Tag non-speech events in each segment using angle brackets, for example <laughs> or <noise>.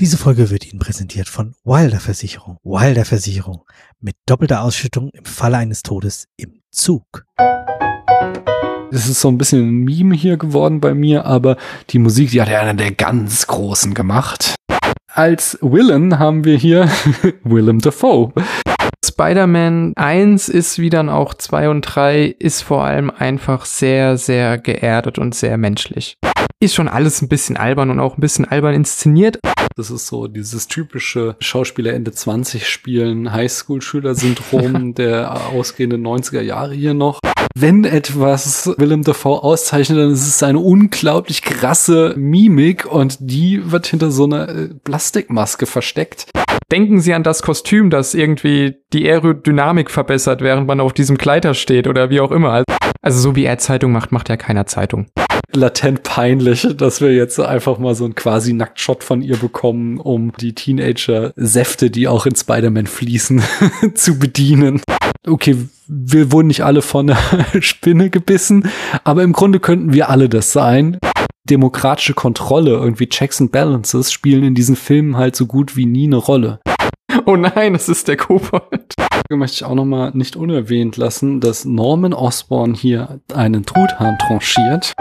Diese Folge wird Ihnen präsentiert von Wilder Versicherung. Wilder Versicherung mit doppelter Ausschüttung im Falle eines Todes im Zug. Es ist so ein bisschen ein Meme hier geworden bei mir, aber die Musik, die hat ja einer der ganz Großen gemacht. Als Willem haben wir hier <laughs> Willem Dafoe. Spider-Man 1 ist wie dann auch 2 und 3 ist vor allem einfach sehr, sehr geerdet und sehr menschlich. Ist schon alles ein bisschen albern und auch ein bisschen albern inszeniert. Das ist so dieses typische Schauspieler Ende 20 spielen, Highschool-Schüler-Syndrom <laughs> der ausgehenden 90er Jahre hier noch. Wenn etwas Willem Dafoe auszeichnet, dann ist es eine unglaublich krasse Mimik und die wird hinter so einer äh, Plastikmaske versteckt. Denken Sie an das Kostüm, das irgendwie die Aerodynamik verbessert, während man auf diesem Kleider steht oder wie auch immer. Also so wie er Zeitung macht, macht ja keiner Zeitung latent peinlich, dass wir jetzt einfach mal so einen quasi Nacktshot von ihr bekommen, um die Teenager-Säfte, die auch in Spider-Man fließen, <laughs> zu bedienen. Okay, wir wurden nicht alle von einer <laughs> Spinne gebissen, aber im Grunde könnten wir alle das sein. Demokratische Kontrolle, irgendwie Checks and Balances spielen in diesen Filmen halt so gut wie nie eine Rolle. <laughs> Oh nein, es ist der Kobold. Möchte ich auch noch mal nicht unerwähnt lassen, dass Norman Osborn hier einen Truthahn tranchiert.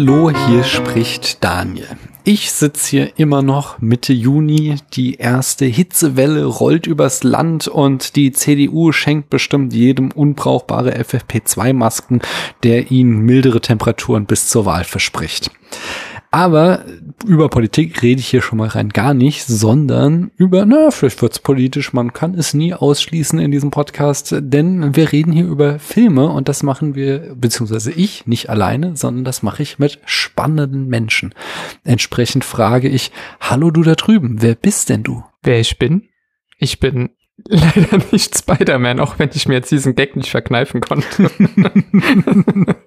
Hallo, hier spricht Daniel. Ich sitze hier immer noch Mitte Juni. Die erste Hitzewelle rollt übers Land und die CDU schenkt bestimmt jedem unbrauchbare FFP2-Masken, der ihnen mildere Temperaturen bis zur Wahl verspricht. Aber über Politik rede ich hier schon mal rein gar nicht, sondern über, na, vielleicht wird's politisch, man kann es nie ausschließen in diesem Podcast, denn wir reden hier über Filme und das machen wir, beziehungsweise ich, nicht alleine, sondern das mache ich mit spannenden Menschen. Entsprechend frage ich, hallo du da drüben, wer bist denn du? Wer ich bin? Ich bin leider nicht Spider-Man, auch wenn ich mir jetzt diesen Gag nicht verkneifen konnte. <laughs>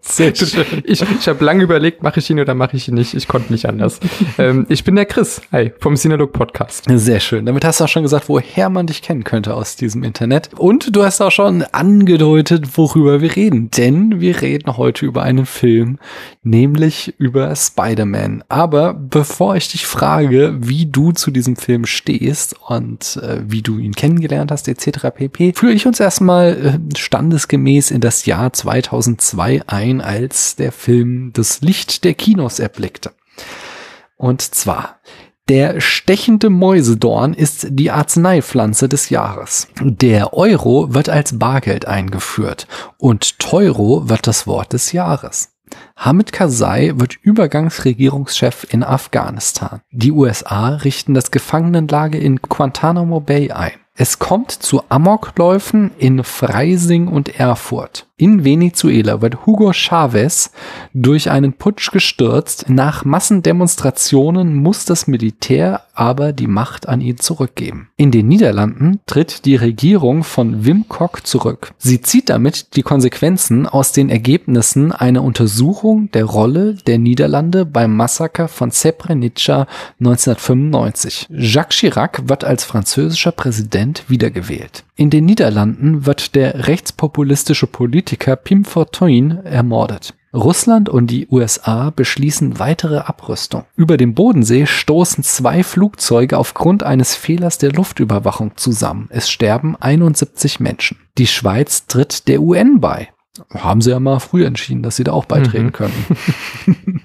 Sehr schön. Ich, ich habe lange überlegt, mache ich ihn oder mache ich ihn nicht. Ich konnte nicht anders. <laughs> ähm, ich bin der Chris, hi, vom Sinalog Podcast. Sehr schön. Damit hast du auch schon gesagt, woher man dich kennen könnte aus diesem Internet. Und du hast auch schon angedeutet, worüber wir reden. Denn wir reden heute über einen Film, nämlich über Spider-Man. Aber bevor ich dich frage, wie du zu diesem Film stehst und äh, wie du ihn kennengelernt gelernt hast, etc. pp., führe ich uns erstmal äh, standesgemäß in das Jahr 2002 ein, als der Film das Licht der Kinos erblickte. Und zwar, der stechende Mäusedorn ist die Arzneipflanze des Jahres. Der Euro wird als Bargeld eingeführt und Teuro wird das Wort des Jahres. Hamid Karzai wird Übergangsregierungschef in Afghanistan. Die USA richten das Gefangenenlager in Guantanamo Bay ein. Es kommt zu Amokläufen in Freising und Erfurt. In Venezuela wird Hugo Chavez durch einen Putsch gestürzt. Nach Massendemonstrationen muss das Militär aber die Macht an ihn zurückgeben. In den Niederlanden tritt die Regierung von Wim Kok zurück. Sie zieht damit die Konsequenzen aus den Ergebnissen einer Untersuchung der Rolle der Niederlande beim Massaker von Srebrenica 1995. Jacques Chirac wird als französischer Präsident wiedergewählt. In den Niederlanden wird der rechtspopulistische Politiker Pim Fortuyn ermordet. Russland und die USA beschließen weitere Abrüstung. Über dem Bodensee stoßen zwei Flugzeuge aufgrund eines Fehlers der Luftüberwachung zusammen. Es sterben 71 Menschen. Die Schweiz tritt der UN bei. Haben sie ja mal früh entschieden, dass sie da auch beitreten mhm. können. <laughs>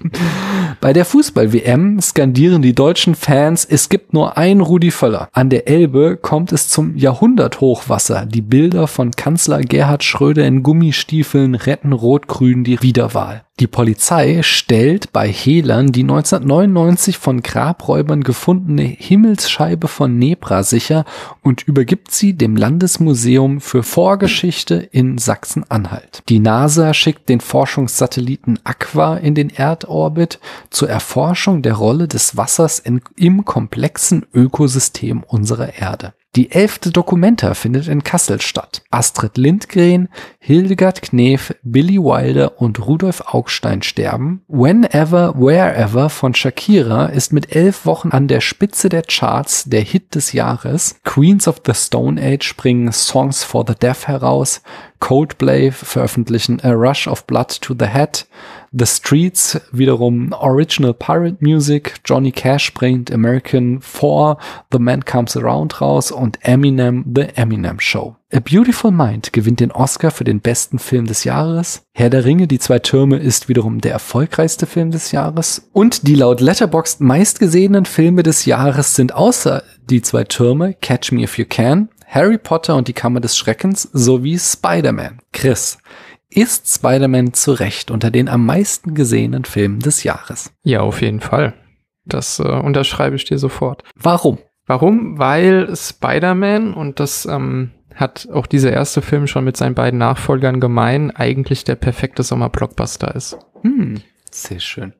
Bei der Fußball-WM skandieren die deutschen Fans, es gibt nur ein Rudi Völler. An der Elbe kommt es zum Jahrhunderthochwasser. Die Bilder von Kanzler Gerhard Schröder in Gummistiefeln retten Rot-Grün die Wiederwahl. Die Polizei stellt bei Hehlern die 1999 von Grabräubern gefundene Himmelsscheibe von Nebra sicher und übergibt sie dem Landesmuseum für Vorgeschichte in Sachsen-Anhalt. Die NASA schickt den Forschungssatelliten Aqua in den Erdorbit zur Erforschung der Rolle des Wassers in, im komplexen Ökosystem unserer Erde. Die elfte Dokumenta findet in Kassel statt. Astrid Lindgren, Hildegard Knef, Billy Wilder und Rudolf Augstein sterben. Whenever, Wherever von Shakira ist mit elf Wochen an der Spitze der Charts der Hit des Jahres. Queens of the Stone Age bringen Songs for the Deaf heraus. Coldplay veröffentlichen A Rush of Blood to the Head. The Streets wiederum Original Pirate Music. Johnny Cash bringt American 4, The Man Comes Around raus und Eminem The Eminem Show. A Beautiful Mind gewinnt den Oscar für den besten Film des Jahres. Herr der Ringe, die zwei Türme ist wiederum der erfolgreichste Film des Jahres. Und die laut Letterboxd meistgesehenen Filme des Jahres sind außer die zwei Türme Catch Me If You Can, Harry Potter und die Kammer des Schreckens sowie Spider-Man. Chris, ist Spider-Man zu Recht unter den am meisten gesehenen Filmen des Jahres? Ja, auf jeden Fall. Das äh, unterschreibe ich dir sofort. Warum? Warum? Weil Spider-Man, und das ähm, hat auch dieser erste Film schon mit seinen beiden Nachfolgern gemein, eigentlich der perfekte Sommer-Blockbuster ist. Hm, sehr schön.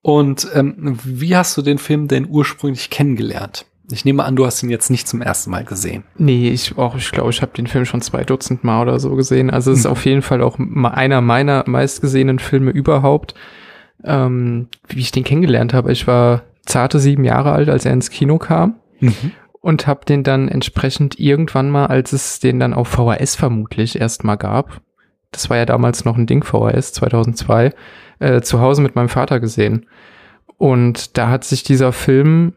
Und ähm, wie hast du den Film denn ursprünglich kennengelernt? Ich nehme an, du hast ihn jetzt nicht zum ersten Mal gesehen. Nee, ich auch, ich glaube, ich habe den Film schon zwei Dutzend Mal oder so gesehen. Also es ist auf jeden Fall auch einer meiner meistgesehenen Filme überhaupt. Ähm, wie ich den kennengelernt habe, ich war zarte sieben Jahre alt, als er ins Kino kam. Mhm. Und habe den dann entsprechend irgendwann mal, als es den dann auf VHS vermutlich erstmal gab, das war ja damals noch ein Ding VHS 2002, äh, zu Hause mit meinem Vater gesehen. Und da hat sich dieser Film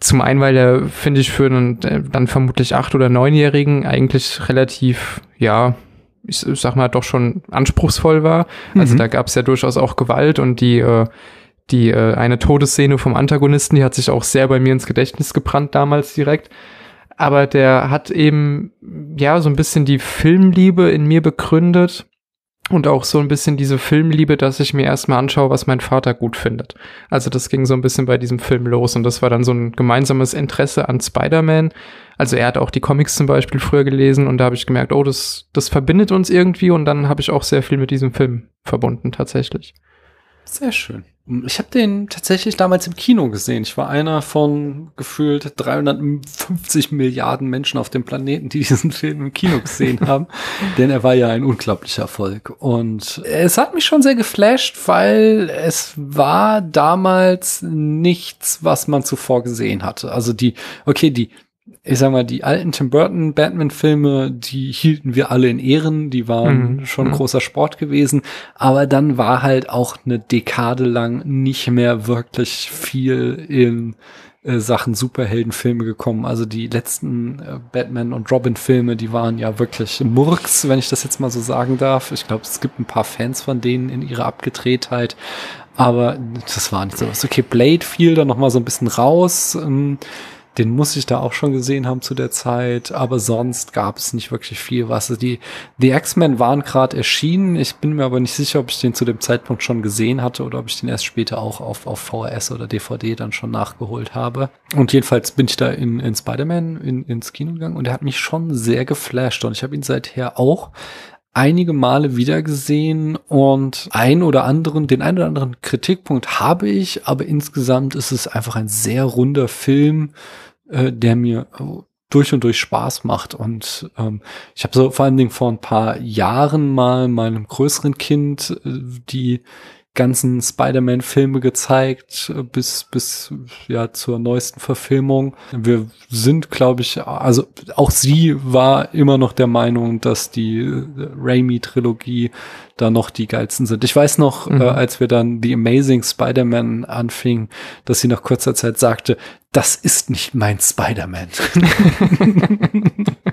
zum einen, weil er, finde ich, für einen äh, dann vermutlich acht- oder neunjährigen eigentlich relativ, ja, ich sag mal, doch schon anspruchsvoll war. Also mhm. da gab es ja durchaus auch Gewalt und die, äh, die äh, eine Todesszene vom Antagonisten, die hat sich auch sehr bei mir ins Gedächtnis gebrannt damals direkt. Aber der hat eben, ja, so ein bisschen die Filmliebe in mir begründet und auch so ein bisschen diese Filmliebe, dass ich mir erstmal anschaue, was mein Vater gut findet. Also das ging so ein bisschen bei diesem Film los und das war dann so ein gemeinsames Interesse an Spider-Man. Also er hat auch die Comics zum Beispiel früher gelesen und da habe ich gemerkt, oh, das, das verbindet uns irgendwie und dann habe ich auch sehr viel mit diesem Film verbunden tatsächlich. Sehr schön. Ich habe den tatsächlich damals im Kino gesehen. Ich war einer von gefühlt 350 Milliarden Menschen auf dem Planeten, die <laughs> diesen Film im Kino gesehen haben. <laughs> Denn er war ja ein unglaublicher Erfolg. Und es hat mich schon sehr geflasht, weil es war damals nichts, was man zuvor gesehen hatte. Also die, okay, die ich sag mal, die alten Tim Burton Batman-Filme, die hielten wir alle in Ehren, die waren mhm. schon mhm. großer Sport gewesen, aber dann war halt auch eine Dekade lang nicht mehr wirklich viel in äh, Sachen Superheldenfilme gekommen. Also die letzten äh, Batman und Robin Filme, die waren ja wirklich Murks, wenn ich das jetzt mal so sagen darf. Ich glaube, es gibt ein paar Fans von denen in ihrer Abgedrehtheit, aber das war nicht so was. Okay, Blade fiel da noch mal so ein bisschen raus. Ähm, den muss ich da auch schon gesehen haben zu der Zeit, aber sonst gab es nicht wirklich viel was. Die, die X-Men waren gerade erschienen. Ich bin mir aber nicht sicher, ob ich den zu dem Zeitpunkt schon gesehen hatte oder ob ich den erst später auch auf, auf VHS oder DVD dann schon nachgeholt habe. Und jedenfalls bin ich da in, in Spider-Man in, ins Kino gegangen und er hat mich schon sehr geflasht und ich habe ihn seither auch einige Male wiedergesehen und ein oder anderen, den ein oder anderen Kritikpunkt habe ich, aber insgesamt ist es einfach ein sehr runder Film, äh, der mir durch und durch Spaß macht. Und ähm, ich habe so vor allen Dingen vor ein paar Jahren mal meinem größeren Kind äh, die ganzen Spider-Man-Filme gezeigt, bis, bis ja zur neuesten Verfilmung. Wir sind, glaube ich, also auch sie war immer noch der Meinung, dass die Raimi-Trilogie da noch die geilsten sind. Ich weiß noch, mhm. äh, als wir dann The Amazing Spider-Man anfingen, dass sie nach kurzer Zeit sagte, das ist nicht mein Spider-Man. <laughs> <laughs>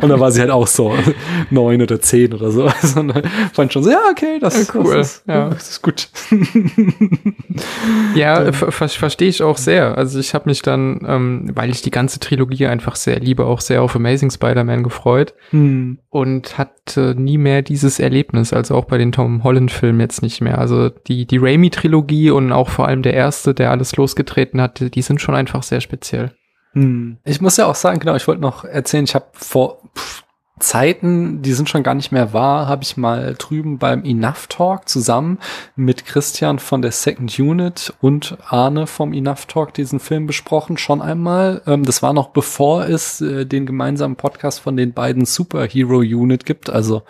Und da war sie halt auch so <laughs> neun oder zehn oder so. <laughs> Also und fand schon so, ja, okay, das, ja, cool. das, ist, ja. das ist gut. <laughs> ja, ver verstehe ich auch sehr. Also ich habe mich dann, ähm, weil ich die ganze Trilogie einfach sehr liebe, auch sehr auf Amazing Spider-Man gefreut hm. und hatte nie mehr dieses Erlebnis, also auch bei den Tom Holland-Filmen jetzt nicht mehr. Also die, die Raimi-Trilogie und auch vor allem der erste, der alles losgetreten hatte, die sind schon einfach sehr speziell. Hm. Ich muss ja auch sagen, genau, ich wollte noch erzählen, ich habe vor pff, Zeiten, die sind schon gar nicht mehr wahr, habe ich mal drüben beim Enough Talk zusammen mit Christian von der Second Unit und Arne vom Enough Talk diesen Film besprochen, schon einmal. Ähm, das war noch bevor es äh, den gemeinsamen Podcast von den beiden Superhero Unit gibt, also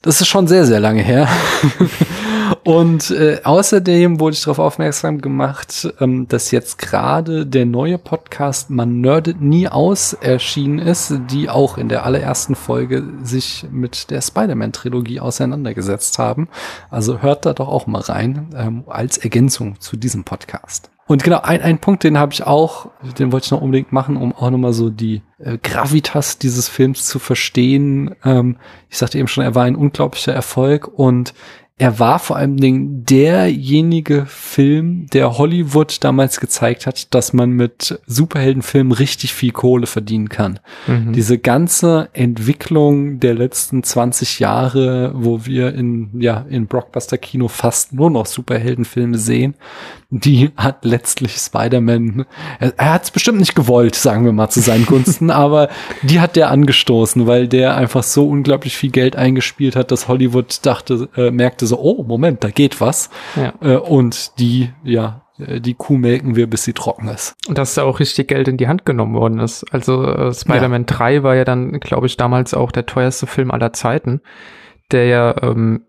das ist schon sehr, sehr lange her. <laughs> Und äh, außerdem wurde ich darauf aufmerksam gemacht, ähm, dass jetzt gerade der neue Podcast Man nerdet nie aus erschienen ist, die auch in der allerersten Folge sich mit der Spider-Man-Trilogie auseinandergesetzt haben. Also hört da doch auch mal rein ähm, als Ergänzung zu diesem Podcast. Und genau, ein, ein Punkt, den habe ich auch, den wollte ich noch unbedingt machen, um auch nochmal so die äh, Gravitas dieses Films zu verstehen. Ähm, ich sagte eben schon, er war ein unglaublicher Erfolg und er war vor allem Dingen derjenige Film, der Hollywood damals gezeigt hat, dass man mit Superheldenfilmen richtig viel Kohle verdienen kann. Mhm. Diese ganze Entwicklung der letzten 20 Jahre, wo wir in, ja, in Blockbuster-Kino fast nur noch Superheldenfilme sehen, die hat letztlich Spider-Man, er, er hat es bestimmt nicht gewollt, sagen wir mal zu seinen Gunsten, <laughs> aber die hat der angestoßen, weil der einfach so unglaublich viel Geld eingespielt hat, dass Hollywood dachte, äh, merkte so, oh, Moment, da geht was. Ja. Äh, und die, ja, äh, die Kuh melken wir, bis sie trocken ist. Und dass da auch richtig Geld in die Hand genommen worden ist. Also äh, Spider-Man ja. 3 war ja dann, glaube ich, damals auch der teuerste Film aller Zeiten, der ja ähm,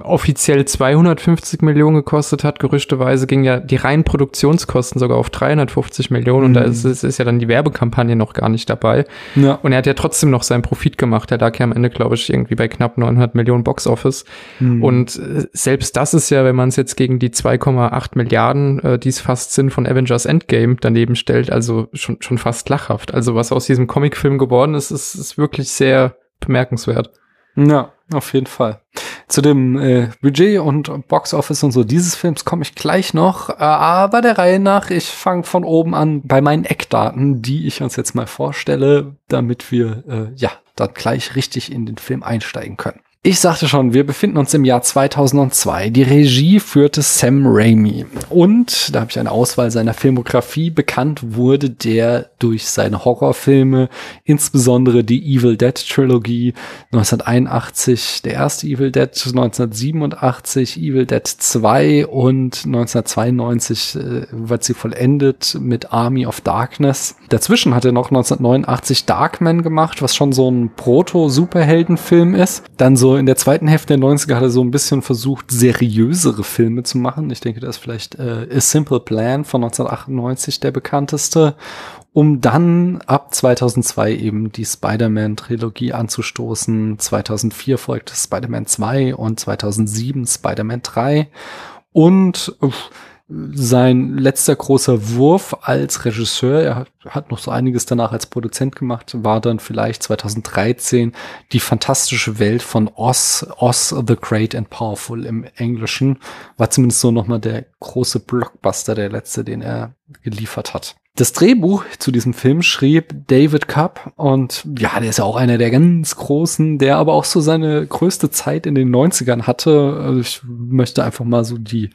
offiziell 250 Millionen gekostet hat. Gerüchteweise ging ja die reinen Produktionskosten sogar auf 350 Millionen mhm. und da mhm. ist, ist, ist ja dann die Werbekampagne noch gar nicht dabei. Ja. Und er hat ja trotzdem noch seinen Profit gemacht. Er lag ja am Ende, glaube ich, irgendwie bei knapp 900 Millionen Boxoffice. Mhm. Und äh, selbst das ist ja, wenn man es jetzt gegen die 2,8 Milliarden, äh, die es fast sind, von Avengers Endgame daneben stellt, also schon, schon fast lachhaft. Also was aus diesem Comicfilm geworden ist, ist, ist wirklich sehr bemerkenswert. Ja, auf jeden Fall. Zu dem äh, Budget und Box Office und so dieses Films komme ich gleich noch. Äh, aber der Reihe nach, ich fange von oben an bei meinen Eckdaten, die ich uns jetzt mal vorstelle, damit wir äh, ja dann gleich richtig in den Film einsteigen können. Ich sagte schon, wir befinden uns im Jahr 2002. Die Regie führte Sam Raimi. Und, da habe ich eine Auswahl seiner Filmografie, bekannt wurde der durch seine Horrorfilme, insbesondere die Evil Dead Trilogie 1981, der erste Evil Dead 1987, Evil Dead 2 und 1992 äh, wird sie vollendet mit Army of Darkness. Dazwischen hat er noch 1989 Darkman gemacht, was schon so ein Proto-Superheldenfilm ist. Dann so in der zweiten Hälfte der 90er hat er so ein bisschen versucht, seriösere Filme zu machen. Ich denke, da ist vielleicht äh, A Simple Plan von 1998 der bekannteste, um dann ab 2002 eben die Spider-Man-Trilogie anzustoßen. 2004 folgte Spider-Man 2 und 2007 Spider-Man 3. Und uff, sein letzter großer Wurf als Regisseur, er hat, noch so einiges danach als Produzent gemacht, war dann vielleicht 2013 die fantastische Welt von Oz, Oz the Great and Powerful im Englischen, war zumindest so nochmal der große Blockbuster, der letzte, den er geliefert hat. Das Drehbuch zu diesem Film schrieb David Cup und ja, der ist ja auch einer der ganz großen, der aber auch so seine größte Zeit in den 90ern hatte. Also ich möchte einfach mal so die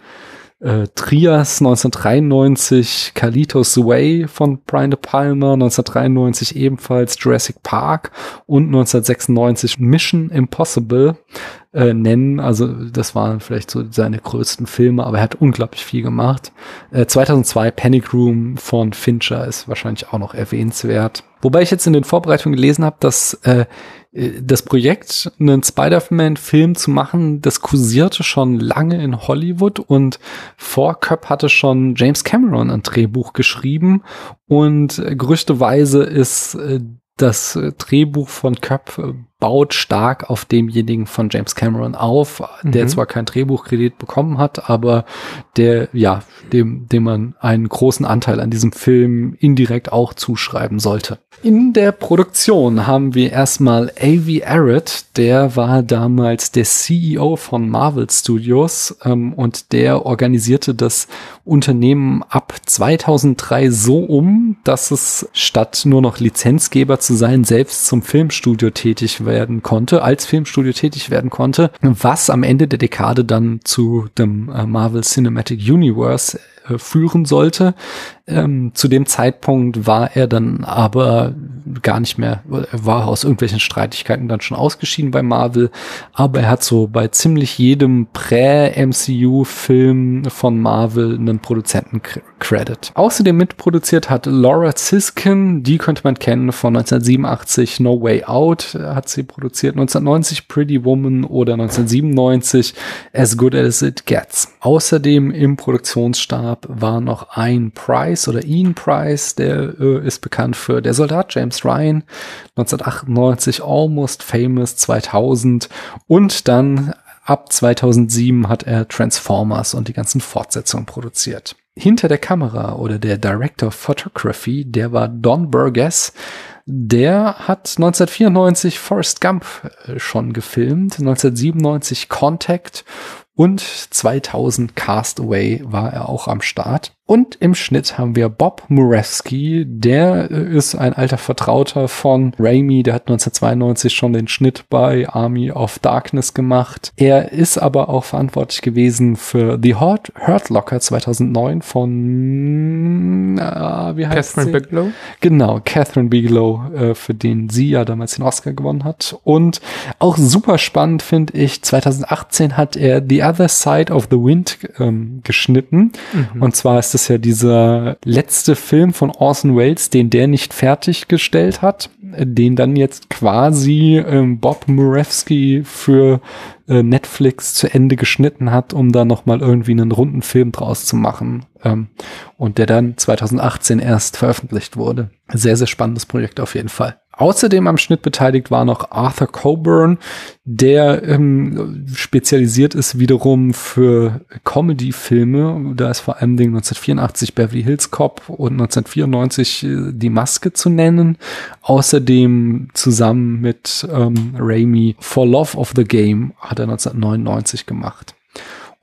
äh, Trias 1993, Carlitos Way von Brian De Palma, 1993 ebenfalls Jurassic Park und 1996 Mission Impossible äh, nennen. Also das waren vielleicht so seine größten Filme, aber er hat unglaublich viel gemacht. Äh, 2002 Panic Room von Fincher ist wahrscheinlich auch noch erwähnenswert. Wobei ich jetzt in den Vorbereitungen gelesen habe, dass äh, das Projekt, einen Spider-Man-Film zu machen, das kursierte schon lange in Hollywood und vor Köpp hatte schon James Cameron ein Drehbuch geschrieben und gerüchteweise ist äh, das Drehbuch von äh, baut stark auf demjenigen von James Cameron auf, der mhm. zwar kein Drehbuchkredit bekommen hat, aber der, ja, dem, dem man einen großen Anteil an diesem Film indirekt auch zuschreiben sollte. In der Produktion haben wir erstmal A.V. Arrett, der war damals der CEO von Marvel Studios ähm, und der organisierte das Unternehmen ab 2003 so um, dass es statt nur noch Lizenzgeber zu sein, selbst zum Filmstudio tätig werden konnte, als Filmstudio tätig werden konnte, was am Ende der Dekade dann zu dem äh, Marvel Cinematic Universe äh, führen sollte. Ähm, zu dem Zeitpunkt war er dann aber gar nicht mehr, er war aus irgendwelchen Streitigkeiten dann schon ausgeschieden bei Marvel, aber er hat so bei ziemlich jedem Prä-MCU-Film von Marvel einen Produzenten-Credit. Außerdem mitproduziert hat Laura Siskin, die könnte man kennen von 1987 No Way Out, hat sie produziert, 1990 Pretty Woman oder 1997 As Good As It Gets. Außerdem im Produktionsstab war noch ein Price oder Ian Price, der äh, ist bekannt für Der Soldat James Ryan, 1998 Almost Famous 2000 und dann ab 2007 hat er Transformers und die ganzen Fortsetzungen produziert. Hinter der Kamera oder der Director of Photography, der war Don Burgess, der hat 1994 Forrest Gump äh, schon gefilmt, 1997 Contact und 2000 Castaway war er auch am Start. Und im Schnitt haben wir Bob Murawski, der äh, ist ein alter Vertrauter von Raimi, der hat 1992 schon den Schnitt bei Army of Darkness gemacht. Er ist aber auch verantwortlich gewesen für The Hurt, Hurt Locker 2009 von, äh, wie heißt Catherine sie? Bigelow? Genau, Catherine Bigelow, äh, für den sie ja damals den Oscar gewonnen hat. Und auch super spannend finde ich, 2018 hat er The Other Side of the Wind ähm, geschnitten. Mhm. Und zwar ist das ja dieser letzte Film von Orson Welles, den der nicht fertiggestellt hat, den dann jetzt quasi ähm, Bob Murawski für äh, Netflix zu Ende geschnitten hat, um da nochmal irgendwie einen runden Film draus zu machen. Ähm, und der dann 2018 erst veröffentlicht wurde. Sehr, sehr spannendes Projekt auf jeden Fall. Außerdem am Schnitt beteiligt war noch Arthur Coburn, der ähm, spezialisiert ist wiederum für Comedy-Filme. Da ist vor allem 1984 Beverly Hills Cop und 1994 äh, Die Maske zu nennen. Außerdem zusammen mit ähm, Raimi For Love of the Game hat er 1999 gemacht.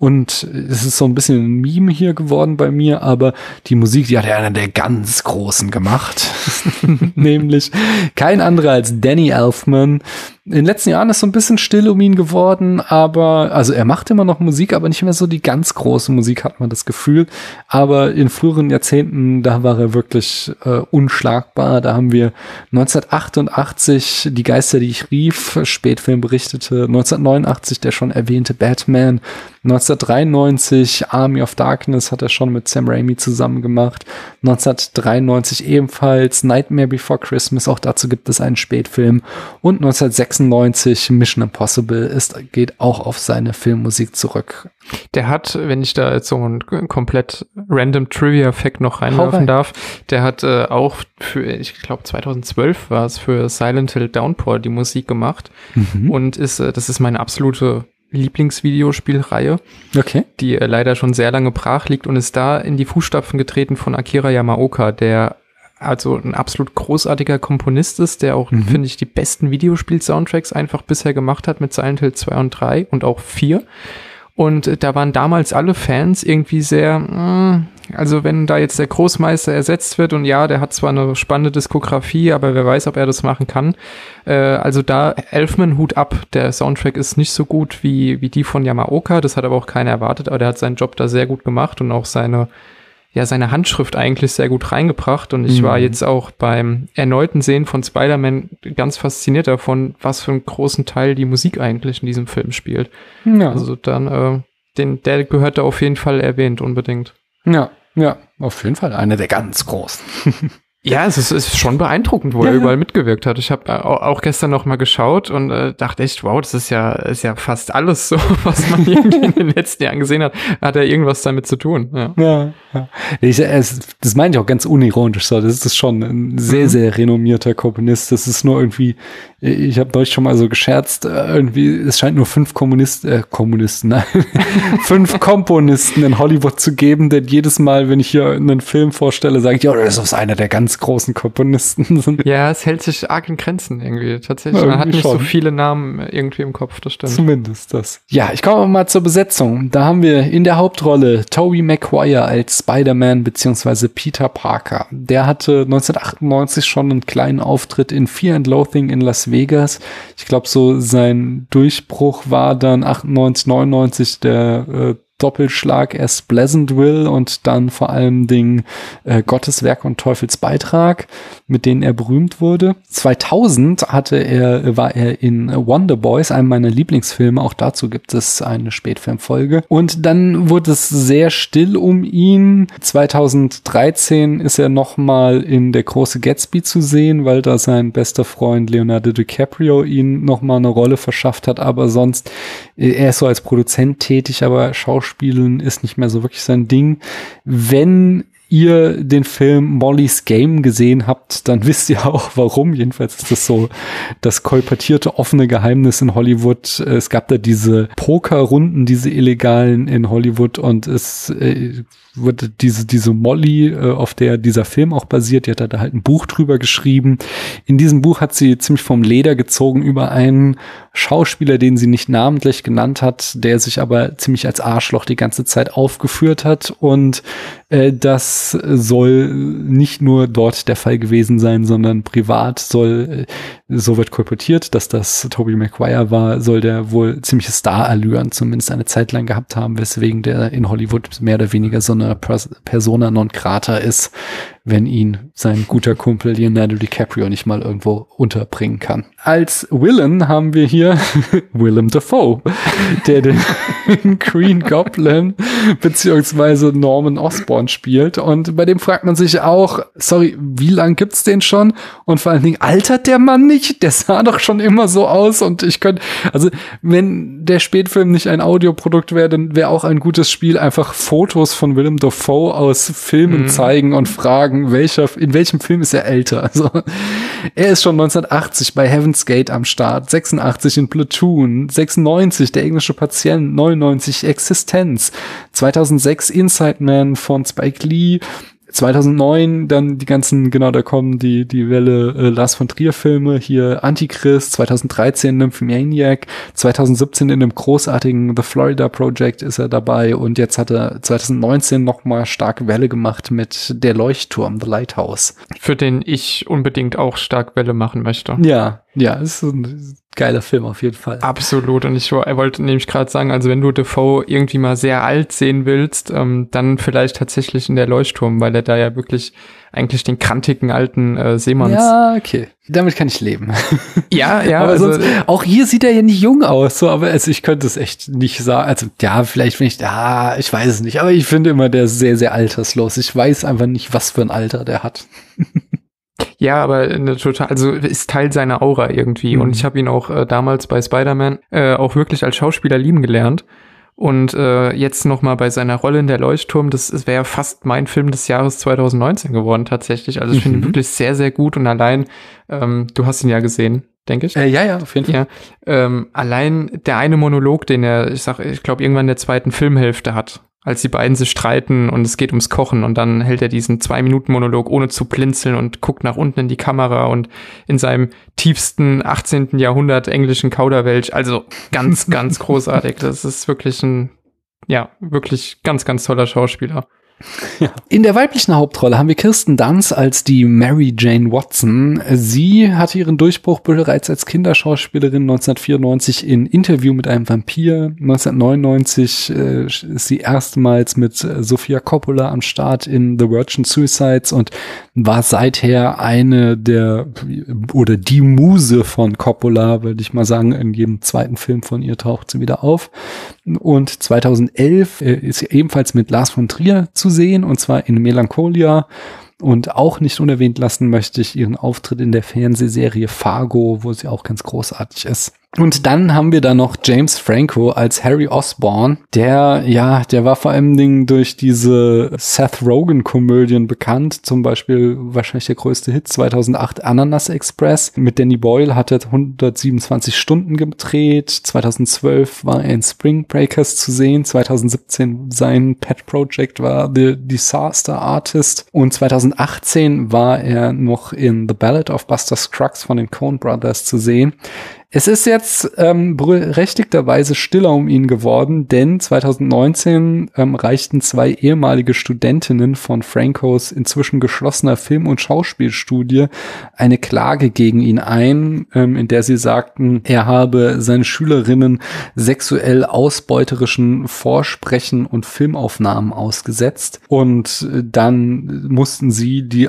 Und es ist so ein bisschen ein Meme hier geworden bei mir, aber die Musik, die hat ja einer der ganz Großen gemacht. <laughs> Nämlich kein anderer als Danny Elfman, in den letzten Jahren ist so ein bisschen still um ihn geworden, aber, also er macht immer noch Musik, aber nicht mehr so die ganz große Musik, hat man das Gefühl. Aber in früheren Jahrzehnten, da war er wirklich äh, unschlagbar. Da haben wir 1988 Die Geister, die ich rief, Spätfilm berichtete, 1989 der schon erwähnte Batman, 1993 Army of Darkness hat er schon mit Sam Raimi zusammen gemacht, 1993 ebenfalls Nightmare Before Christmas, auch dazu gibt es einen Spätfilm. Und 1996 96 Mission Impossible ist, geht auch auf seine Filmmusik zurück. Der hat, wenn ich da jetzt so ein komplett random Trivia-Fact noch reinwerfen darf, der hat äh, auch für, ich glaube 2012 war es für Silent Hill Downpour die Musik gemacht mhm. und ist, äh, das ist meine absolute Lieblingsvideospielreihe, okay. die äh, leider schon sehr lange brach liegt und ist da in die Fußstapfen getreten von Akira Yamaoka, der also ein absolut großartiger Komponist ist, der auch, mhm. finde ich, die besten Videospiel-Soundtracks einfach bisher gemacht hat mit Silent Hill 2 und 3 und auch 4. Und äh, da waren damals alle Fans irgendwie sehr, äh, also wenn da jetzt der Großmeister ersetzt wird und ja, der hat zwar eine spannende Diskografie, aber wer weiß, ob er das machen kann. Äh, also da Elfman Hut ab, der Soundtrack ist nicht so gut wie, wie die von Yamaoka, das hat aber auch keiner erwartet, aber der hat seinen Job da sehr gut gemacht und auch seine ja seine Handschrift eigentlich sehr gut reingebracht und ich mhm. war jetzt auch beim erneuten Sehen von Spider-Man ganz fasziniert davon, was für einen großen Teil die Musik eigentlich in diesem Film spielt. Ja. Also dann, äh, den, der gehört da auf jeden Fall erwähnt, unbedingt. Ja, ja, auf jeden Fall einer der ganz großen. <laughs> Ja, es ist, ist schon beeindruckend, wo ja, er überall mitgewirkt hat. Ich habe äh, auch gestern noch mal geschaut und äh, dachte echt, wow, das ist ja, ist ja fast alles so, <laughs> was man irgendwie in den letzten Jahren gesehen hat, hat er irgendwas damit zu tun. Ja, ja. ja. Ich, es, das meine ich auch ganz unironisch. So. Das ist schon ein sehr, mhm. sehr renommierter Komponist. Das ist nur irgendwie, ich habe euch schon mal so gescherzt, äh, irgendwie, es scheint nur fünf Kommunisten, äh, Kommunisten, <laughs> nein, fünf Komponisten in Hollywood zu geben, denn jedes Mal, wenn ich hier einen Film vorstelle, sage ich, ja, das ist einer der ganz großen Komponisten. <laughs> Ja, es hält sich arg in Grenzen irgendwie. Tatsächlich. Ja, Man hat nicht schon. so viele Namen irgendwie im Kopf, das stimmt. Zumindest das. Ja, ich komme mal zur Besetzung. Da haben wir in der Hauptrolle Tobey Maguire als Spider-Man beziehungsweise Peter Parker. Der hatte 1998 schon einen kleinen Auftritt in Fear and Loathing in Las Vegas. Ich glaube, so sein Durchbruch war dann 98, 99 der äh, Doppelschlag erst Pleasantville und dann vor allem Dingen äh, Gottes Werk und Teufels Beitrag, mit denen er berühmt wurde. 2000 hatte er, war er in Wonder Boys, einem meiner Lieblingsfilme. Auch dazu gibt es eine Spätfilmfolge. Und dann wurde es sehr still um ihn. 2013 ist er nochmal in Der große Gatsby zu sehen, weil da sein bester Freund Leonardo DiCaprio ihn nochmal eine Rolle verschafft hat. Aber sonst, er ist so als Produzent tätig, aber Schauspieler spielen ist nicht mehr so wirklich sein Ding. Wenn ihr den Film Molly's Game gesehen habt, dann <laughs> wisst ihr auch warum. Jedenfalls ist das so das kolportierte offene Geheimnis in Hollywood. Es gab da diese Pokerrunden, diese illegalen in Hollywood und es äh, wurde diese, diese Molly, äh, auf der dieser Film auch basiert, die hat da halt ein Buch drüber geschrieben. In diesem Buch hat sie ziemlich vom Leder gezogen über einen Schauspieler, den sie nicht namentlich genannt hat, der sich aber ziemlich als Arschloch die ganze Zeit aufgeführt hat. Und äh, das soll nicht nur dort der Fall gewesen sein, sondern privat soll, äh, so wird kolportiert, dass das Toby Maguire war, soll der wohl ziemliche Star-Allüren zumindest eine Zeit lang gehabt haben, weswegen der in Hollywood mehr oder weniger so eine Persona non grata ist, wenn ihn sein guter Kumpel Leonardo DiCaprio nicht mal irgendwo unterbringen kann. Als Villain haben wir hier <laughs> Willem Dafoe, der den <laughs> Green Goblin beziehungsweise Norman Osborn spielt. Und bei dem fragt man sich auch, sorry, wie lang gibt's den schon? Und vor allen Dingen, altert der Mann nicht? Der sah doch schon immer so aus. Und ich könnte, also wenn der Spätfilm nicht ein Audioprodukt wäre, dann wäre auch ein gutes Spiel einfach Fotos von Willem Dafoe aus Filmen mhm. zeigen und fragen, welcher, in welchem Film ist er älter? Also, er ist schon 1980 bei Heaven's Gate am Start, 86 in Platoon, 96 der englische Patient, 99 Existenz, 2006 Inside Man von Spike Lee, 2009 dann die ganzen, genau, da kommen die, die Welle äh, Lars von Trier Filme, hier Antichrist, 2013 Nymphomaniac, 2017 in dem großartigen The Florida Project ist er dabei und jetzt hat er 2019 nochmal starke Welle gemacht mit Der Leuchtturm, The Lighthouse. Für den ich unbedingt auch stark Welle machen möchte. Ja, ja, ist ein geiler Film auf jeden Fall. Absolut. Und ich wollte nämlich gerade sagen, also wenn du Defoe irgendwie mal sehr alt sehen willst, ähm, dann vielleicht tatsächlich in der Leuchtturm, weil er da ja wirklich eigentlich den krantigen alten äh, Seemanns. Ja, okay. Damit kann ich leben. <laughs> Ja, ja. aber also, sonst, auch hier sieht er ja nicht jung aus, so, aber also ich könnte es echt nicht sagen. Also, ja, vielleicht wenn ich, ja, ich weiß es nicht, aber ich finde immer, der ist sehr, sehr alterslos. Ich weiß einfach nicht, was für ein Alter der hat. <laughs> Ja, aber eine total, also ist Teil seiner Aura irgendwie. Mhm. Und ich habe ihn auch äh, damals bei Spider-Man äh, auch wirklich als Schauspieler lieben gelernt. Und äh, jetzt noch mal bei seiner Rolle in der Leuchtturm, das wäre fast mein Film des Jahres 2019 geworden tatsächlich. Also ich mhm. finde ihn wirklich sehr, sehr gut und allein, ähm, du hast ihn ja gesehen, denke ich. Äh, ja, ja, auf jeden Fall. Ja, ähm, allein der eine Monolog, den er, ich sag, ich glaube, irgendwann in der zweiten Filmhälfte hat, als die beiden sich streiten und es geht ums Kochen und dann hält er diesen zwei Minuten Monolog ohne zu blinzeln und guckt nach unten in die Kamera und in seinem tiefsten 18. Jahrhundert englischen Kauderwelsch. Also ganz, <laughs> ganz großartig. Das ist wirklich ein, ja, wirklich ganz, ganz toller Schauspieler. <laughs> In der weiblichen Hauptrolle haben wir Kirsten Dunst als die Mary Jane Watson. Sie hatte ihren Durchbruch bereits als Kinderschauspielerin 1994 in Interview mit einem Vampir. 1999 äh, ist sie erstmals mit Sofia Coppola am Start in The Virgin Suicides und war seither eine der oder die Muse von Coppola, würde ich mal sagen. In jedem zweiten Film von ihr taucht sie wieder auf. Und 2011 äh, ist ebenfalls mit Lars von Trier zu sehen, und zwar in Melancholia. Und auch nicht unerwähnt lassen möchte ich ihren Auftritt in der Fernsehserie Fargo, wo sie auch ganz großartig ist. Und dann haben wir da noch James Franco als Harry Osborne. Der, ja, der war vor allem Dingen durch diese Seth Rogen-Komödien bekannt. Zum Beispiel wahrscheinlich der größte Hit 2008 Ananas Express. Mit Danny Boyle hat er 127 Stunden gedreht. 2012 war er in Spring Breakers zu sehen. 2017 sein Pet Project war The Disaster Artist. Und 2018 war er noch in The Ballad of Buster Scruggs von den Coen Brothers zu sehen. Es ist jetzt ähm, berechtigterweise stiller um ihn geworden, denn 2019 ähm, reichten zwei ehemalige Studentinnen von Francos inzwischen geschlossener Film- und Schauspielstudie eine Klage gegen ihn ein, ähm, in der sie sagten, er habe seine Schülerinnen sexuell ausbeuterischen Vorsprechen und Filmaufnahmen ausgesetzt. Und äh, dann mussten sie die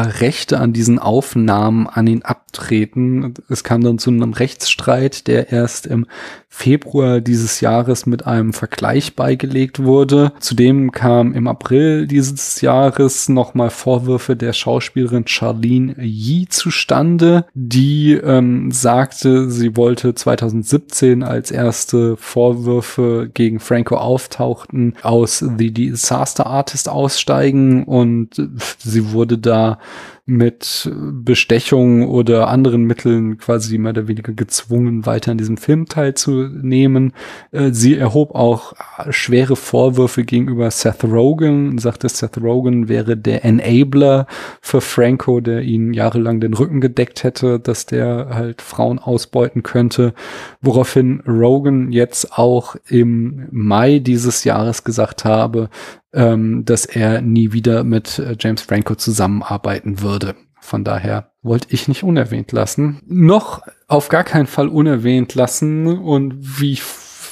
Rechte an diesen Aufnahmen an ihn abtreten. Es kam dann zu einem Rechtsstreit, der erst im Februar dieses Jahres mit einem Vergleich beigelegt wurde. Zudem kam im April dieses Jahres nochmal Vorwürfe der Schauspielerin Charlene Yee zustande, die ähm, sagte, sie wollte 2017 als erste Vorwürfe gegen Franco auftauchten, aus The Disaster Artist aussteigen und sie wurde da mit Bestechung oder anderen Mitteln quasi mehr oder weniger gezwungen, weiter an diesem Film teilzunehmen. Äh, sie erhob auch schwere Vorwürfe gegenüber Seth Rogen, sagte, Seth Rogen wäre der Enabler für Franco, der ihn jahrelang den Rücken gedeckt hätte, dass der halt Frauen ausbeuten könnte. Woraufhin Rogan jetzt auch im Mai dieses Jahres gesagt habe, ähm, dass er nie wieder mit äh, James Franco zusammenarbeiten würde. Von daher wollte ich nicht unerwähnt lassen. Noch auf gar keinen Fall unerwähnt lassen und wie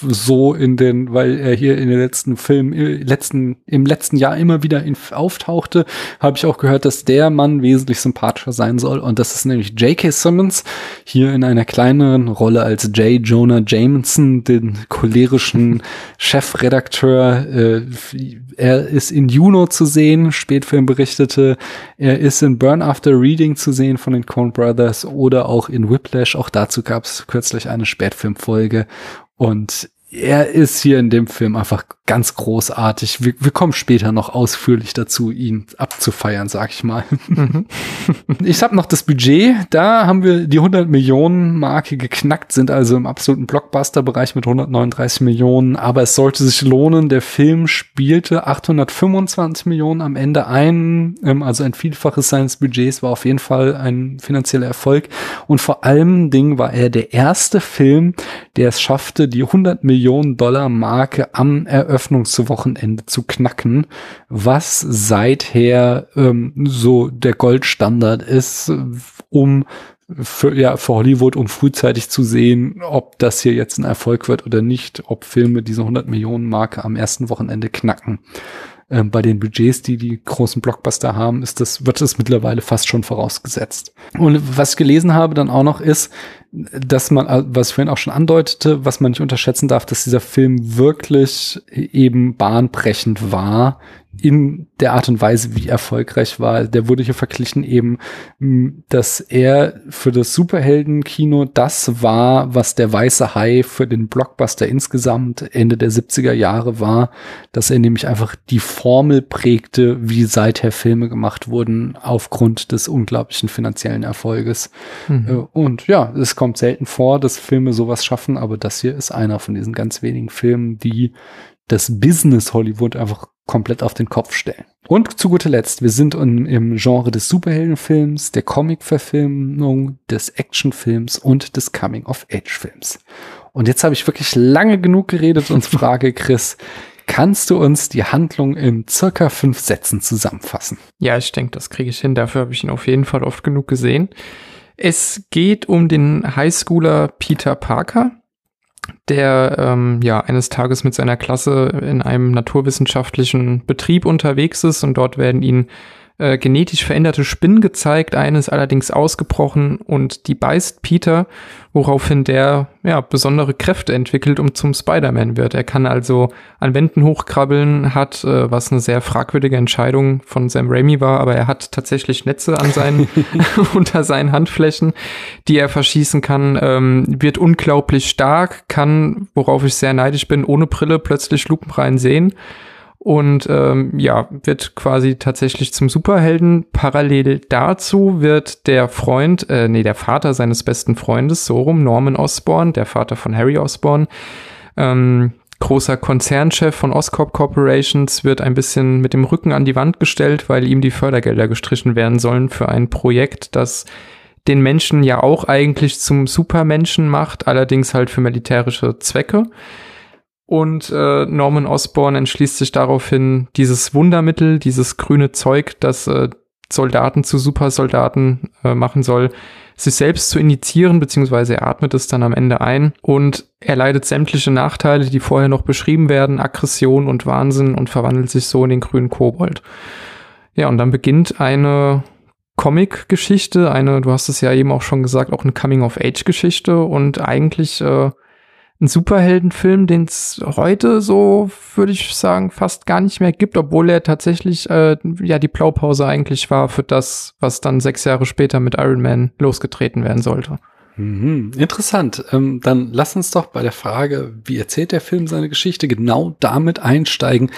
so in den, weil er hier in den letzten Film, äh, letzten, im letzten Jahr immer wieder in, auftauchte, habe ich auch gehört, dass der Mann wesentlich sympathischer sein soll. Und das ist nämlich J.K. Simmons, hier in einer kleineren Rolle als J. Jonah Jameson, den cholerischen <laughs> Chefredakteur. Äh, er ist in Juno zu sehen, Spätfilm berichtete. Er ist in Burn After Reading zu sehen von den Coen Brothers oder auch in Whiplash. Auch dazu gab es kürzlich eine Spätfilmfolge. Und er ist hier in dem Film einfach ganz großartig. Wir, wir kommen später noch ausführlich dazu, ihn abzufeiern, sag ich mal. Mhm. <laughs> ich habe noch das Budget. Da haben wir die 100 Millionen Marke geknackt, sind also im absoluten Blockbuster-Bereich mit 139 Millionen. Aber es sollte sich lohnen. Der Film spielte 825 Millionen am Ende ein. Ähm, also ein Vielfaches seines Budgets war auf jeden Fall ein finanzieller Erfolg. Und vor allem Ding war er der erste Film, der es schaffte, die 100 Millionen Dollar Marke am Eröffnung Eröffnungswochenende zu knacken, was seither ähm, so der Goldstandard ist, um für, ja, für Hollywood, um frühzeitig zu sehen, ob das hier jetzt ein Erfolg wird oder nicht, ob Filme diese 100 Millionen Marke am ersten Wochenende knacken. Ähm, bei den Budgets, die die großen Blockbuster haben, ist das, wird das mittlerweile fast schon vorausgesetzt. Und was ich gelesen habe dann auch noch ist, dass man, äh, was ich vorhin auch schon andeutete, was man nicht unterschätzen darf, dass dieser Film wirklich eben bahnbrechend war in der Art und Weise, wie erfolgreich war. Der wurde hier verglichen eben, dass er für das Superheldenkino das war, was der Weiße Hai für den Blockbuster insgesamt Ende der 70er Jahre war, dass er nämlich einfach die Formel prägte, wie seither Filme gemacht wurden, aufgrund des unglaublichen finanziellen Erfolges. Mhm. Äh, und ja, es kommt selten vor, dass Filme sowas schaffen, aber das hier ist einer von diesen ganz wenigen Filmen, die das Business Hollywood einfach komplett auf den Kopf stellen. Und zu guter Letzt, wir sind im Genre des Superheldenfilms, der Comic-Verfilmung, des Actionfilms und des Coming-of-Age-Films. Und jetzt habe ich wirklich lange genug geredet und <laughs> frage Chris, kannst du uns die Handlung in circa fünf Sätzen zusammenfassen? Ja, ich denke, das kriege ich hin. Dafür habe ich ihn auf jeden Fall oft genug gesehen. Es geht um den Highschooler Peter Parker, der ähm, ja eines Tages mit seiner Klasse in einem naturwissenschaftlichen Betrieb unterwegs ist und dort werden ihnen äh, genetisch veränderte Spinnen gezeigt. Eine ist allerdings ausgebrochen und die beißt Peter, woraufhin der ja besondere Kräfte entwickelt und zum Spider-Man wird. Er kann also an Wänden hochkrabbeln, hat, äh, was eine sehr fragwürdige Entscheidung von Sam Raimi war, aber er hat tatsächlich Netze an seinen <laughs> <laughs> unter seinen Handflächen, die er verschießen kann, ähm, wird unglaublich stark, kann, worauf ich sehr neidisch bin, ohne Brille plötzlich lupenrein sehen und ähm, ja, wird quasi tatsächlich zum Superhelden. Parallel dazu wird der Freund, äh, nee, der Vater seines besten Freundes, so rum, Norman Osborn, der Vater von Harry Osborn, ähm, großer Konzernchef von Oscorp Corporations, wird ein bisschen mit dem Rücken an die Wand gestellt, weil ihm die Fördergelder gestrichen werden sollen für ein Projekt, das den Menschen ja auch eigentlich zum Supermenschen macht, allerdings halt für militärische Zwecke. Und äh, Norman Osborn entschließt sich daraufhin, dieses Wundermittel, dieses grüne Zeug, das äh, Soldaten zu Supersoldaten äh, machen soll, sich selbst zu initiieren, beziehungsweise er atmet es dann am Ende ein und er leidet sämtliche Nachteile, die vorher noch beschrieben werden, Aggression und Wahnsinn und verwandelt sich so in den grünen Kobold. Ja, und dann beginnt eine Comic-Geschichte, eine, du hast es ja eben auch schon gesagt, auch eine Coming-of-Age-Geschichte und eigentlich äh, ein Superheldenfilm, den es heute so, würde ich sagen, fast gar nicht mehr gibt, obwohl er tatsächlich äh, ja die Blaupause eigentlich war für das, was dann sechs Jahre später mit Iron Man losgetreten werden sollte. Mhm, interessant. Ähm, dann lass uns doch bei der Frage, wie erzählt der Film seine Geschichte, genau damit einsteigen.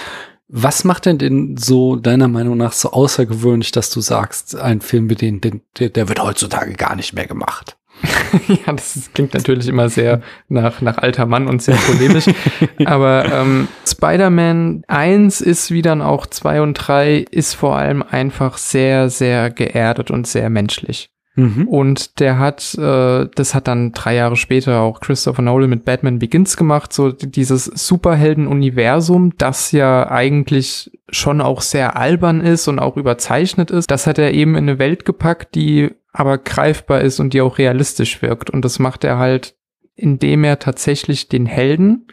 Was macht denn den so deiner Meinung nach so außergewöhnlich, dass du sagst, ein Film, den, den, der wird heutzutage gar nicht mehr gemacht? <laughs> ja, das klingt natürlich immer sehr nach, nach alter Mann und sehr polemisch. <laughs> Aber ähm, Spider-Man 1 ist wie dann auch 2 und 3 ist vor allem einfach sehr, sehr geerdet und sehr menschlich. Mhm. Und der hat, äh, das hat dann drei Jahre später auch Christopher Nolan mit Batman Begins gemacht, so dieses Superhelden-Universum, das ja eigentlich schon auch sehr albern ist und auch überzeichnet ist. Das hat er eben in eine Welt gepackt, die aber greifbar ist und die auch realistisch wirkt. Und das macht er halt, indem er tatsächlich den Helden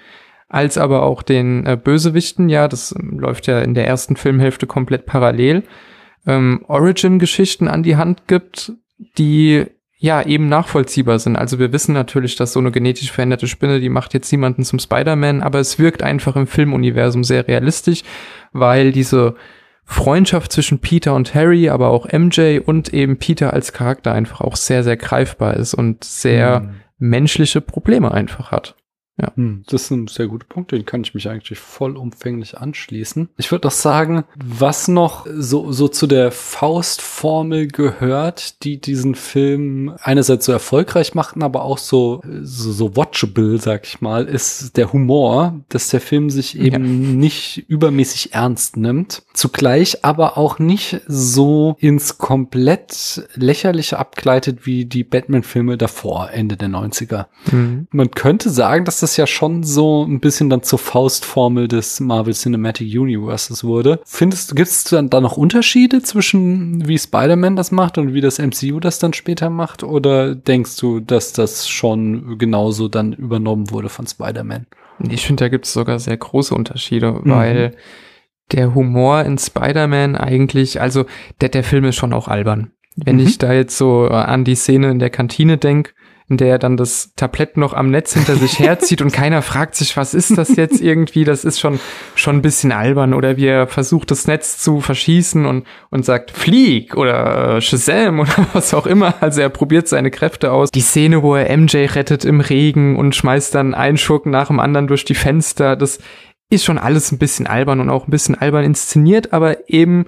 als aber auch den äh, Bösewichten, ja, das ähm, läuft ja in der ersten Filmhälfte komplett parallel, ähm, Origin-Geschichten an die Hand gibt, die ja eben nachvollziehbar sind. Also wir wissen natürlich, dass so eine genetisch veränderte Spinne, die macht jetzt niemanden zum Spider-Man, aber es wirkt einfach im Filmuniversum sehr realistisch, weil diese Freundschaft zwischen Peter und Harry, aber auch MJ und eben Peter als Charakter einfach auch sehr, sehr greifbar ist und sehr mhm. menschliche Probleme einfach hat. Ja. Hm, das ist ein sehr guter Punkt, den kann ich mich eigentlich vollumfänglich anschließen. Ich würde doch sagen, was noch so, so zu der Faustformel gehört, die diesen Film einerseits so erfolgreich machten, aber auch so, so, so watchable, sag ich mal, ist der Humor, dass der Film sich eben ja. nicht übermäßig ernst nimmt, zugleich aber auch nicht so ins komplett lächerliche abgleitet wie die Batman-Filme davor, Ende der 90er. Mhm. Man könnte sagen, dass das das ja schon so ein bisschen dann zur Faustformel des Marvel Cinematic Universes wurde. Findest du, gibt es dann da noch Unterschiede zwischen wie Spider-Man das macht und wie das MCU das dann später macht? Oder denkst du, dass das schon genauso dann übernommen wurde von Spider-Man? Ich finde, da gibt es sogar sehr große Unterschiede, mhm. weil der Humor in Spider-Man eigentlich, also der, der Film ist schon auch albern. Wenn mhm. ich da jetzt so an die Szene in der Kantine denke, der er dann das Tablett noch am Netz hinter sich herzieht und keiner fragt sich, was ist das jetzt irgendwie? Das ist schon, schon ein bisschen albern. Oder wie er versucht, das Netz zu verschießen und, und sagt, flieg oder äh, Shazam oder <laughs> was auch immer. Also er probiert seine Kräfte aus. Die Szene, wo er MJ rettet im Regen und schmeißt dann einen Schurken nach dem anderen durch die Fenster, das ist schon alles ein bisschen albern und auch ein bisschen albern inszeniert, aber eben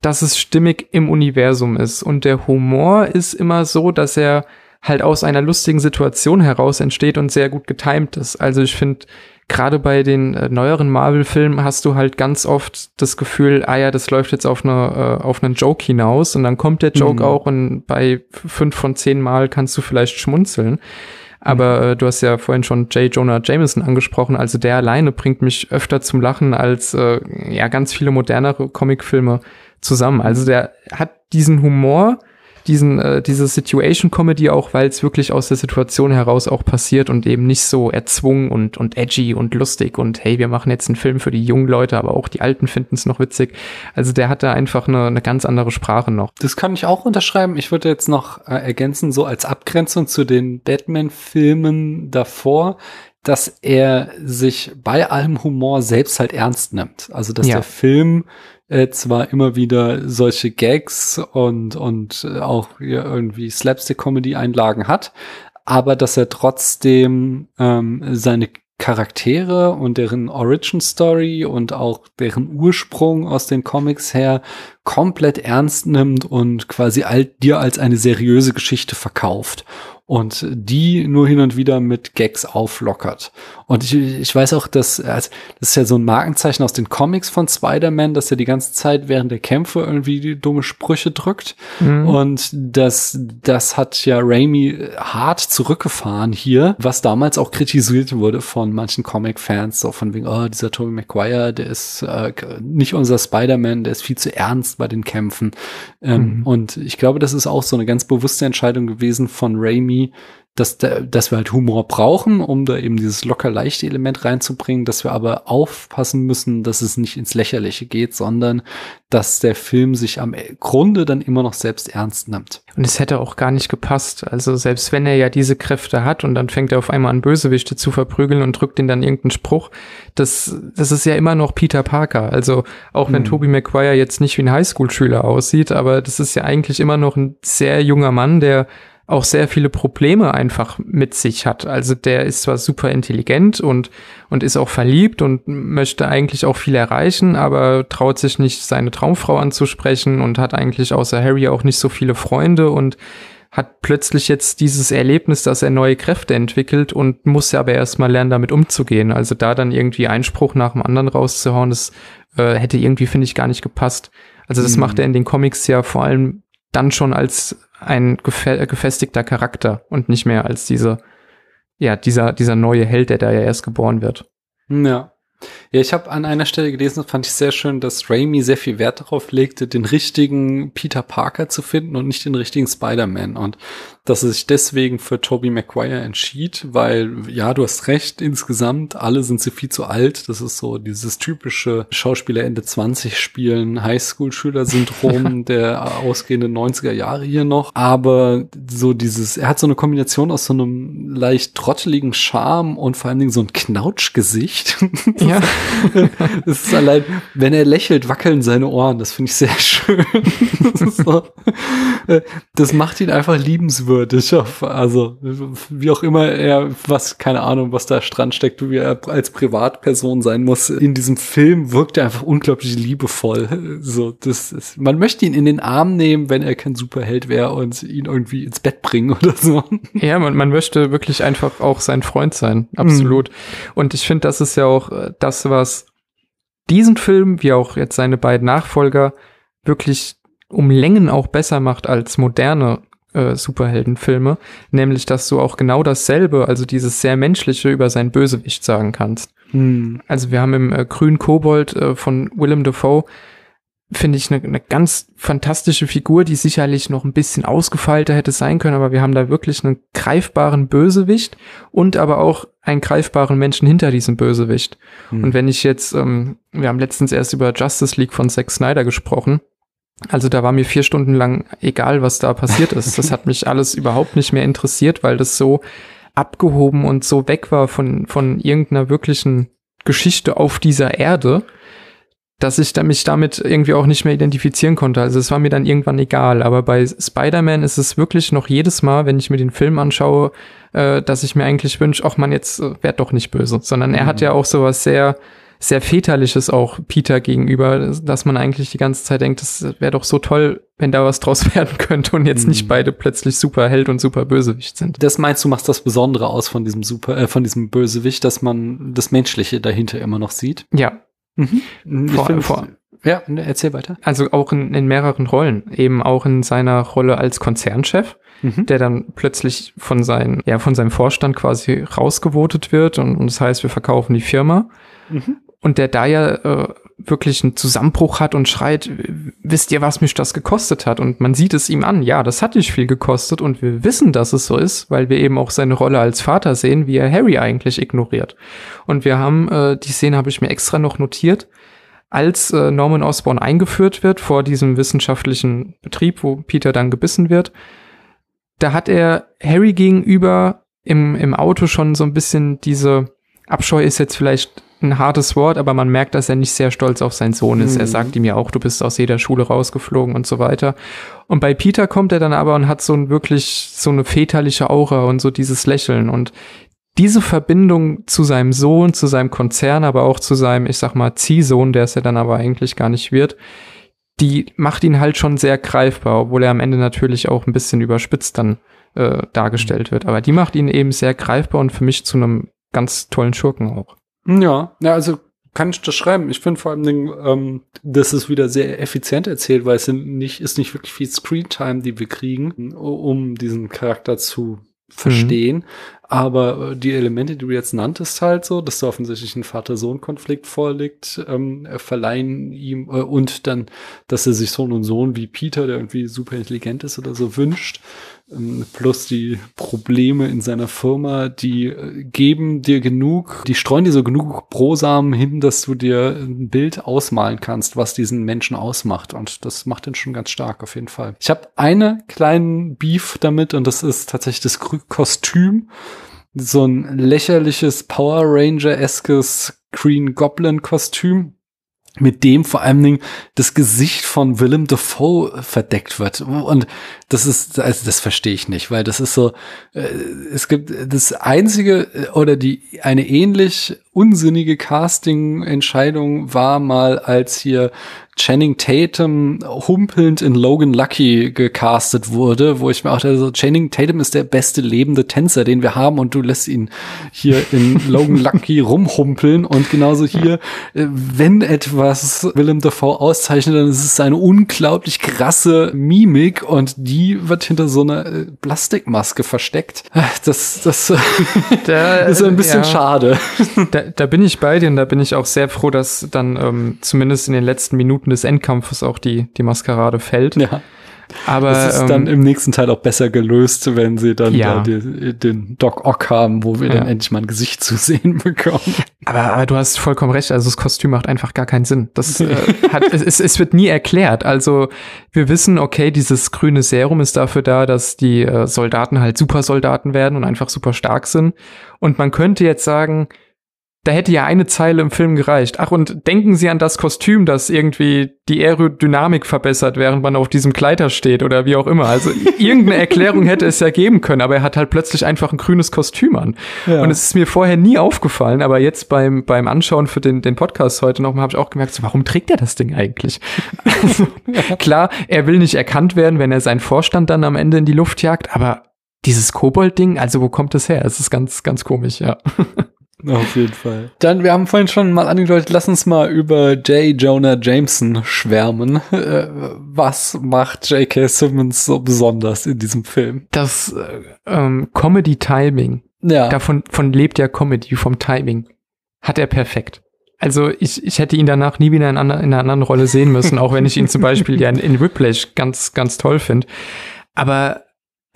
dass es stimmig im Universum ist. Und der Humor ist immer so, dass er halt aus einer lustigen Situation heraus entsteht und sehr gut getimt ist. Also ich finde, gerade bei den äh, neueren Marvel-Filmen hast du halt ganz oft das Gefühl, ah ja, das läuft jetzt auf, eine, äh, auf einen Joke hinaus und dann kommt der Joke mhm. auch und bei fünf von zehn Mal kannst du vielleicht schmunzeln. Aber mhm. äh, du hast ja vorhin schon J. Jonah Jameson angesprochen, also der alleine bringt mich öfter zum Lachen als äh, ja ganz viele modernere Comicfilme zusammen. Also der hat diesen Humor, diesen, äh, diese Situation-Comedy auch, weil es wirklich aus der Situation heraus auch passiert und eben nicht so erzwungen und, und edgy und lustig und hey, wir machen jetzt einen Film für die jungen Leute, aber auch die Alten finden es noch witzig. Also der hat da einfach eine, eine ganz andere Sprache noch. Das kann ich auch unterschreiben. Ich würde jetzt noch äh, ergänzen, so als Abgrenzung zu den Batman-Filmen davor, dass er sich bei allem Humor selbst halt ernst nimmt. Also dass ja. der Film äh, zwar immer wieder solche Gags und, und äh, auch ja, irgendwie Slapstick-Comedy-Einlagen hat, aber dass er trotzdem ähm, seine Charaktere und deren Origin Story und auch deren Ursprung aus den Comics her komplett ernst nimmt und quasi all, dir als eine seriöse Geschichte verkauft und die nur hin und wieder mit Gags auflockert. Und ich, ich weiß auch, dass also das ist ja so ein Markenzeichen aus den Comics von Spider-Man, dass er die ganze Zeit während der Kämpfe irgendwie die dumme Sprüche drückt. Mhm. Und das, das hat ja Raimi hart zurückgefahren hier, was damals auch kritisiert wurde von manchen Comic-Fans, so von wegen, oh, dieser Tobey Maguire, der ist äh, nicht unser Spider-Man, der ist viel zu ernst bei den Kämpfen. Ähm, mhm. Und ich glaube, das ist auch so eine ganz bewusste Entscheidung gewesen von Raimi, dass, dass wir halt Humor brauchen, um da eben dieses locker leichte Element reinzubringen, dass wir aber aufpassen müssen, dass es nicht ins Lächerliche geht, sondern dass der Film sich am Grunde dann immer noch selbst ernst nimmt. Und es hätte auch gar nicht gepasst. Also selbst wenn er ja diese Kräfte hat und dann fängt er auf einmal an Bösewichte zu verprügeln und drückt ihn dann irgendeinen Spruch, das, das ist ja immer noch Peter Parker. Also auch wenn mhm. Tobey Maguire jetzt nicht wie ein Highschool-Schüler aussieht, aber das ist ja eigentlich immer noch ein sehr junger Mann, der auch sehr viele Probleme einfach mit sich hat. Also der ist zwar super intelligent und, und ist auch verliebt und möchte eigentlich auch viel erreichen, aber traut sich nicht, seine Traumfrau anzusprechen und hat eigentlich außer Harry auch nicht so viele Freunde und hat plötzlich jetzt dieses Erlebnis, dass er neue Kräfte entwickelt und muss ja aber erstmal lernen, damit umzugehen. Also da dann irgendwie Einspruch nach dem anderen rauszuhauen, das äh, hätte irgendwie, finde ich, gar nicht gepasst. Also das mhm. macht er in den Comics ja vor allem dann schon als ein gefestigter Charakter und nicht mehr als diese, ja, dieser, dieser neue Held, der da ja erst geboren wird. Ja. Ja, ich habe an einer Stelle gelesen, fand ich sehr schön, dass Raimi sehr viel Wert darauf legte, den richtigen Peter Parker zu finden und nicht den richtigen Spider-Man. Und dass er sich deswegen für Tobey Maguire entschied, weil, ja, du hast recht, insgesamt, alle sind sie viel zu alt. Das ist so dieses typische Schauspieler Ende 20 spielen, Highschool-Schüler-Syndrom <laughs> der ausgehenden 90er Jahre hier noch. Aber so dieses, er hat so eine Kombination aus so einem leicht trotteligen Charme und vor allen Dingen so ein Knautschgesicht. <laughs> Ja. <laughs> Es ist allein, wenn er lächelt, wackeln seine Ohren. Das finde ich sehr <laughs> schön. Das, so, äh, das macht ihn einfach liebenswürdig würdig. Also, wie auch immer er, was, keine Ahnung, was da dran steckt, wie er als Privatperson sein muss. In diesem Film wirkt er einfach unglaublich liebevoll. So, das ist, man möchte ihn in den Arm nehmen, wenn er kein Superheld wäre und ihn irgendwie ins Bett bringen <laughs> oder so. Ja, man, man möchte wirklich einfach auch sein Freund sein. Absolut. Mhm. Und ich finde, das ist ja auch äh, das, was diesen Film, wie auch jetzt seine beiden Nachfolger, wirklich um Längen auch besser macht als moderne äh, Superheldenfilme, nämlich dass du auch genau dasselbe, also dieses sehr menschliche über sein Bösewicht sagen kannst. Hm. Also wir haben im äh, Grün Kobold äh, von Willem Dafoe finde ich eine ne ganz fantastische Figur, die sicherlich noch ein bisschen ausgefeilter hätte sein können, aber wir haben da wirklich einen greifbaren Bösewicht und aber auch einen greifbaren Menschen hinter diesem Bösewicht. Hm. Und wenn ich jetzt, ähm, wir haben letztens erst über Justice League von Zack Snyder gesprochen, also da war mir vier Stunden lang egal, was da passiert ist. Das hat mich alles überhaupt nicht mehr interessiert, weil das so abgehoben und so weg war von, von irgendeiner wirklichen Geschichte auf dieser Erde, dass ich mich damit irgendwie auch nicht mehr identifizieren konnte. Also es war mir dann irgendwann egal. Aber bei Spider-Man ist es wirklich noch jedes Mal, wenn ich mir den Film anschaue, äh, dass ich mir eigentlich wünsche, ach man, jetzt äh, werd doch nicht böse. Sondern er hat mhm. ja auch sowas sehr sehr väterliches auch Peter gegenüber, dass man eigentlich die ganze Zeit denkt, das wäre doch so toll, wenn da was draus <laughs> werden könnte und jetzt mhm. nicht beide plötzlich super Held und super Bösewicht sind. Das meinst du, machst das Besondere aus von diesem super, äh, von diesem Bösewicht, dass man das Menschliche dahinter immer noch sieht? Ja. Mhm. Vor, vor, ja, erzähl weiter. Also auch in, in mehreren Rollen, eben auch in seiner Rolle als Konzernchef. Mhm. der dann plötzlich von, seinen, ja, von seinem Vorstand quasi rausgewotet wird und, und das heißt, wir verkaufen die Firma. Mhm und der da ja äh, wirklich einen Zusammenbruch hat und schreit, wisst ihr, was mich das gekostet hat? Und man sieht es ihm an, ja, das hat nicht viel gekostet und wir wissen, dass es so ist, weil wir eben auch seine Rolle als Vater sehen, wie er Harry eigentlich ignoriert. Und wir haben, äh, die Szene habe ich mir extra noch notiert, als äh, Norman Osborn eingeführt wird vor diesem wissenschaftlichen Betrieb, wo Peter dann gebissen wird, da hat er Harry gegenüber im, im Auto schon so ein bisschen diese Abscheu ist jetzt vielleicht ein hartes Wort, aber man merkt, dass er nicht sehr stolz auf seinen Sohn ist. Mhm. Er sagt ihm ja auch, du bist aus jeder Schule rausgeflogen und so weiter. Und bei Peter kommt er dann aber und hat so ein wirklich so eine väterliche Aura und so dieses Lächeln und diese Verbindung zu seinem Sohn, zu seinem Konzern, aber auch zu seinem, ich sag mal, Ziehsohn, der es ja dann aber eigentlich gar nicht wird, die macht ihn halt schon sehr greifbar, obwohl er am Ende natürlich auch ein bisschen überspitzt dann äh, dargestellt wird. Aber die macht ihn eben sehr greifbar und für mich zu einem ganz tollen Schurken auch. Ja, ja, also kann ich das schreiben. Ich finde vor allem, ähm, das ist wieder sehr effizient erzählt, weil es nicht, ist nicht wirklich viel Screentime, die wir kriegen, um diesen Charakter zu verstehen. Mhm. Aber äh, die Elemente, die du jetzt nanntest, halt so, dass da offensichtlich ein Vater-Sohn-Konflikt vorliegt, ähm, verleihen ihm äh, und dann, dass er sich Sohn und Sohn wie Peter, der irgendwie super intelligent ist oder so, wünscht. Ähm, plus die Probleme in seiner Firma, die äh, geben dir genug, die streuen dir so genug Prosamen hin, dass du dir ein Bild ausmalen kannst, was diesen Menschen ausmacht. Und das macht ihn schon ganz stark, auf jeden Fall. Ich habe eine kleinen Beef damit und das ist tatsächlich das Kostüm. So ein lächerliches Power Ranger-eskes Green Goblin-Kostüm mit dem vor allen Dingen das Gesicht von Willem Dafoe verdeckt wird. Und das ist, also das verstehe ich nicht, weil das ist so, äh, es gibt das einzige äh, oder die, eine ähnlich unsinnige Casting-Entscheidung war mal, als hier Channing Tatum humpelnd in Logan Lucky gecastet wurde, wo ich mir auch dachte, so, Channing Tatum ist der beste lebende Tänzer, den wir haben und du lässt ihn hier in <laughs> Logan Lucky rumhumpeln und genauso hier, äh, wenn etwas Willem Dafoe auszeichnet, dann ist es seine unglaublich krasse Mimik und die wird hinter so einer äh, Plastikmaske versteckt. <laughs> Das, das <laughs> da, ist ein bisschen ja, schade. Da, da bin ich bei dir und da bin ich auch sehr froh, dass dann ähm, zumindest in den letzten Minuten Minuten des Endkampfes auch die, die Maskerade fällt. Ja. Aber es ist ähm, dann im nächsten Teil auch besser gelöst, wenn sie dann ja. da die, den Doc Ock haben, wo wir ja. dann endlich mal ein Gesicht zu sehen <laughs> bekommen. Aber, aber, du hast vollkommen recht, also das Kostüm macht einfach gar keinen Sinn. Das äh, <laughs> hat, es, es wird nie erklärt. Also wir wissen, okay, dieses grüne Serum ist dafür da, dass die äh, Soldaten halt Supersoldaten werden und einfach super stark sind. Und man könnte jetzt sagen, da hätte ja eine Zeile im Film gereicht. Ach, und denken Sie an das Kostüm, das irgendwie die Aerodynamik verbessert, während man auf diesem Kleider steht oder wie auch immer. Also <laughs> irgendeine Erklärung hätte es ja geben können, aber er hat halt plötzlich einfach ein grünes Kostüm an. Ja. Und es ist mir vorher nie aufgefallen, aber jetzt beim, beim Anschauen für den, den Podcast heute nochmal habe ich auch gemerkt, so, warum trägt er das Ding eigentlich? <laughs> Also. Klar, er will nicht erkannt werden, wenn er seinen Vorstand dann am Ende in die Luft jagt, aber dieses Kobold-Ding, also wo kommt das her? Es ist ganz, ganz komisch, ja. Auf jeden Fall. Dann, wir haben vorhin schon mal angedeutet, lass uns mal über J. Jonah Jameson schwärmen. <laughs> Äh, was macht J.K. Simmons so besonders in diesem Film? Das äh, ähm, Comedy-Timing. Ja. Davon von lebt ja Comedy, vom Timing. Hat er perfekt. Also ich, ich hätte ihn danach nie wieder in, in einer anderen Rolle sehen müssen, auch wenn ich ihn zum Beispiel ja in, in Whiplash ganz, ganz toll finde. Aber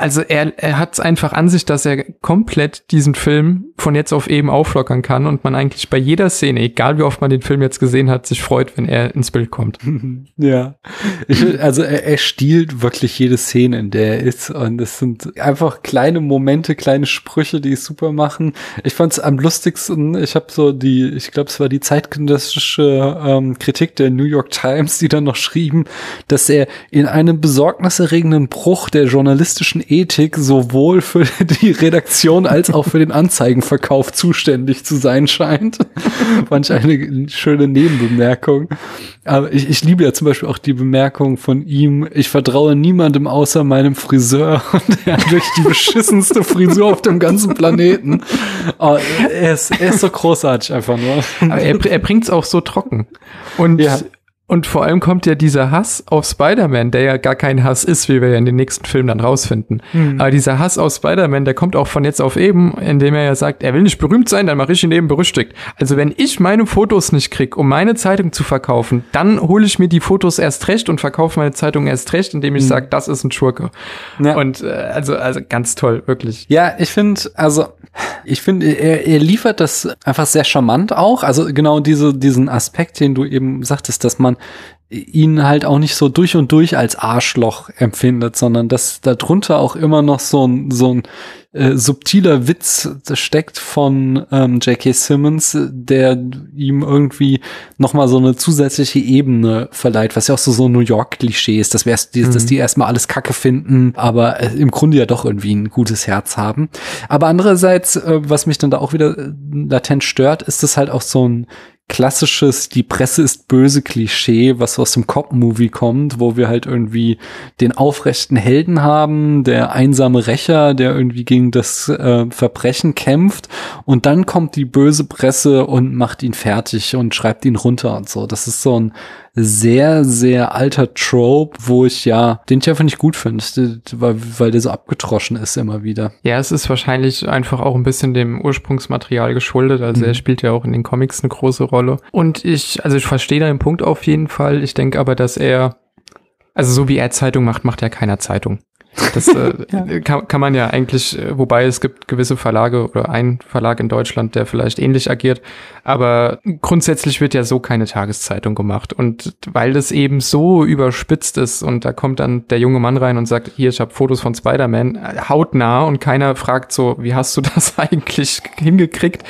also er, er hat es einfach an sich, dass er komplett diesen Film von jetzt auf eben auflockern kann und man eigentlich bei jeder Szene, egal wie oft man den Film jetzt gesehen hat, sich freut, wenn er ins Bild kommt. <laughs> Ja, ich, also er, er stiehlt wirklich jede Szene, in der er ist und es sind einfach kleine Momente, kleine Sprüche, die es super machen. Ich fand es am lustigsten, ich habe so die, ich glaube es war die zeitgenössische ähm, Kritik der New York Times, die dann noch schrieben, dass er in einem besorgniserregenden Bruch der journalistischen Ethik sowohl für <laughs> die Redaktion als auch für den Anzeigenverkauf zuständig zu sein scheint. <laughs> Fand ich eine schöne Nebenbemerkung. Aber ich, ich liebe ja zum Beispiel auch die Bemerkung von ihm, ich vertraue niemandem außer meinem Friseur <laughs> und er hat wirklich die beschissenste Frisur auf dem ganzen Planeten. Oh, er, ist, er ist so großartig einfach nur. Aber er, er bringt es auch so trocken. Und ja. Und vor allem kommt ja dieser Hass auf Spider-Man, der ja gar kein Hass ist, wie wir ja in den nächsten Filmen dann rausfinden. Mhm. Aber dieser Hass auf Spider-Man, der kommt auch von jetzt auf eben, indem er ja sagt, er will nicht berühmt sein, dann mache ich ihn eben berüchtigt. Also wenn ich meine Fotos nicht krieg, um meine Zeitung zu verkaufen, dann hole ich mir die Fotos erst recht und verkaufe meine Zeitung erst recht, indem ich mhm. sage, das ist ein Schurke. Ja. Und äh, also, also ganz toll, wirklich. Ja, ich finde, also ich finde, er, er liefert das einfach sehr charmant auch. Also genau diese, diesen Aspekt, den du eben sagtest, dass man ihn halt auch nicht so durch und durch als Arschloch empfindet, sondern dass darunter auch immer noch so ein, so ein äh, subtiler Witz steckt von ähm, J.K. Simmons, der ihm irgendwie nochmal so eine zusätzliche Ebene verleiht, was ja auch so, so New York-Klischee ist, dass, wir erst, die, mhm. dass die erstmal alles Kacke finden, aber äh, im Grunde ja doch irgendwie ein gutes Herz haben. Aber andererseits, äh, was mich dann da auch wieder äh, latent stört, ist das halt auch so ein klassisches Die Presse ist böse Klischee, was aus dem Cop-Movie kommt, wo wir halt irgendwie den aufrechten Helden haben, der einsame Rächer, der irgendwie gegen das äh, Verbrechen kämpft und dann kommt die böse Presse und macht ihn fertig und schreibt ihn runter und so. Das ist so ein sehr, sehr alter Trope, wo ich ja, den ich einfach nicht gut finde, weil, weil der so abgetroschen ist immer wieder. Ja, es ist wahrscheinlich einfach auch ein bisschen dem Ursprungsmaterial geschuldet. Also mhm. er spielt ja auch in den Comics eine große Rolle. Und ich, also ich verstehe deinen Punkt auf jeden Fall. Ich denke aber, dass er, also so wie er Zeitung macht, macht er keiner Zeitung. Das <laughs> äh, ja. kann, kann man ja eigentlich, äh, wobei es gibt gewisse Verlage oder ein Verlag in Deutschland, der vielleicht ähnlich agiert, aber grundsätzlich wird ja so keine Tageszeitung gemacht. Und weil das eben so überspitzt ist und da kommt dann der junge Mann rein und sagt, hier, ich habe Fotos von Spider-Man, äh, hautnah und keiner fragt so, wie hast du das <laughs> eigentlich hingekriegt?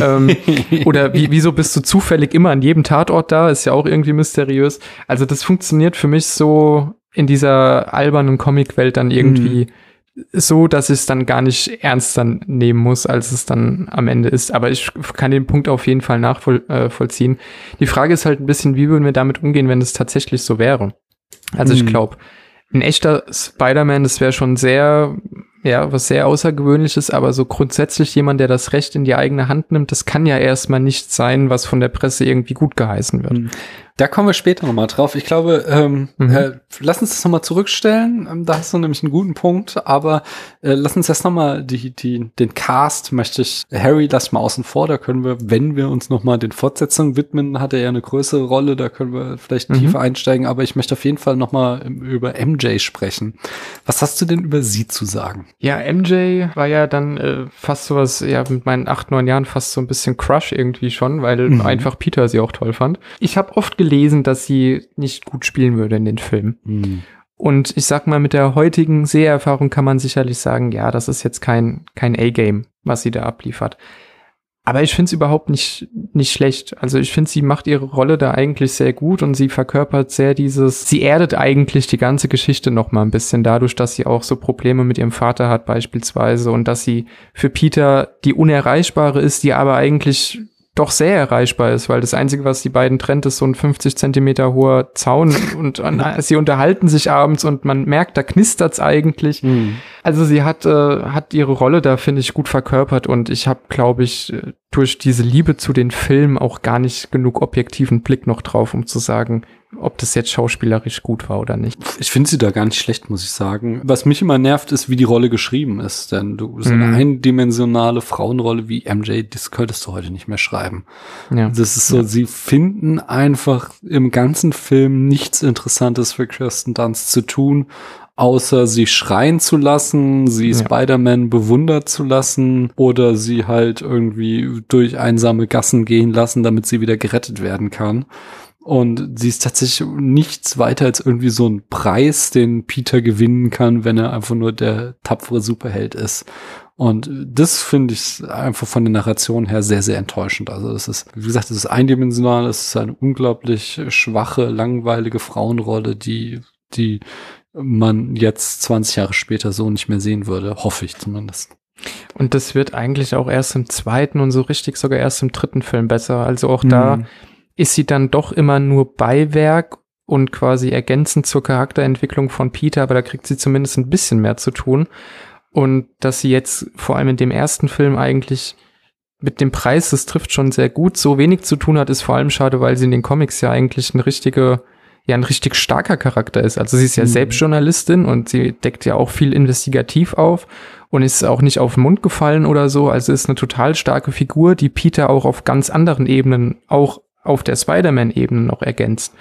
ähm, <laughs> oder wie, wieso bist du zufällig immer an jedem Tatort da? Ist ja auch irgendwie mysteriös. Also das funktioniert für mich so in dieser albernen Comicwelt dann irgendwie mhm. so, dass ich es dann gar nicht ernster nehmen muss, als es dann am Ende ist. Aber ich kann den Punkt auf jeden Fall nachvollziehen. Äh, Die Frage ist halt ein bisschen, wie würden wir damit umgehen, wenn es tatsächlich so wäre? Also mhm. ich glaube, ein echter Spider-Man, das wäre schon sehr, ja, was sehr Außergewöhnliches, aber so grundsätzlich jemand, der das Recht in die eigene Hand nimmt, das kann ja erstmal nicht sein, was von der Presse irgendwie gut geheißen wird. Mhm. Da kommen wir später nochmal drauf. Ich glaube, ähm, mhm. äh, lass uns das nochmal zurückstellen. Ähm, da hast du nämlich einen guten Punkt. Aber äh, lass uns erst nochmal die, die, den Cast möchte ich, Harry lass mal außen vor. Da können wir, wenn wir uns nochmal den Fortsetzungen widmen, hat er ja eine größere Rolle. Da können wir vielleicht mhm. tiefer einsteigen. Aber ich möchte auf jeden Fall nochmal über MJ sprechen. Was hast du denn über sie zu sagen? Ja, MJ war ja dann äh, fast sowas, ja, mit meinen acht, neun Jahren fast so ein bisschen Crush irgendwie schon, weil mhm. einfach Peter sie auch toll fand. Ich habe oft gelesen, dass sie nicht gut spielen würde in den Filmen. Mhm. Und ich sag mal, mit der heutigen Seherfahrung kann man sicherlich sagen, ja, das ist jetzt kein, kein A-Game, was sie da abliefert. Aber ich finde es überhaupt nicht, nicht schlecht. Also ich finde, sie macht ihre Rolle da eigentlich sehr gut und sie verkörpert sehr dieses, sie erdet eigentlich die ganze Geschichte noch mal ein bisschen dadurch, dass sie auch so Probleme mit ihrem Vater hat beispielsweise und dass sie für Peter die Unerreichbare ist, die aber eigentlich doch sehr erreichbar ist, weil das Einzige, was die beiden trennt, ist so ein 50 Zentimeter hoher Zaun <laughs> und, und sie unterhalten sich abends und man merkt, da knistert's eigentlich. Mhm. Also sie hat, äh, hat ihre Rolle da, finde ich, gut verkörpert und ich habe, glaube ich, durch diese Liebe zu den Filmen auch gar nicht genug objektiven Blick noch drauf, um zu sagen, ob das jetzt schauspielerisch gut war oder nicht. Ich finde sie da gar nicht schlecht, muss ich sagen. Was mich immer nervt, ist, wie die Rolle geschrieben ist. Denn du so eine mm. eindimensionale Frauenrolle wie MJ, das könntest du heute nicht mehr schreiben. Ja. Das ist so, ja. sie finden einfach im ganzen Film nichts Interessantes für Kirsten Dunst zu tun, außer sie schreien zu lassen, sie ja. Spider-Man bewundert zu lassen oder sie halt irgendwie durch einsame Gassen gehen lassen, damit sie wieder gerettet werden kann. Und sie ist tatsächlich nichts weiter als irgendwie so ein Preis, den Peter gewinnen kann, wenn er einfach nur der tapfere Superheld ist. Und das finde ich einfach von der Narration her sehr, sehr enttäuschend. Also es ist, wie gesagt, es ist eindimensional, es ist eine unglaublich schwache, langweilige Frauenrolle, die, die man jetzt 20 Jahre später so nicht mehr sehen würde, hoffe ich zumindest. Und das wird eigentlich auch erst im zweiten und so richtig sogar erst im dritten Film besser. Also auch da mhm ist sie dann doch immer nur Beiwerk und quasi ergänzend zur Charakterentwicklung von Peter, aber da kriegt sie zumindest ein bisschen mehr zu tun. Und dass sie jetzt vor allem in dem ersten Film eigentlich mit dem Preis, das trifft schon sehr gut, so wenig zu tun hat, ist vor allem schade, weil sie in den Comics ja eigentlich ein richtige, ja, ein richtig starker Charakter ist. Also sie ist ja mhm. selbst Journalistin und sie deckt ja auch viel investigativ auf und ist auch nicht auf den Mund gefallen oder so. Also ist eine total starke Figur, die Peter auch auf ganz anderen Ebenen auch auf der Spider-Man-Ebene noch ergänzt.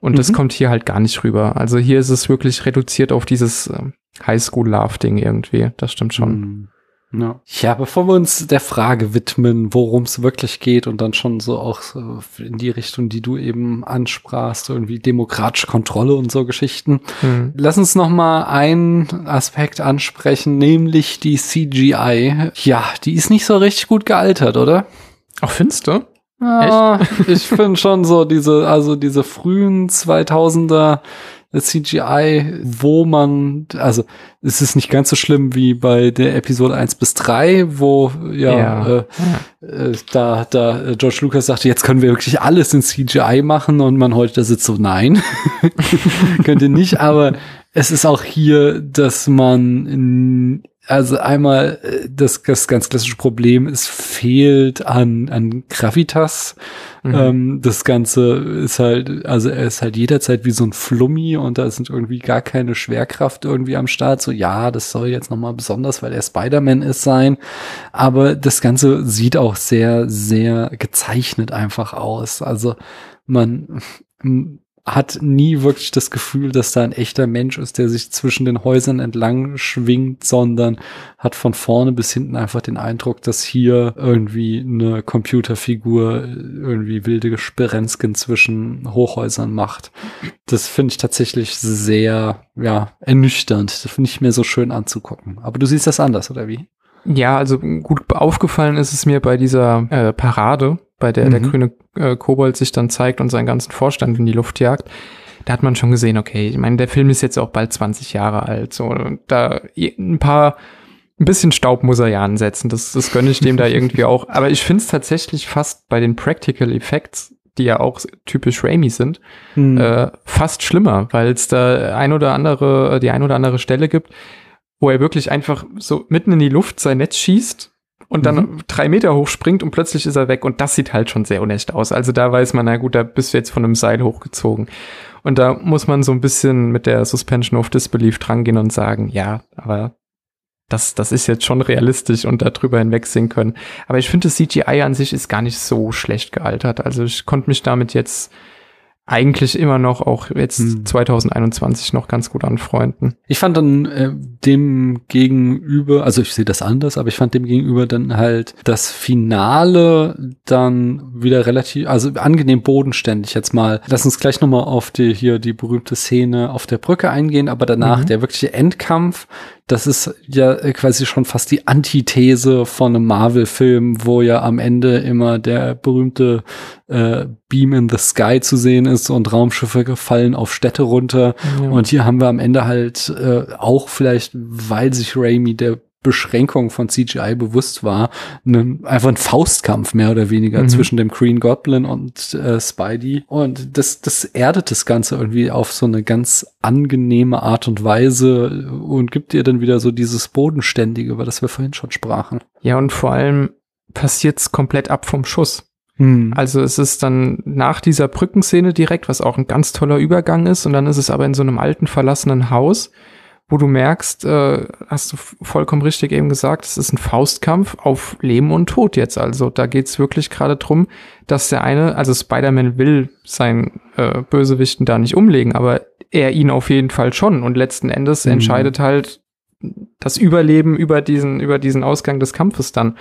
Und mhm. das kommt hier halt gar nicht rüber. Also hier ist es wirklich reduziert auf dieses äh, Highschool-Love-Ding irgendwie. Das stimmt schon. Mhm. Ja. ja, bevor wir uns der Frage widmen, worum es wirklich geht und dann schon so auch so in die Richtung, die du eben ansprachst, irgendwie demokratische Kontrolle und so Geschichten, mhm. lass uns noch mal einen Aspekt ansprechen, nämlich die CGI. Ja, die ist nicht so richtig gut gealtert, oder? Ach, findest du? Ja, <laughs> ich finde schon so diese, also diese frühen 2000er, CGI, wo man, also es ist nicht ganz so schlimm wie bei der Episode 1 bis 3, wo ja, Ja. Äh, äh, da, da äh, George Lucas sagte, jetzt können wir wirklich alles in CGI machen und man heute da sitzt so, nein, <laughs> könnt ihr nicht, aber es ist auch hier, dass man also einmal äh, das, das ganz klassische Problem, es fehlt an, an Gravitas. Mhm. Ähm, das Ganze ist halt, also er ist halt jederzeit wie so ein Flummi und da sind irgendwie gar keine Schwerkraft irgendwie am Start. So, ja, das soll jetzt nochmal besonders, weil er Spider-Man ist sein. Aber das Ganze sieht auch sehr, sehr gezeichnet einfach aus. Also man hat nie wirklich das Gefühl, dass da ein echter Mensch ist, der sich zwischen den Häusern entlang schwingt, sondern hat von vorne bis hinten einfach den Eindruck, dass hier irgendwie eine Computerfigur irgendwie wilde Gesperenzken zwischen Hochhäusern macht. Das finde ich tatsächlich sehr, ja, ernüchternd. Das finde ich mir so schön anzugucken. Aber du siehst das anders, oder wie? Ja, also gut aufgefallen ist es mir bei dieser äh, Parade, bei der der Mhm. grüne äh, Kobold sich dann zeigt und seinen ganzen Vorstand in die Luft jagt. Da hat man schon gesehen, okay, ich meine, der Film ist jetzt auch bald 20 Jahre alt, so und da ein paar ein bisschen Staub muss er ja ansetzen, das, das gönne ich dem da <laughs> irgendwie auch. Aber ich finde es tatsächlich fast bei den Practical Effects, die ja auch typisch Raimi sind, Hm. äh, fast schlimmer, weil es da ein oder andere, die ein oder andere Stelle gibt, wo er wirklich einfach so mitten in die Luft sein Netz schießt und dann Mhm. drei Meter hoch springt und plötzlich ist er weg und das sieht halt schon sehr unecht aus. Also da weiß man, na gut, da bist du jetzt von einem Seil hochgezogen. Und da muss man so ein bisschen mit der Suspension of Disbelief drangehen und sagen, ja, aber das, das ist jetzt schon realistisch und darüber hinwegsehen können. Aber ich finde, das CGI an sich ist gar nicht so schlecht gealtert. Also ich konnte mich damit jetzt eigentlich immer noch, auch jetzt Hm. 2021 noch ganz gut anfreunden. Ich fand dann äh, dem gegenüber, also ich sehe das anders, aber ich fand dem gegenüber dann halt das Finale dann wieder relativ, also angenehm bodenständig jetzt mal. Lass uns gleich nochmal auf die hier die berühmte Szene auf der Brücke eingehen, aber danach Mhm. der wirkliche Endkampf, das ist ja quasi schon fast die Antithese von einem Marvel-Film, wo ja am Ende immer der berühmte äh, Beam in the Sky zu sehen ist und Raumschiffe fallen auf Städte runter. Ja. Und hier haben wir am Ende halt äh, auch vielleicht, weil sich Raimi der Beschränkung von CGI bewusst war, ne, einfach ein Faustkampf mehr oder weniger Mhm. zwischen dem Green Goblin und äh, Spidey. Und das, das erdet das Ganze irgendwie auf so eine ganz angenehme Art und Weise und gibt dir dann wieder so dieses Bodenständige, über das wir vorhin schon sprachen. ja, und vor allem passiert's komplett ab vom Schuss. Also es ist dann nach dieser Brückenszene direkt, was auch ein ganz toller Übergang ist, und dann ist es aber in so einem alten verlassenen Haus, wo du merkst, äh, hast du vollkommen richtig eben gesagt, es ist ein Faustkampf auf Leben und Tod jetzt. Also da geht's wirklich gerade drum, dass der eine, also Spider-Man will seinen äh, Bösewichten da nicht umlegen, aber er ihn auf jeden Fall schon. Und letzten Endes Mhm. entscheidet halt das Überleben über diesen, über diesen Ausgang des Kampfes dann.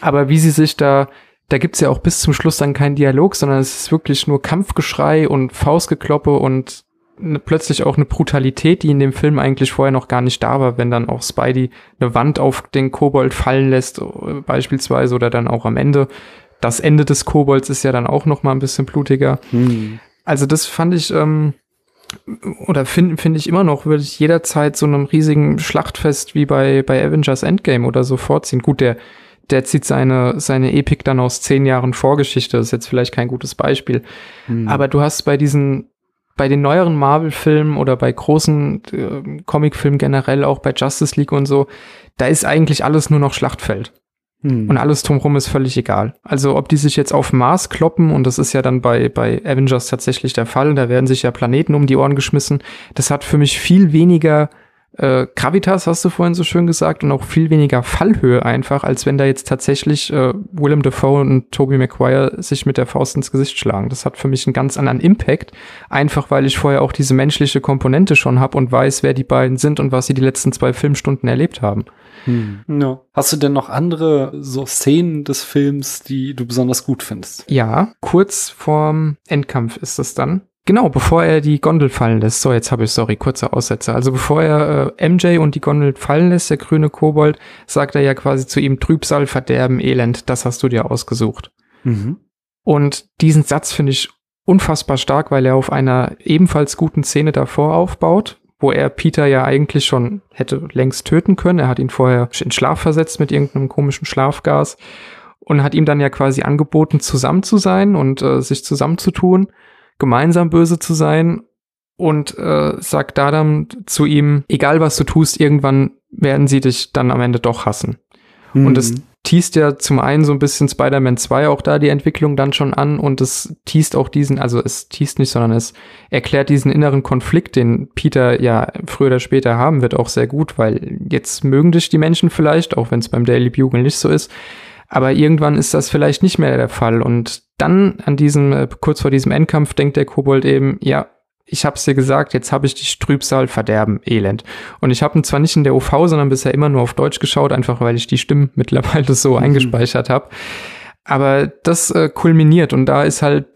Aber wie sie sich da da gibt's ja auch bis zum Schluss dann keinen Dialog, sondern es ist wirklich nur Kampfgeschrei und Faustgekloppe und ne, plötzlich auch eine Brutalität, die in dem Film eigentlich vorher noch gar nicht da war, wenn dann auch Spidey eine Wand auf den Kobold fallen lässt, äh, beispielsweise, oder dann auch am Ende. Das Ende des Kobolds ist ja dann auch noch mal ein bisschen blutiger. Hm. Also das fand ich, ähm, oder finde finde ich immer noch, würde ich jederzeit so einem riesigen Schlachtfest wie bei, bei Avengers Endgame oder so vorziehen. Gut, der, der zieht seine, seine Epik dann aus zehn Jahren Vorgeschichte, das ist jetzt vielleicht kein gutes Beispiel. Hm. Aber du hast bei diesen, bei den neueren Marvel-Filmen oder bei großen äh, Comic-Filmen generell, auch bei Justice League und so, da ist eigentlich alles nur noch Schlachtfeld. Hm. Und alles drumherum ist völlig egal. Also ob die sich jetzt auf Mars kloppen, und das ist ja dann bei, bei Avengers tatsächlich der Fall, da werden sich ja Planeten um die Ohren geschmissen, das hat für mich viel weniger äh, Gravitas, hast du vorhin so schön gesagt, und auch viel weniger Fallhöhe einfach, als wenn da jetzt tatsächlich äh, Willem Dafoe und Tobey Maguire sich mit der Faust ins Gesicht schlagen. Das hat für mich einen ganz anderen Impact, einfach weil ich vorher auch diese menschliche Komponente schon habe und weiß, wer die beiden sind und was sie die letzten zwei Filmstunden erlebt haben. Hm. Ja. Hast du denn noch andere so Szenen des Films, die du besonders gut findest? Ja, kurz vorm Endkampf ist es dann. Genau, bevor er die Gondel fallen lässt. So, jetzt habe ich, sorry, kurzer Aussetzer. Also bevor er äh, MJ und die Gondel fallen lässt, der grüne Kobold, sagt er ja quasi zu ihm Trübsal, Verderben, Elend, das hast du dir ausgesucht. Mhm. Und diesen Satz finde ich unfassbar stark, weil er auf einer ebenfalls guten Szene davor aufbaut, wo er Peter ja eigentlich schon hätte längst töten können. Er hat ihn vorher in Schlaf versetzt mit irgendeinem komischen Schlafgas und hat ihm dann ja quasi angeboten, zusammen zu sein und äh, sich zusammenzutun, gemeinsam böse zu sein und äh, sagt da dann zu ihm, egal was du tust, irgendwann werden sie dich dann am Ende doch hassen. Mhm. Und es teast ja zum einen so ein bisschen Spider-Man 2 auch da die Entwicklung dann schon an und es teast auch diesen, also es teast nicht, sondern es erklärt diesen inneren Konflikt, den Peter ja früher oder später haben wird, auch sehr gut, weil jetzt mögen dich die Menschen vielleicht, auch wenn es beim Daily Bugle nicht so ist, aber irgendwann ist das vielleicht nicht mehr der Fall und dann an diesem, äh, kurz vor diesem Endkampf denkt der Kobold eben, ja, ich hab's dir gesagt, jetzt habe ich dich Trübsal, Verderben, Elend. Und ich habe ihn zwar nicht in der OV, sondern bisher immer nur auf Deutsch geschaut, einfach weil ich die Stimmen <laughs> mittlerweile so mhm. eingespeichert habe. Aber das äh, kulminiert und da ist halt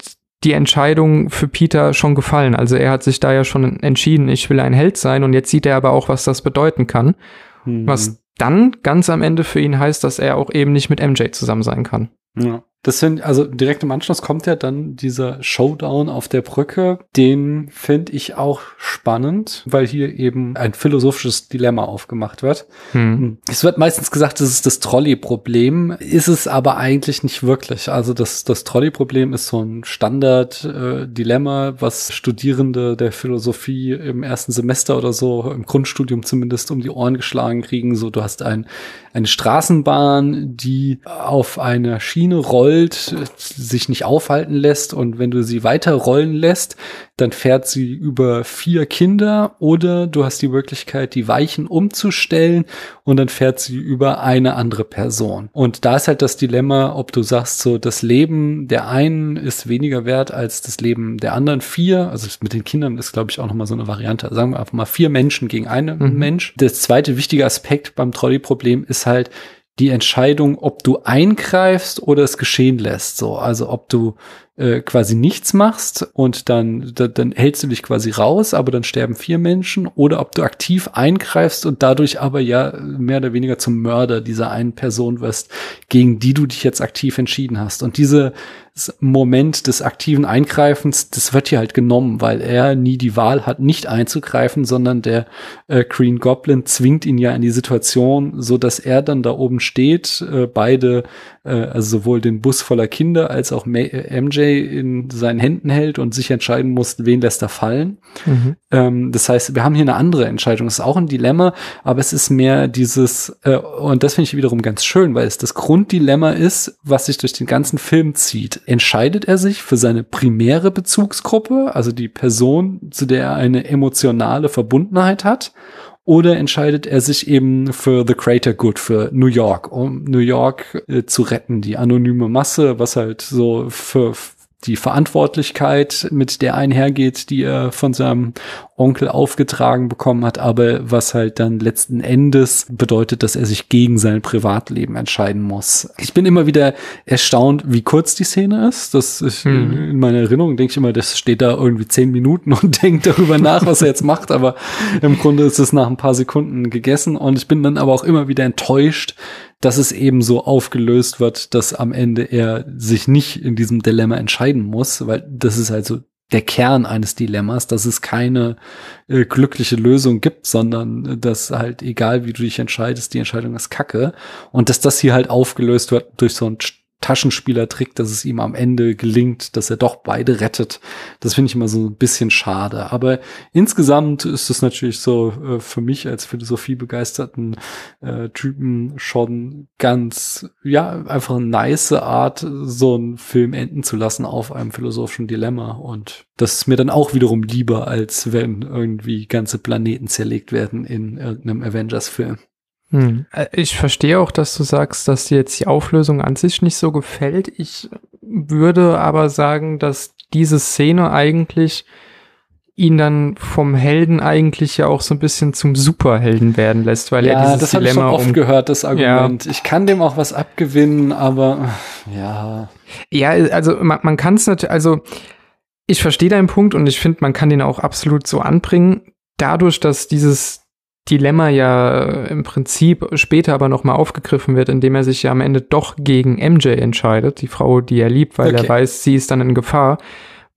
die Entscheidung für Peter schon gefallen. Also er hat sich da ja schon entschieden, ich will ein Held sein und jetzt sieht er aber auch, was das bedeuten kann. Mhm. Was dann ganz am Ende für ihn heißt, dass er auch eben nicht mit MJ zusammen sein kann. Ja. Das sind, also direkt im Anschluss kommt ja dann dieser Showdown auf der Brücke. Den finde ich auch spannend, weil hier eben ein philosophisches Dilemma aufgemacht wird. Hm. Es wird meistens gesagt, das ist das Trolley-Problem, ist es aber eigentlich nicht wirklich. Also das, das Trolley-Problem ist so ein Standard-Dilemma, äh, was Studierende der Philosophie im ersten Semester oder so, im Grundstudium zumindest, um die Ohren geschlagen kriegen. So, du hast ein, eine Straßenbahn, die auf einer Schiene rollt, sich nicht aufhalten lässt und wenn du sie weiter rollen lässt, dann fährt sie über vier Kinder oder du hast die Möglichkeit, die Weichen umzustellen und dann fährt sie über eine andere Person. Und da ist halt das Dilemma, ob du sagst, so das Leben der einen ist weniger wert als das Leben der anderen vier. Also mit den Kindern ist, glaube ich, auch nochmal so eine Variante. Sagen wir einfach mal vier Menschen gegen einen mhm. Mensch. Der zweite wichtige Aspekt beim Trolley-Problem ist halt, die Entscheidung, ob du eingreifst oder es geschehen lässt. So, also ob du äh, quasi nichts machst und dann, da, dann hältst du dich quasi raus, aber dann sterben vier Menschen, oder ob du aktiv eingreifst und dadurch aber ja mehr oder weniger zum Mörder dieser einen Person wirst, gegen die du dich jetzt aktiv entschieden hast. Und diese Moment des aktiven Eingreifens, das wird hier halt genommen, weil er nie die Wahl hat, nicht einzugreifen, sondern der äh, Green Goblin zwingt ihn ja in die Situation, so dass er dann da oben steht, äh, beide, äh, also sowohl den Bus voller Kinder als auch MJ in seinen Händen hält und sich entscheiden muss, wen lässt er fallen. Mhm. Ähm, das heißt, wir haben hier eine andere Entscheidung. Das ist auch ein Dilemma, aber es ist mehr dieses, äh, und das finde ich wiederum ganz schön, weil es das Grunddilemma ist, was sich durch den ganzen Film zieht. Entscheidet er sich für seine primäre Bezugsgruppe, also die Person, zu der er eine emotionale Verbundenheit hat, oder entscheidet er sich eben für The Greater Good, für New York, um New York äh, zu retten, die anonyme Masse, was halt so für die Verantwortlichkeit, mit der einhergeht, die er von seinem Onkel aufgetragen bekommen hat, aber was halt dann letzten Endes bedeutet, dass er sich gegen sein Privatleben entscheiden muss. Ich bin immer wieder erstaunt, wie kurz die Szene ist. Das ist hm. in meiner Erinnerung denke ich immer, das steht da irgendwie zehn Minuten und <laughs> denkt darüber nach, was er jetzt macht, aber im Grunde ist es nach ein paar Sekunden gegessen und ich bin dann aber auch immer wieder enttäuscht, dass es eben so aufgelöst wird, dass am Ende er sich nicht in diesem Dilemma entscheiden muss, weil das ist halt so der Kern eines Dilemmas, dass es keine äh, glückliche Lösung gibt, sondern äh, dass halt egal wie du dich entscheidest, die Entscheidung ist Kacke. Und dass das hier halt aufgelöst wird durch so ein Taschenspielertrick, dass es ihm am Ende gelingt, dass er doch beide rettet. Das finde ich immer so ein bisschen schade. Aber insgesamt ist es natürlich so äh, für mich als philosophiebegeisterten äh, Typen schon ganz, ja, einfach eine nice Art, so einen Film enden zu lassen auf einem philosophischen Dilemma. Und das ist mir dann auch wiederum lieber, als wenn irgendwie ganze Planeten zerlegt werden in irgendeinem Avengers-Film. Hm. Äh, ich verstehe auch, dass du sagst, dass dir jetzt die Auflösung an sich nicht so gefällt. Ich würde aber sagen, dass diese Szene eigentlich ihn dann vom Helden eigentlich ja auch so ein bisschen zum Superhelden werden lässt, weil ja, er dieses das Dilemma ich schon oft um gehört, das Argument. Ja. Ich kann dem auch was abgewinnen, aber ja. Ja, also man, man kann es natürlich, also ich verstehe deinen Punkt und ich finde, man kann den auch absolut so anbringen. Dadurch, dass dieses Dilemma ja im Prinzip später aber nochmal aufgegriffen wird, indem er sich ja am Ende doch gegen MJ entscheidet, die Frau, die er liebt, weil okay. er weiß, sie ist dann in Gefahr,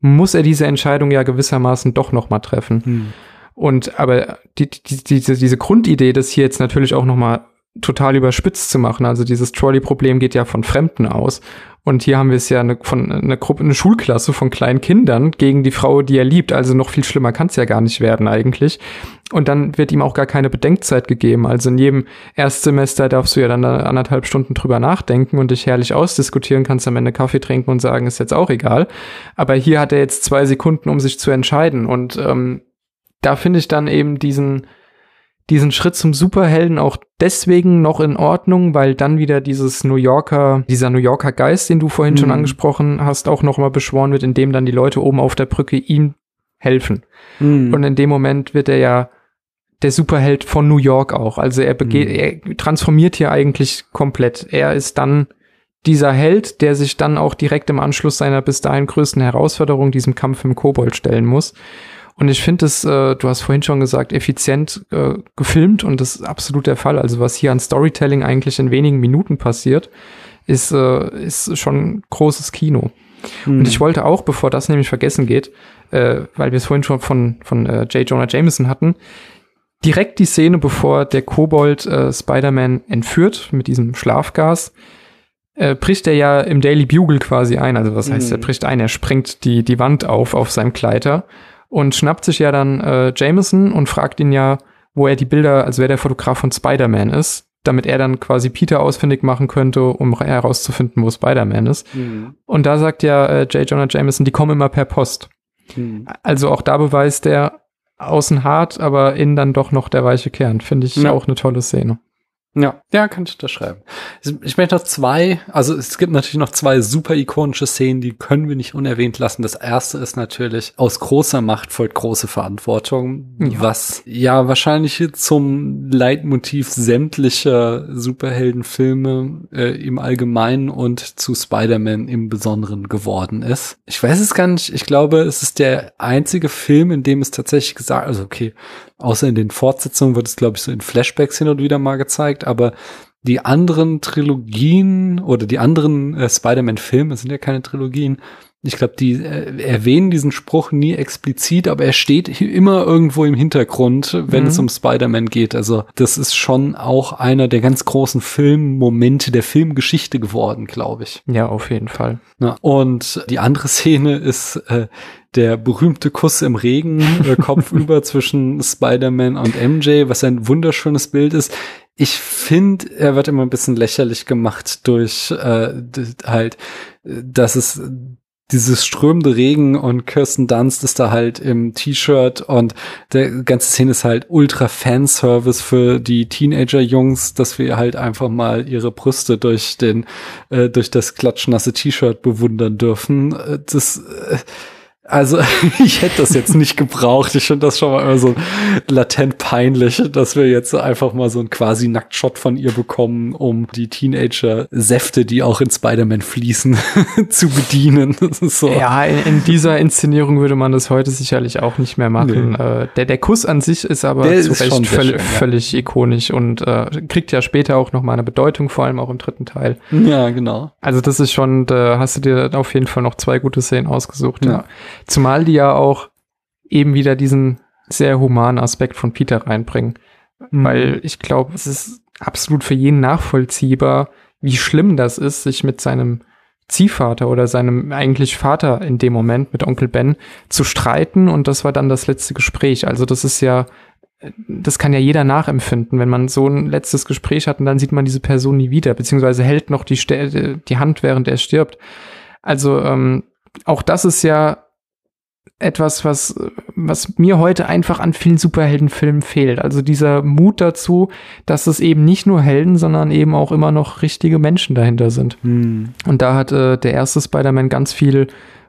muss er diese Entscheidung ja gewissermaßen doch noch mal treffen. Hm. Und aber die, die, diese, diese Grundidee, das hier jetzt natürlich auch noch mal total überspitzt zu machen. Also dieses Trolley-Problem geht ja von Fremden aus. Und hier haben wir es ja eine, von eine Gruppe, eine Schulklasse von kleinen Kindern gegen die Frau, die er liebt. Also noch viel schlimmer kann es ja gar nicht werden eigentlich. Und dann wird ihm auch gar keine Bedenkzeit gegeben. Also in jedem Erstsemester darfst du ja dann anderthalb Stunden drüber nachdenken und dich herrlich ausdiskutieren, kannst am Ende Kaffee trinken und sagen, ist jetzt auch egal. Aber hier hat er jetzt zwei Sekunden, um sich zu entscheiden. Und ähm, da finde ich dann eben diesen, diesen Schritt zum Superhelden auch deswegen noch in Ordnung, weil dann wieder dieses New Yorker, dieser New Yorker Geist, den du vorhin mhm. schon angesprochen hast, auch noch mal beschworen wird, indem dann die Leute oben auf der Brücke ihm helfen. Mhm. Und in dem Moment wird er ja der Superheld von New York auch. Also er, begeht, mhm. er transformiert hier eigentlich komplett. Er ist dann dieser Held, der sich dann auch direkt im Anschluss seiner bis dahin größten Herausforderung, diesem Kampf im Kobold, stellen muss. Und ich finde es, äh, du hast vorhin schon gesagt, effizient äh, gefilmt und das ist absolut der Fall. Also was hier an Storytelling eigentlich in wenigen Minuten passiert, ist, äh, ist schon großes Kino. Mhm. Und ich wollte auch, bevor das nämlich vergessen geht, äh, weil wir es vorhin schon von, von äh, J. Jonah Jameson hatten, direkt die Szene, bevor der Kobold äh, Spider-Man entführt mit diesem Schlafgas, äh, bricht er ja im Daily Bugle quasi ein. Also was heißt, mhm. er bricht ein, er springt die, die Wand auf auf seinem Kleider und schnappt sich ja dann äh, Jameson und fragt ihn ja, wo er die Bilder, also wer der Fotograf von Spider-Man ist, damit er dann quasi Peter ausfindig machen könnte, um herauszufinden, wo Spider-Man ist. Mhm. Und da sagt ja äh, J. Jonah Jameson, die kommen immer per Post. Mhm. Also auch da beweist er außen hart, aber innen dann doch noch der weiche Kern. Finde ich ja. auch eine tolle Szene. Ja, ja, kann ich unterschreiben. Ich möchte noch zwei, also es gibt natürlich noch zwei super ikonische Szenen, die können wir nicht unerwähnt lassen. Das erste ist natürlich, aus großer Macht folgt große Verantwortung, ja. was ja wahrscheinlich zum Leitmotiv sämtlicher Superheldenfilme äh, im Allgemeinen und zu Spider-Man im Besonderen geworden ist. Ich weiß es gar nicht, ich glaube, es ist der einzige Film, in dem es tatsächlich gesagt, also okay, Außer in den Fortsetzungen wird es, glaube ich, so in Flashbacks hin und wieder mal gezeigt, aber die anderen Trilogien oder die anderen äh, Spider-Man-Filme sind ja keine Trilogien. Ich glaube, die äh, erwähnen diesen Spruch nie explizit, aber er steht immer irgendwo im Hintergrund, wenn mhm. es um Spider-Man geht. Also das ist schon auch einer der ganz großen Filmmomente der Filmgeschichte geworden, glaube ich. Ja, auf jeden Fall. Ja. Und die andere Szene ist äh, der berühmte Kuss im Regen, äh, <laughs> kopfüber zwischen Spider-Man und MJ, was ein wunderschönes Bild ist. Ich finde, er wird immer ein bisschen lächerlich gemacht durch äh, halt, dass es dieses strömende Regen und Kirsten Dunst ist da halt im T-Shirt und der ganze Szene ist halt ultra Fanservice für die Teenager-Jungs, dass wir halt einfach mal ihre Brüste durch den, äh, durch das klatschnasse T-Shirt bewundern dürfen. Äh, das, äh, also <laughs> ich hätte das jetzt nicht gebraucht. Ich finde das schon mal immer so latent peinlich, dass wir jetzt einfach mal so einen quasi Nacktshot von ihr bekommen, um die Teenager-Säfte, die auch in Spider-Man fließen, <laughs> zu bedienen. So. Ja, in, in, dieser Inszenierung würde man das heute sicherlich auch nicht mehr machen. Nee. Äh, der, der Kuss an sich ist aber der zu ist Recht völlig, schön, ja. völlig ikonisch und äh, kriegt ja später auch noch mal eine Bedeutung, vor allem auch im dritten Teil. Ja, genau. Also das ist schon, da hast du dir auf jeden Fall noch zwei gute Szenen ausgesucht. ja. ja. Zumal die ja auch eben wieder diesen sehr humanen Aspekt von Peter reinbringen. Mhm. Weil ich glaube, es ist absolut für jeden nachvollziehbar, wie schlimm das ist, sich mit seinem Ziehvater oder seinem eigentlich Vater in dem Moment mit Onkel Ben zu streiten und das war dann das letzte Gespräch. Also das ist ja, das kann ja jeder nachempfinden, wenn man so ein letztes Gespräch hat und dann sieht man diese Person nie wieder, beziehungsweise hält noch die, die Hand, während er stirbt. Also ähm, auch das ist ja etwas, was, was mir heute einfach an vielen Superheldenfilmen fehlt. Also dieser Mut dazu, dass es eben nicht nur Helden, sondern eben auch immer noch richtige Menschen dahinter sind. Hm. Und da hat äh, der erste Spider-Man ganz viel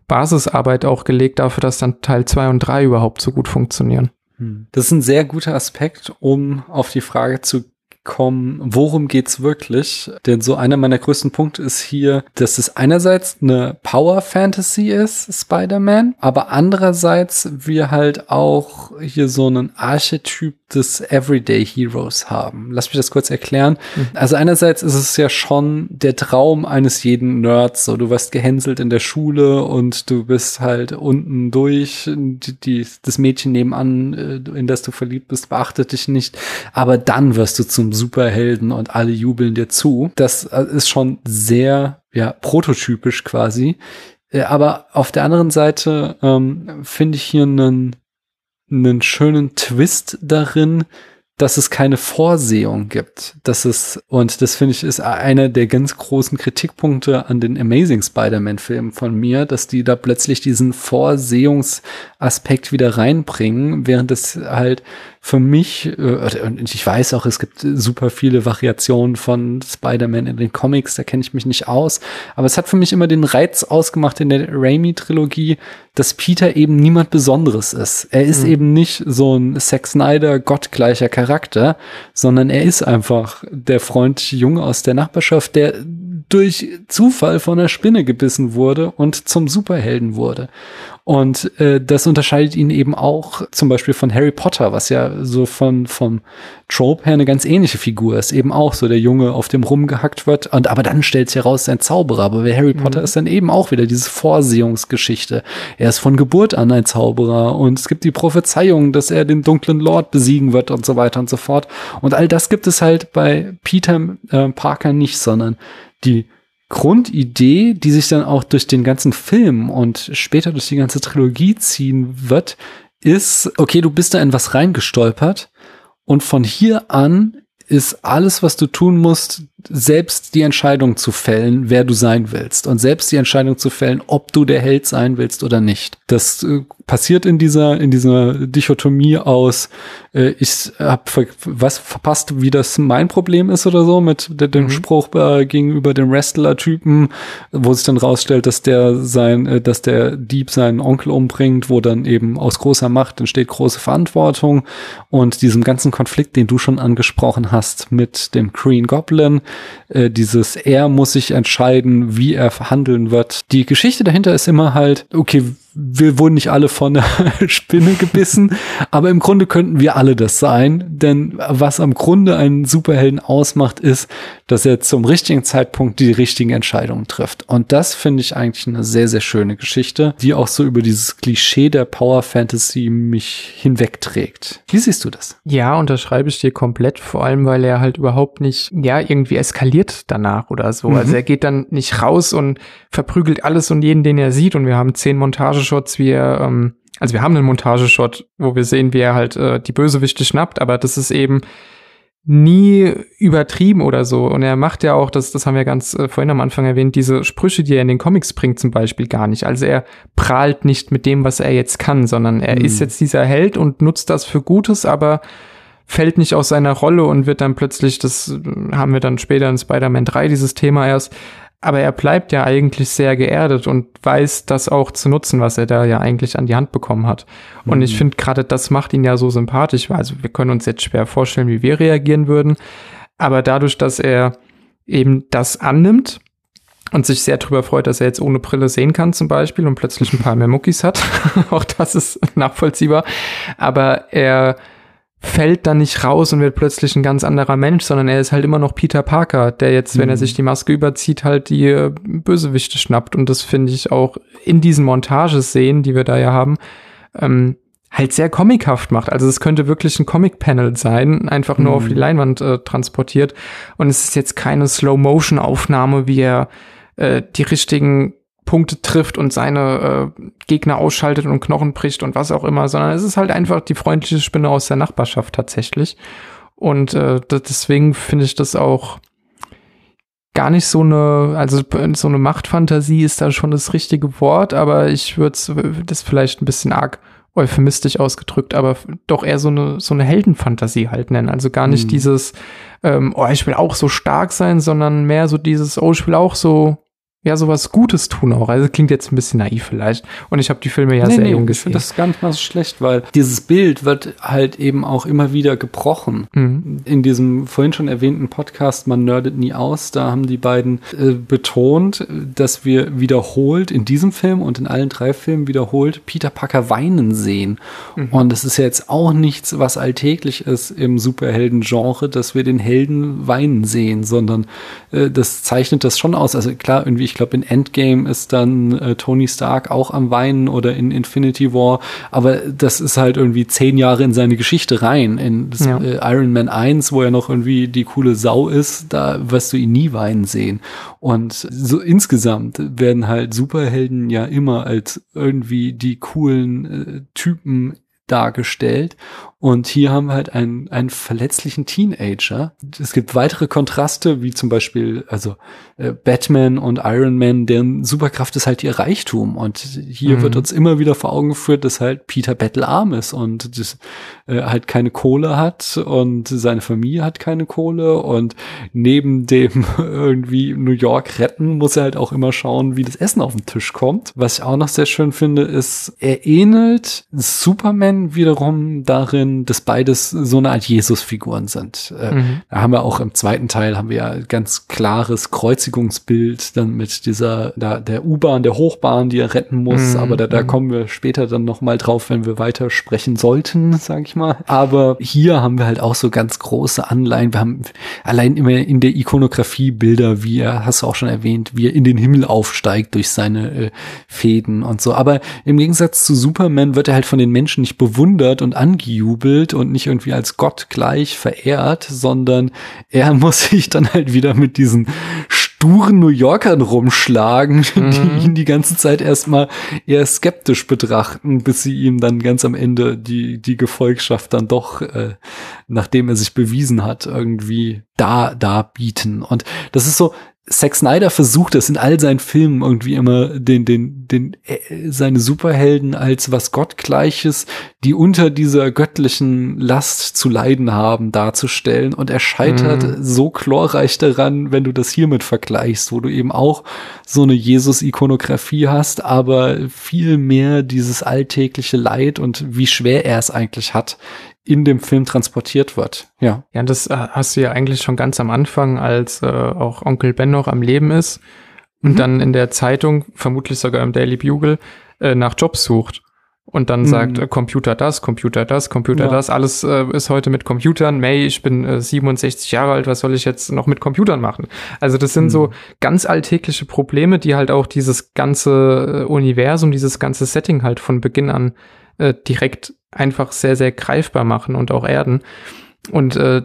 Basisarbeit auch gelegt dafür, dass dann Teil 2 und 3 überhaupt so gut funktionieren. Hm. Das ist ein sehr guter Aspekt, um auf die Frage zu kommen, worum geht's wirklich? Denn so einer meiner größten Punkte ist hier, dass es einerseits eine Power Fantasy ist, Spider-Man, aber andererseits wir halt auch hier so einen Archetyp des Everyday Heroes haben. Lass mich das kurz erklären. Mhm. Also einerseits ist es ja schon der Traum eines jeden Nerds, so du wirst gehänselt in der Schule und du bist halt unten durch, die, die, das Mädchen nebenan, äh, in das du verliebt bist, beachtet dich nicht, aber dann wirst du zum Superhelden und alle jubeln dir zu. Das äh, ist schon sehr, ja, prototypisch quasi. Äh, aber auf der anderen Seite ähm, finde ich hier einen einen schönen Twist darin, dass es keine Vorsehung gibt. Das ist, und das finde ich ist einer der ganz großen Kritikpunkte an den Amazing Spider-Man-Filmen von mir, dass die da plötzlich diesen Vorsehungsaspekt wieder reinbringen, während es halt für mich, äh, und ich weiß auch, es gibt super viele Variationen von Spider-Man in den Comics, da kenne ich mich nicht aus, aber es hat für mich immer den Reiz ausgemacht in der Raimi-Trilogie, dass Peter eben niemand Besonderes ist. Er ist mhm. eben nicht so ein Zack Snyder gottgleicher Charakter, sondern er ist einfach der Freund Junge aus der Nachbarschaft, der durch Zufall von einer Spinne gebissen wurde und zum Superhelden wurde. Und äh, das unterscheidet ihn eben auch zum Beispiel von Harry Potter, was ja so von vom Trope her eine ganz ähnliche Figur ist. Eben auch so der Junge, auf dem rumgehackt wird. Und aber dann stellt sich heraus, ein Zauberer. Aber bei Harry Potter mhm. ist dann eben auch wieder diese Vorsehungsgeschichte. Er ist von Geburt an ein Zauberer und es gibt die Prophezeiung, dass er den dunklen Lord besiegen wird und so weiter und so fort. Und all das gibt es halt bei Peter äh, Parker nicht, sondern die Grundidee, die sich dann auch durch den ganzen Film und später durch die ganze Trilogie ziehen wird, ist, okay, du bist da in was reingestolpert und von hier an ist alles, was du tun musst, selbst die Entscheidung zu fällen, wer du sein willst und selbst die Entscheidung zu fällen, ob du der Held sein willst oder nicht. Das äh, passiert in dieser in dieser Dichotomie aus äh, ich habe ver was verpasst, wie das mein Problem ist oder so mit de dem mhm. Spruch äh, gegenüber dem Wrestler Typen, wo sich dann rausstellt, dass der sein äh, dass der Dieb seinen Onkel umbringt, wo dann eben aus großer Macht entsteht große Verantwortung und diesem ganzen Konflikt, den du schon angesprochen hast mit dem Green Goblin, äh, dieses er muss sich entscheiden, wie er verhandeln wird. Die Geschichte dahinter ist immer halt, okay, wir wurden nicht alle von einer <laughs> Spinne gebissen, aber im Grunde könnten wir alle das sein, denn was am Grunde einen Superhelden ausmacht, ist, dass er zum richtigen Zeitpunkt die richtigen Entscheidungen trifft. Und das finde ich eigentlich eine sehr, sehr schöne Geschichte, die auch so über dieses Klischee der Power Fantasy mich hinwegträgt. Wie siehst du das? Ja, unterschreibe ich dir komplett, vor allem, weil er halt überhaupt nicht, ja, irgendwie eskaliert danach oder so. Mhm. Also er geht dann nicht raus und verprügelt alles und jeden, den er sieht und wir haben zehn Montageshots, wie er, ähm, also wir haben einen Montageshot, wo wir sehen, wie er halt äh, die Bösewichte schnappt, aber das ist eben nie übertrieben oder so. Und er macht ja auch, das, das haben wir ganz äh, vorhin am Anfang erwähnt, diese Sprüche, die er in den Comics bringt, zum Beispiel gar nicht. Also er prahlt nicht mit dem, was er jetzt kann, sondern er mhm. ist jetzt dieser Held und nutzt das für Gutes, aber fällt nicht aus seiner Rolle und wird dann plötzlich, das äh, haben wir dann später in Spider-Man 3, dieses Thema erst, aber er bleibt ja eigentlich sehr geerdet und weiß das auch zu nutzen, was er da ja eigentlich an die Hand bekommen hat. Und mhm. ich finde gerade, das macht ihn ja so sympathisch. Also wir können uns jetzt schwer vorstellen, wie wir reagieren würden. Aber dadurch, dass er eben das annimmt und sich sehr darüber freut, dass er jetzt ohne Brille sehen kann zum Beispiel und plötzlich ein paar mehr Muckis hat, <laughs> auch das ist nachvollziehbar. Aber er fällt dann nicht raus und wird plötzlich ein ganz anderer Mensch, sondern er ist halt immer noch Peter Parker, der jetzt, mhm. wenn er mhm. sich die Maske überzieht, halt die äh, Bösewichte schnappt. Und das finde ich auch in diesen Montagesszenen, die wir da ja haben, ähm, halt sehr comichaft macht. Also es könnte wirklich ein Comic-Panel sein, einfach nur mhm. auf die Leinwand äh, transportiert. Und es ist jetzt keine Slow-Motion-Aufnahme, wie er äh, die richtigen Punkte trifft und seine äh, Gegner ausschaltet und Knochen bricht und was auch immer, sondern es ist halt einfach die freundliche Spinne aus der Nachbarschaft tatsächlich. Und äh, deswegen finde ich das auch gar nicht so eine, also so eine Machtfantasie ist da schon das richtige Wort, aber ich würde das vielleicht ein bisschen arg euphemistisch ausgedrückt, aber doch eher so eine, so eine Heldenfantasie halt nennen. Also gar nicht mhm. dieses, ähm, oh, ich will auch so stark sein, sondern mehr so dieses, oh, ich will auch so ja, sowas Gutes tun auch. Also klingt jetzt ein bisschen naiv vielleicht. Und ich habe die Filme ja nee, sehr nee, jung gesehen. Ich finde das gar nicht mal so schlecht, weil dieses Bild wird halt eben auch immer wieder gebrochen. Mhm. In diesem vorhin schon erwähnten Podcast Man nerdet nie aus, da haben die beiden äh, betont, dass wir wiederholt in diesem Film und in allen drei Filmen wiederholt Peter Parker weinen sehen. Mhm. Und das ist ja jetzt auch nichts, was alltäglich ist im Superhelden-Genre, dass wir den Helden weinen sehen, sondern äh, das zeichnet das schon aus. Also klar, irgendwie ich glaube, in Endgame ist dann äh, Tony Stark auch am Weinen oder in Infinity War. Aber das ist halt irgendwie zehn Jahre in seine Geschichte rein. In das, ja. äh, Iron Man 1, wo er noch irgendwie die coole Sau ist, da wirst du ihn nie weinen sehen. Und so insgesamt werden halt Superhelden ja immer als irgendwie die coolen äh, Typen dargestellt. Und hier haben wir halt einen, einen verletzlichen Teenager. Es gibt weitere Kontraste, wie zum Beispiel, also äh, Batman und Iron Man, deren Superkraft ist halt ihr Reichtum. Und hier mhm. wird uns immer wieder vor Augen geführt, dass halt Peter bettelarm ist und das, äh, halt keine Kohle hat und seine Familie hat keine Kohle. Und neben dem <laughs> irgendwie New York retten, muss er halt auch immer schauen, wie das Essen auf den Tisch kommt. Was ich auch noch sehr schön finde, ist, er ähnelt Superman wiederum darin, dass beides so eine Art Jesus-Figuren sind. Äh, mhm. Da haben wir auch im zweiten Teil haben wir ja ganz klares Kreuzigungsbild dann mit dieser, da, der U-Bahn, der Hochbahn, die er retten muss. Mhm. Aber da, da mhm. kommen wir später dann noch mal drauf, wenn wir weiter sprechen sollten, sag ich mal. Aber hier haben wir halt auch so ganz große Anleihen. Wir haben allein immer in der Ikonografie Bilder, wie er, hast du auch schon erwähnt, wie er in den Himmel aufsteigt durch seine äh, Fäden und so. Aber im Gegensatz zu Superman wird er halt von den Menschen nicht bewundert und angejubelt bejubelt und nicht irgendwie als Gott gleich verehrt, sondern er <laughs> muss sich dann halt wieder mit diesen sturen New Yorkern rumschlagen, <laughs> mhm. die ihn die ganze Zeit erstmal eher skeptisch betrachten, bis sie ihm dann ganz am Ende die, die Gefolgschaft dann doch, äh, nachdem er sich bewiesen hat, irgendwie da, da bieten. Und das ist so, Zack Snyder versucht es in all seinen Filmen irgendwie immer den, den, den, äh, seine Superhelden als was Gottgleiches, die unter dieser göttlichen Last zu leiden haben, darzustellen. Und er scheitert mhm. so chlorreich daran, wenn du das hiermit vergleichst, wo du eben auch so eine Jesus-Ikonografie hast, aber viel mehr dieses alltägliche Leid und wie schwer er es eigentlich hat, in dem Film transportiert wird. Ja. Ja, das äh, hast du ja eigentlich schon ganz am Anfang, als äh, auch Onkel Ben noch am Leben ist und mhm. dann in der Zeitung, vermutlich sogar im Daily Bugle, äh, nach Jobs sucht. Und dann mhm. sagt äh, Computer das, Computer das, Computer ja. das, alles äh, ist heute mit Computern. May, ich bin äh, 67 Jahre alt, was soll ich jetzt noch mit Computern machen? Also das sind mhm. so ganz alltägliche Probleme, die halt auch dieses ganze äh, Universum, dieses ganze Setting halt von Beginn an äh, direkt einfach sehr, sehr greifbar machen und auch erden. Und äh,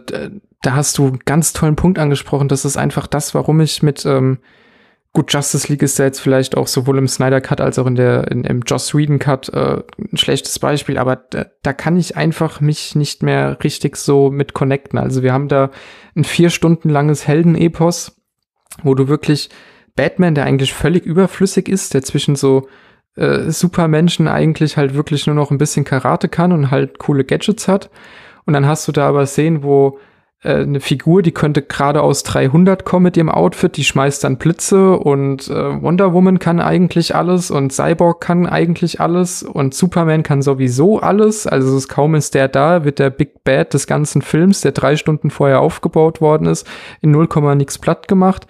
da hast du einen ganz tollen Punkt angesprochen. Das ist einfach das, warum ich mit ähm, gut Justice League ist ja jetzt vielleicht auch sowohl im Snyder Cut als auch in der in, im Joss Whedon Cut äh, ein schlechtes Beispiel, aber da, da kann ich einfach mich nicht mehr richtig so mit connecten. Also wir haben da ein vier Stunden langes Heldenepos, wo du wirklich Batman, der eigentlich völlig überflüssig ist, der zwischen so äh, Supermenschen eigentlich halt wirklich nur noch ein bisschen Karate kann und halt coole Gadgets hat. Und dann hast du da aber Szenen, wo äh, eine Figur, die könnte gerade aus 300 kommen mit ihrem Outfit, die schmeißt dann Blitze und äh, Wonder Woman kann eigentlich alles und Cyborg kann eigentlich alles und Superman kann sowieso alles. Also es kaum ist der da, wird der Big Bad des ganzen Films, der drei Stunden vorher aufgebaut worden ist, in 0, nix platt gemacht.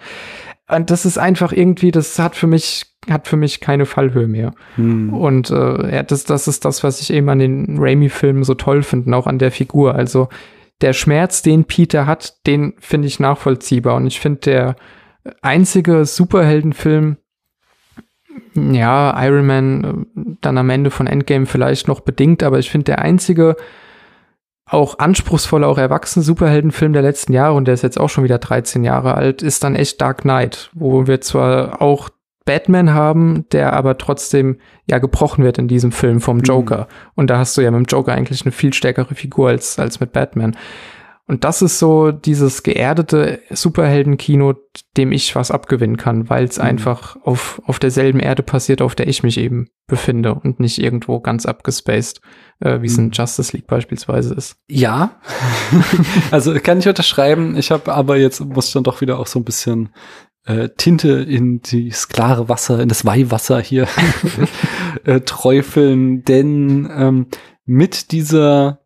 Und das ist einfach irgendwie, das hat für mich hat für mich keine Fallhöhe mehr. Hm. Und äh, ja, das, das ist das, was ich eben an den Raimi-Filmen so toll finde, und auch an der Figur. Also der Schmerz, den Peter hat, den finde ich nachvollziehbar. Und ich finde, der einzige Superheldenfilm, ja, Iron Man äh, dann am Ende von Endgame vielleicht noch bedingt, aber ich finde, der einzige auch anspruchsvolle, auch erwachsene Superheldenfilm der letzten Jahre, und der ist jetzt auch schon wieder 13 Jahre alt, ist dann echt Dark Knight, wo wir zwar auch Batman haben, der aber trotzdem ja gebrochen wird in diesem Film vom mhm. Joker. Mhm. Und da hast du ja mit dem Joker eigentlich eine viel stärkere Figur als, als mit Batman. Und das ist so dieses geerdete Superheldenkino, dem ich was abgewinnen kann, weil es mhm. einfach auf, auf derselben Erde passiert, auf der ich mich eben befinde und nicht irgendwo ganz abgespaced, äh, wie es mhm. in Justice League beispielsweise ist. Ja, <laughs> also kann ich unterschreiben. Ich habe aber jetzt muss dann doch wieder auch so ein bisschen äh, Tinte in das klare Wasser, in das Weihwasser hier <laughs> äh, träufeln, denn ähm, mit dieser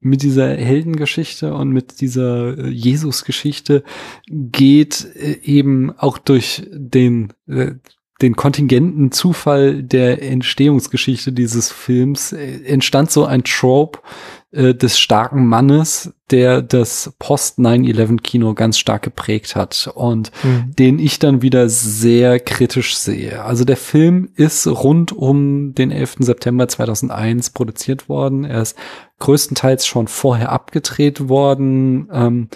mit dieser Heldengeschichte und mit dieser äh, Jesus-Geschichte geht äh, eben auch durch den äh, den kontingenten Zufall der Entstehungsgeschichte dieses Films entstand so ein Trope äh, des starken Mannes, der das Post-9-11-Kino ganz stark geprägt hat und mhm. den ich dann wieder sehr kritisch sehe. Also der Film ist rund um den 11. September 2001 produziert worden. Er ist größtenteils schon vorher abgedreht worden. Ähm,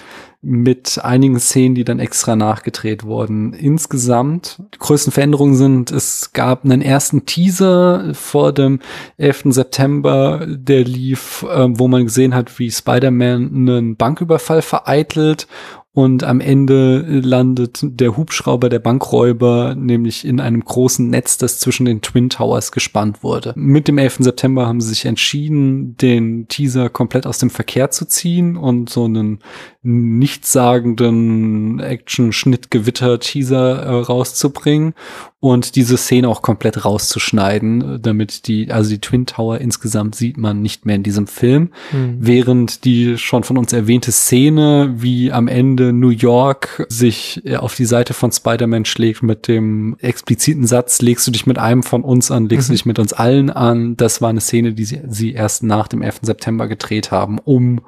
mit einigen Szenen, die dann extra nachgedreht wurden. Insgesamt, die größten Veränderungen sind, es gab einen ersten Teaser vor dem 11. September, der lief, äh, wo man gesehen hat, wie Spider-Man einen Banküberfall vereitelt und am Ende landet der Hubschrauber der Bankräuber nämlich in einem großen Netz, das zwischen den Twin Towers gespannt wurde. Mit dem 11. September haben sie sich entschieden, den Teaser komplett aus dem Verkehr zu ziehen und so einen nichtssagenden Action-Schnitt-Gewitter-Teaser äh, rauszubringen und diese Szene auch komplett rauszuschneiden, damit die, also die Twin Tower insgesamt sieht man nicht mehr in diesem Film, mhm. während die schon von uns erwähnte Szene, wie am Ende New York sich äh, auf die Seite von Spider-Man schlägt mit dem expliziten Satz, legst du dich mit einem von uns an, legst mhm. du dich mit uns allen an, das war eine Szene, die sie, sie erst nach dem 11. September gedreht haben, um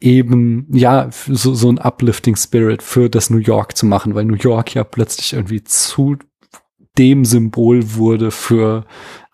eben, ja, so, so ein uplifting Spirit für das New York zu machen, weil New York ja plötzlich irgendwie zu dem Symbol wurde für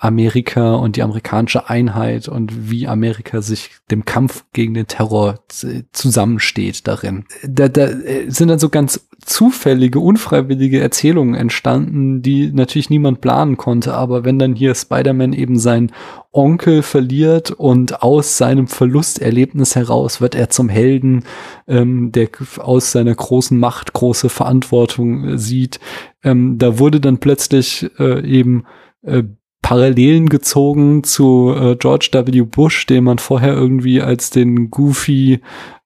Amerika und die amerikanische Einheit und wie Amerika sich dem Kampf gegen den Terror zusammensteht darin. Da, da äh, sind dann so ganz zufällige, unfreiwillige Erzählungen entstanden, die natürlich niemand planen konnte. Aber wenn dann hier Spider-Man eben seinen Onkel verliert und aus seinem Verlusterlebnis heraus wird er zum Helden, ähm, der aus seiner großen Macht große Verantwortung äh, sieht, ähm, da wurde dann plötzlich äh, eben äh, Parallelen gezogen zu äh, George W. Bush, den man vorher irgendwie als den goofy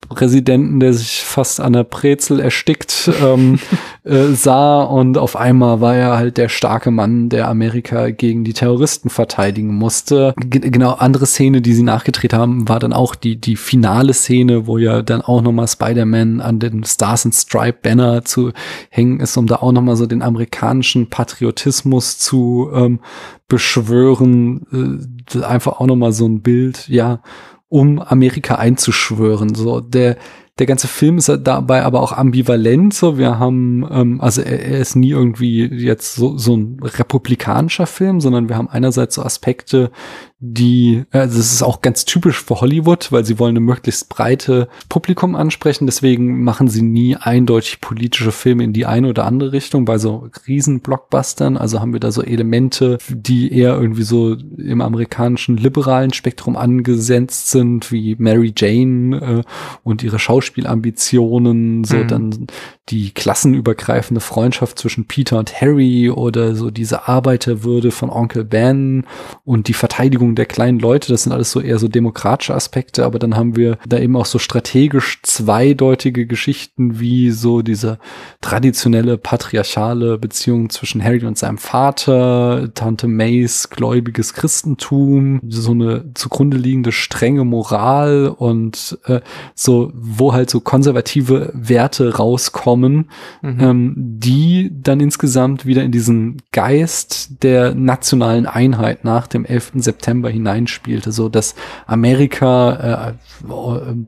Präsidenten, der sich fast an der Brezel erstickt, ähm, <laughs> äh, sah und auf einmal war er halt der starke Mann, der Amerika gegen die Terroristen verteidigen musste. G genau, andere Szene, die sie nachgedreht haben, war dann auch die, die finale Szene, wo ja dann auch nochmal Spider-Man an den Stars and Stripe Banner zu hängen ist, um da auch nochmal so den amerikanischen Patriotismus zu ähm, beschwören. Äh, einfach auch nochmal so ein Bild, ja, um Amerika einzuschwören. So der der ganze Film ist dabei aber auch ambivalent. So, wir haben, ähm, also er, er ist nie irgendwie jetzt so, so ein republikanischer Film, sondern wir haben einerseits so Aspekte, die, also es ist auch ganz typisch für Hollywood, weil sie wollen eine möglichst breite Publikum ansprechen. Deswegen machen sie nie eindeutig politische Filme in die eine oder andere Richtung. Bei so Riesen-Blockbustern, also haben wir da so Elemente, die eher irgendwie so im amerikanischen liberalen Spektrum angesetzt sind, wie Mary Jane äh, und ihre Schauspielambitionen, so mhm. dann die klassenübergreifende Freundschaft zwischen Peter und Harry oder so diese Arbeiterwürde von Onkel Ben und die Verteidigung der kleinen Leute. Das sind alles so eher so demokratische Aspekte, aber dann haben wir da eben auch so strategisch zweideutige Geschichten wie so diese traditionelle patriarchale Beziehung zwischen Harry und seinem Vater, Tante Mays gläubiges Christentum, so eine zugrunde liegende strenge Moral und äh, so, wo halt so konservative Werte rauskommen kommen, mhm. ähm, die dann insgesamt wieder in diesen Geist der nationalen Einheit nach dem 11. September hineinspielte, so dass Amerika äh,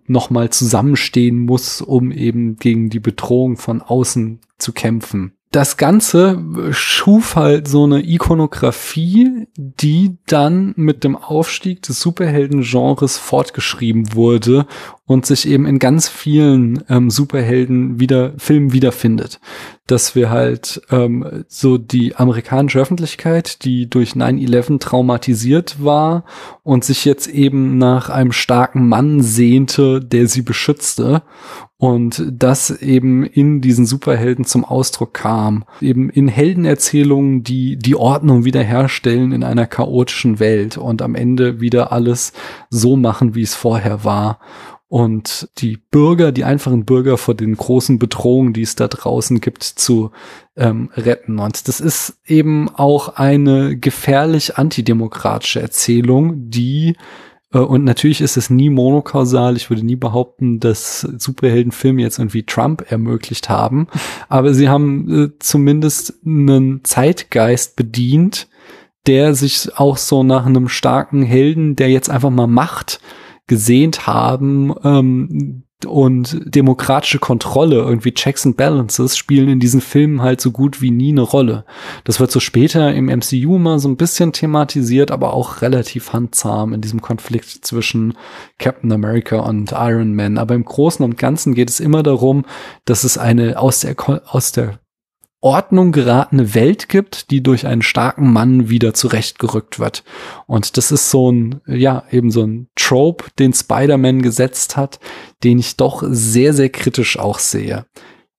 nochmal zusammenstehen muss, um eben gegen die Bedrohung von außen zu kämpfen. Das Ganze schuf halt so eine Ikonografie, die dann mit dem Aufstieg des Superhelden-Genres fortgeschrieben wurde und sich eben in ganz vielen ähm, Superhelden wieder Filmen wiederfindet. Dass wir halt ähm, so die amerikanische Öffentlichkeit, die durch 9-11 traumatisiert war und sich jetzt eben nach einem starken Mann sehnte, der sie beschützte und das eben in diesen Superhelden zum Ausdruck kam. Eben in Heldenerzählungen, die die Ordnung wiederherstellen in einer chaotischen Welt und am Ende wieder alles so machen, wie es vorher war. Und die Bürger, die einfachen Bürger vor den großen Bedrohungen, die es da draußen gibt, zu ähm, retten. Und das ist eben auch eine gefährlich antidemokratische Erzählung, die äh, und natürlich ist es nie monokausal. Ich würde nie behaupten, dass Superheldenfilme jetzt irgendwie Trump ermöglicht haben. <laughs> Aber sie haben äh, zumindest einen Zeitgeist bedient, der sich auch so nach einem starken Helden, der jetzt einfach mal Macht gesehnt haben ähm, und demokratische Kontrolle, irgendwie Checks and Balances spielen in diesen Filmen halt so gut wie nie eine Rolle. Das wird so später im MCU mal so ein bisschen thematisiert, aber auch relativ handzahm in diesem Konflikt zwischen Captain America und Iron Man. Aber im Großen und Ganzen geht es immer darum, dass es eine aus der, aus der Ordnung geratene Welt gibt, die durch einen starken Mann wieder zurechtgerückt wird. Und das ist so ein, ja, eben so ein Trope, den Spider-Man gesetzt hat, den ich doch sehr, sehr kritisch auch sehe.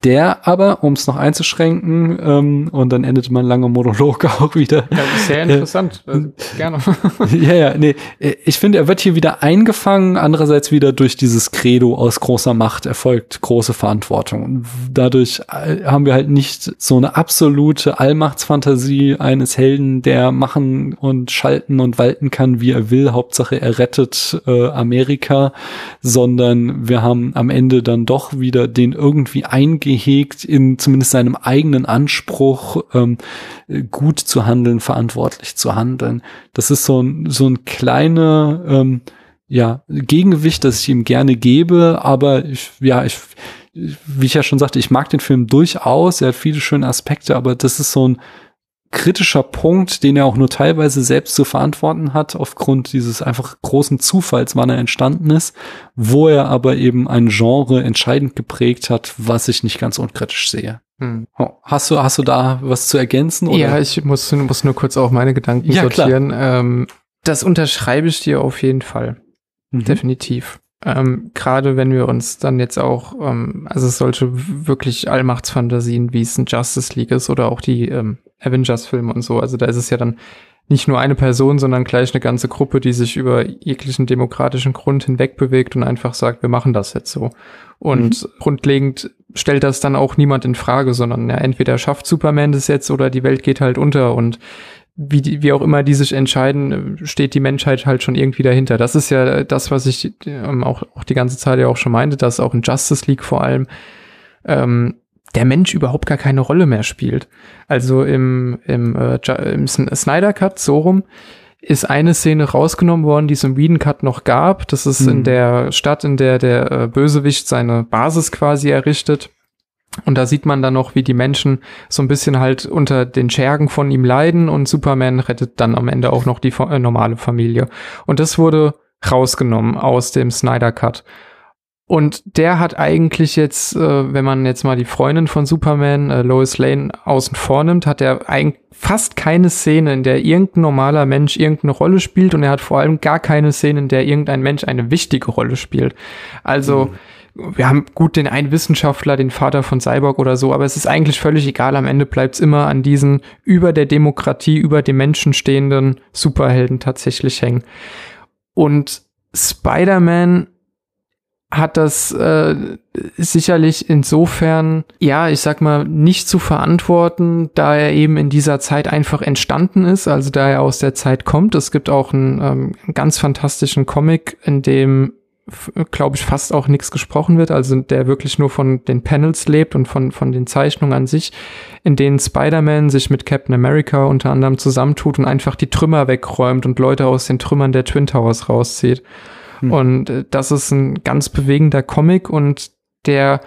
Der aber, um es noch einzuschränken, ähm, und dann endet mein langer Monolog <laughs> auch wieder. Ja, sehr interessant. Äh, also, gerne. <laughs> ja, ja, nee. Ich finde, er wird hier wieder eingefangen, andererseits wieder durch dieses Credo aus großer Macht erfolgt große Verantwortung. Und dadurch äh, haben wir halt nicht so eine absolute Allmachtsfantasie eines Helden, der machen und schalten und walten kann, wie er will. Hauptsache, er rettet äh, Amerika, sondern wir haben am Ende dann doch wieder den irgendwie eingehen gehegt, in zumindest seinem eigenen Anspruch, ähm, gut zu handeln, verantwortlich zu handeln. Das ist so ein, so ein kleiner, ähm, ja, Gegengewicht, das ich ihm gerne gebe, aber ich, ja, ich, wie ich ja schon sagte, ich mag den Film durchaus, er hat viele schöne Aspekte, aber das ist so ein kritischer Punkt, den er auch nur teilweise selbst zu verantworten hat, aufgrund dieses einfach großen Zufalls, wann er entstanden ist, wo er aber eben ein Genre entscheidend geprägt hat, was ich nicht ganz unkritisch sehe. Hm. Oh, hast du, hast du da was zu ergänzen? Oder? Ja, ich muss, muss nur kurz auch meine Gedanken ja, sortieren. Ähm, das unterschreibe ich dir auf jeden Fall. Mhm. Definitiv. Ähm, Gerade wenn wir uns dann jetzt auch, ähm, also solche wirklich Allmachtsfantasien, wie es in Justice League ist oder auch die ähm, Avengers-Filme und so. Also da ist es ja dann nicht nur eine Person, sondern gleich eine ganze Gruppe, die sich über jeglichen demokratischen Grund hinweg bewegt und einfach sagt, wir machen das jetzt so. Und mhm. grundlegend stellt das dann auch niemand in Frage, sondern ja, entweder schafft Superman das jetzt oder die Welt geht halt unter und wie, die, wie auch immer die sich entscheiden, steht die Menschheit halt schon irgendwie dahinter. Das ist ja das, was ich ähm, auch, auch die ganze Zeit ja auch schon meinte, dass auch in Justice League vor allem ähm, der Mensch überhaupt gar keine Rolle mehr spielt. Also im, im, äh, im Snyder Cut, so rum, ist eine Szene rausgenommen worden, die es im Whedon Cut noch gab. Das ist mhm. in der Stadt, in der der äh, Bösewicht seine Basis quasi errichtet. Und da sieht man dann noch, wie die Menschen so ein bisschen halt unter den Schergen von ihm leiden und Superman rettet dann am Ende auch noch die äh, normale Familie. Und das wurde rausgenommen aus dem Snyder Cut. Und der hat eigentlich jetzt, äh, wenn man jetzt mal die Freundin von Superman, äh, Lois Lane, außen vor nimmt, hat er eigentlich fast keine Szene, in der irgendein normaler Mensch irgendeine Rolle spielt und er hat vor allem gar keine Szene, in der irgendein Mensch eine wichtige Rolle spielt. Also mhm. Wir haben gut den einen Wissenschaftler, den Vater von Cyborg oder so, aber es ist eigentlich völlig egal. Am Ende bleibt es immer an diesen über der Demokratie, über dem Menschen stehenden Superhelden tatsächlich hängen. Und Spider-Man hat das äh, sicherlich insofern, ja, ich sag mal, nicht zu verantworten, da er eben in dieser Zeit einfach entstanden ist, also da er aus der Zeit kommt. Es gibt auch einen ähm, ganz fantastischen Comic, in dem glaube ich, fast auch nichts gesprochen wird, also der wirklich nur von den Panels lebt und von, von den Zeichnungen an sich, in denen Spider-Man sich mit Captain America unter anderem zusammentut und einfach die Trümmer wegräumt und Leute aus den Trümmern der Twin Towers rauszieht. Hm. Und äh, das ist ein ganz bewegender Comic und der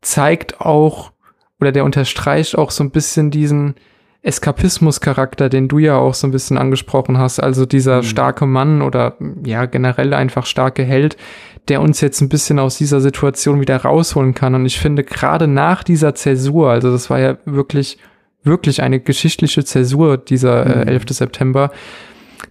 zeigt auch oder der unterstreicht auch so ein bisschen diesen Eskapismus-Charakter, den du ja auch so ein bisschen angesprochen hast. Also dieser mhm. starke Mann oder ja generell einfach starke Held, der uns jetzt ein bisschen aus dieser Situation wieder rausholen kann. Und ich finde gerade nach dieser Zäsur, also das war ja wirklich, wirklich eine geschichtliche Zäsur, dieser äh, 11. Mhm. September,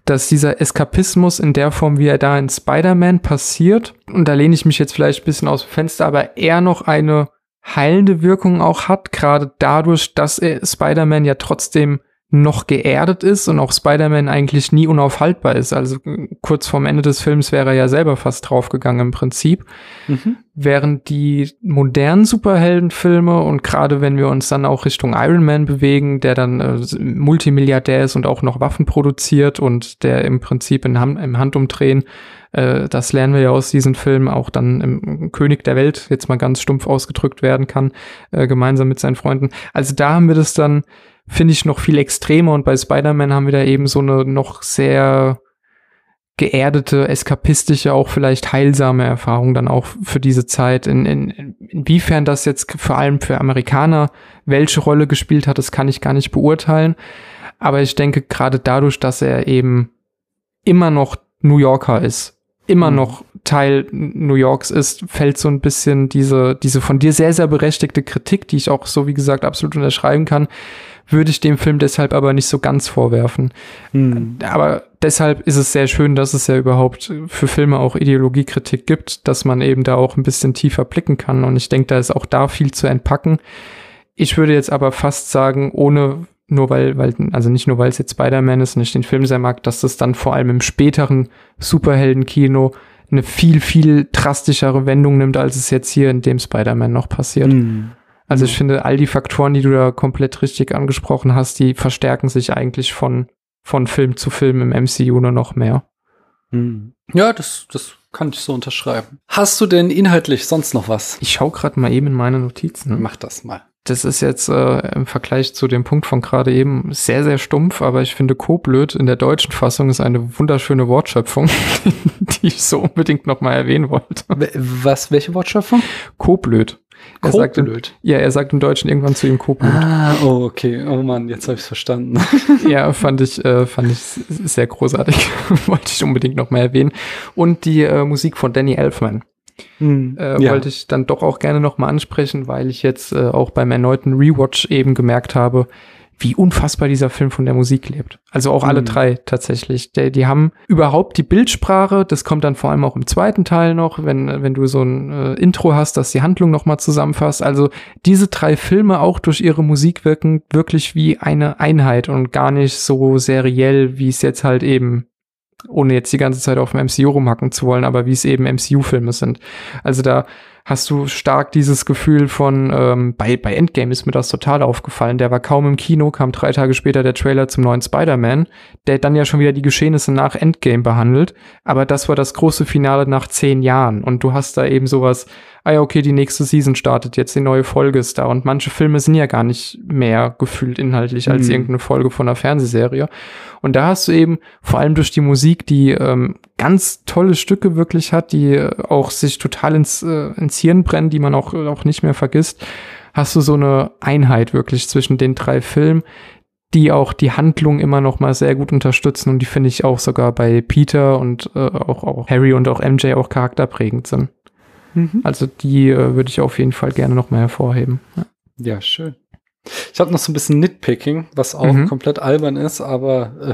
dass dieser Eskapismus in der Form, wie er da in Spider-Man passiert, und da lehne ich mich jetzt vielleicht ein bisschen aus dem Fenster, aber eher noch eine heilende Wirkung auch hat, gerade dadurch, dass er Spider-Man ja trotzdem noch geerdet ist und auch Spider-Man eigentlich nie unaufhaltbar ist. Also kurz vorm Ende des Films wäre er ja selber fast draufgegangen im Prinzip. Mhm. Während die modernen Superheldenfilme und gerade wenn wir uns dann auch Richtung Iron Man bewegen, der dann äh, Multimilliardär ist und auch noch Waffen produziert und der im Prinzip in Hand, im Handumdrehen, äh, das lernen wir ja aus diesen Filmen, auch dann im König der Welt, jetzt mal ganz stumpf ausgedrückt werden kann, äh, gemeinsam mit seinen Freunden. Also da haben wir das dann finde ich noch viel extremer und bei Spider-Man haben wir da eben so eine noch sehr geerdete, eskapistische, auch vielleicht heilsame Erfahrung dann auch für diese Zeit. In, in, inwiefern das jetzt vor allem für Amerikaner welche Rolle gespielt hat, das kann ich gar nicht beurteilen. Aber ich denke gerade dadurch, dass er eben immer noch New Yorker ist, immer mhm. noch Teil New Yorks ist, fällt so ein bisschen diese, diese von dir sehr, sehr berechtigte Kritik, die ich auch so, wie gesagt, absolut unterschreiben kann, würde ich dem Film deshalb aber nicht so ganz vorwerfen. Hm. Aber deshalb ist es sehr schön, dass es ja überhaupt für Filme auch Ideologiekritik gibt, dass man eben da auch ein bisschen tiefer blicken kann. Und ich denke, da ist auch da viel zu entpacken. Ich würde jetzt aber fast sagen, ohne nur weil, weil, also nicht nur weil es jetzt Spider-Man ist und ich den Film sehr mag, dass das dann vor allem im späteren Superheldenkino eine viel, viel drastischere Wendung nimmt, als es jetzt hier in dem Spider-Man noch passiert. Mhm. Also ich finde, all die Faktoren, die du da komplett richtig angesprochen hast, die verstärken sich eigentlich von, von Film zu Film im MCU nur noch mehr. Hm. Ja, das, das kann ich so unterschreiben. Hast du denn inhaltlich sonst noch was? Ich schau gerade mal eben in meine Notizen. Mach das mal. Das ist jetzt äh, im Vergleich zu dem Punkt von gerade eben sehr, sehr stumpf, aber ich finde Koblöd in der deutschen Fassung ist eine wunderschöne Wortschöpfung, <laughs> die ich so unbedingt noch mal erwähnen wollte. Was, welche Wortschöpfung? Koblöd. Er sagt im, ja, er sagt im Deutschen irgendwann zu ihm Koblöd. Ah, oh, okay. Oh Mann, jetzt habe ich verstanden. <laughs> ja, fand ich, äh, fand ich sehr großartig. <laughs> wollte ich unbedingt noch mal erwähnen. Und die äh, Musik von Danny Elfman. Hm, äh, ja. Wollte ich dann doch auch gerne noch mal ansprechen, weil ich jetzt äh, auch beim erneuten Rewatch eben gemerkt habe, wie unfassbar dieser Film von der Musik lebt. Also auch alle mhm. drei tatsächlich. Die, die haben überhaupt die Bildsprache, das kommt dann vor allem auch im zweiten Teil noch, wenn, wenn du so ein äh, Intro hast, das die Handlung nochmal zusammenfasst. Also diese drei Filme auch durch ihre Musik wirken wirklich wie eine Einheit und gar nicht so seriell, wie es jetzt halt eben ohne jetzt die ganze Zeit auf dem MCU rumhacken zu wollen, aber wie es eben MCU-Filme sind. Also da hast du stark dieses Gefühl von, ähm, bei, bei Endgame ist mir das total aufgefallen. Der war kaum im Kino, kam drei Tage später der Trailer zum neuen Spider-Man, der dann ja schon wieder die Geschehnisse nach Endgame behandelt. Aber das war das große Finale nach zehn Jahren. Und du hast da eben sowas, ah ja, okay, die nächste Season startet jetzt, die neue Folge ist da. Und manche Filme sind ja gar nicht mehr gefühlt inhaltlich als mhm. irgendeine Folge von einer Fernsehserie. Und da hast du eben, vor allem durch die Musik, die ähm, ganz tolle Stücke wirklich hat, die auch sich total ins, äh, ins Hirn brennen, die man auch, auch nicht mehr vergisst, hast du so eine Einheit wirklich zwischen den drei Filmen, die auch die Handlung immer noch mal sehr gut unterstützen und die finde ich auch sogar bei Peter und äh, auch, auch Harry und auch MJ auch charakterprägend sind. Mhm. Also die äh, würde ich auf jeden Fall gerne noch mal hervorheben. Ja, ja schön. Ich habe noch so ein bisschen Nitpicking, was auch mhm. komplett albern ist, aber äh,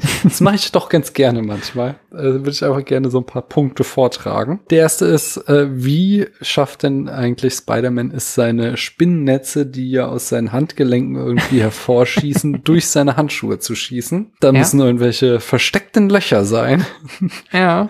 <laughs> das mache ich doch ganz gerne manchmal. Äh, Würde ich einfach gerne so ein paar Punkte vortragen. Der erste ist, äh, wie schafft denn eigentlich Spider-Man es, seine Spinnennetze, die ja aus seinen Handgelenken irgendwie <laughs> hervorschießen, durch seine Handschuhe zu schießen? Da ja. müssen irgendwelche versteckten Löcher sein. <laughs> Ja.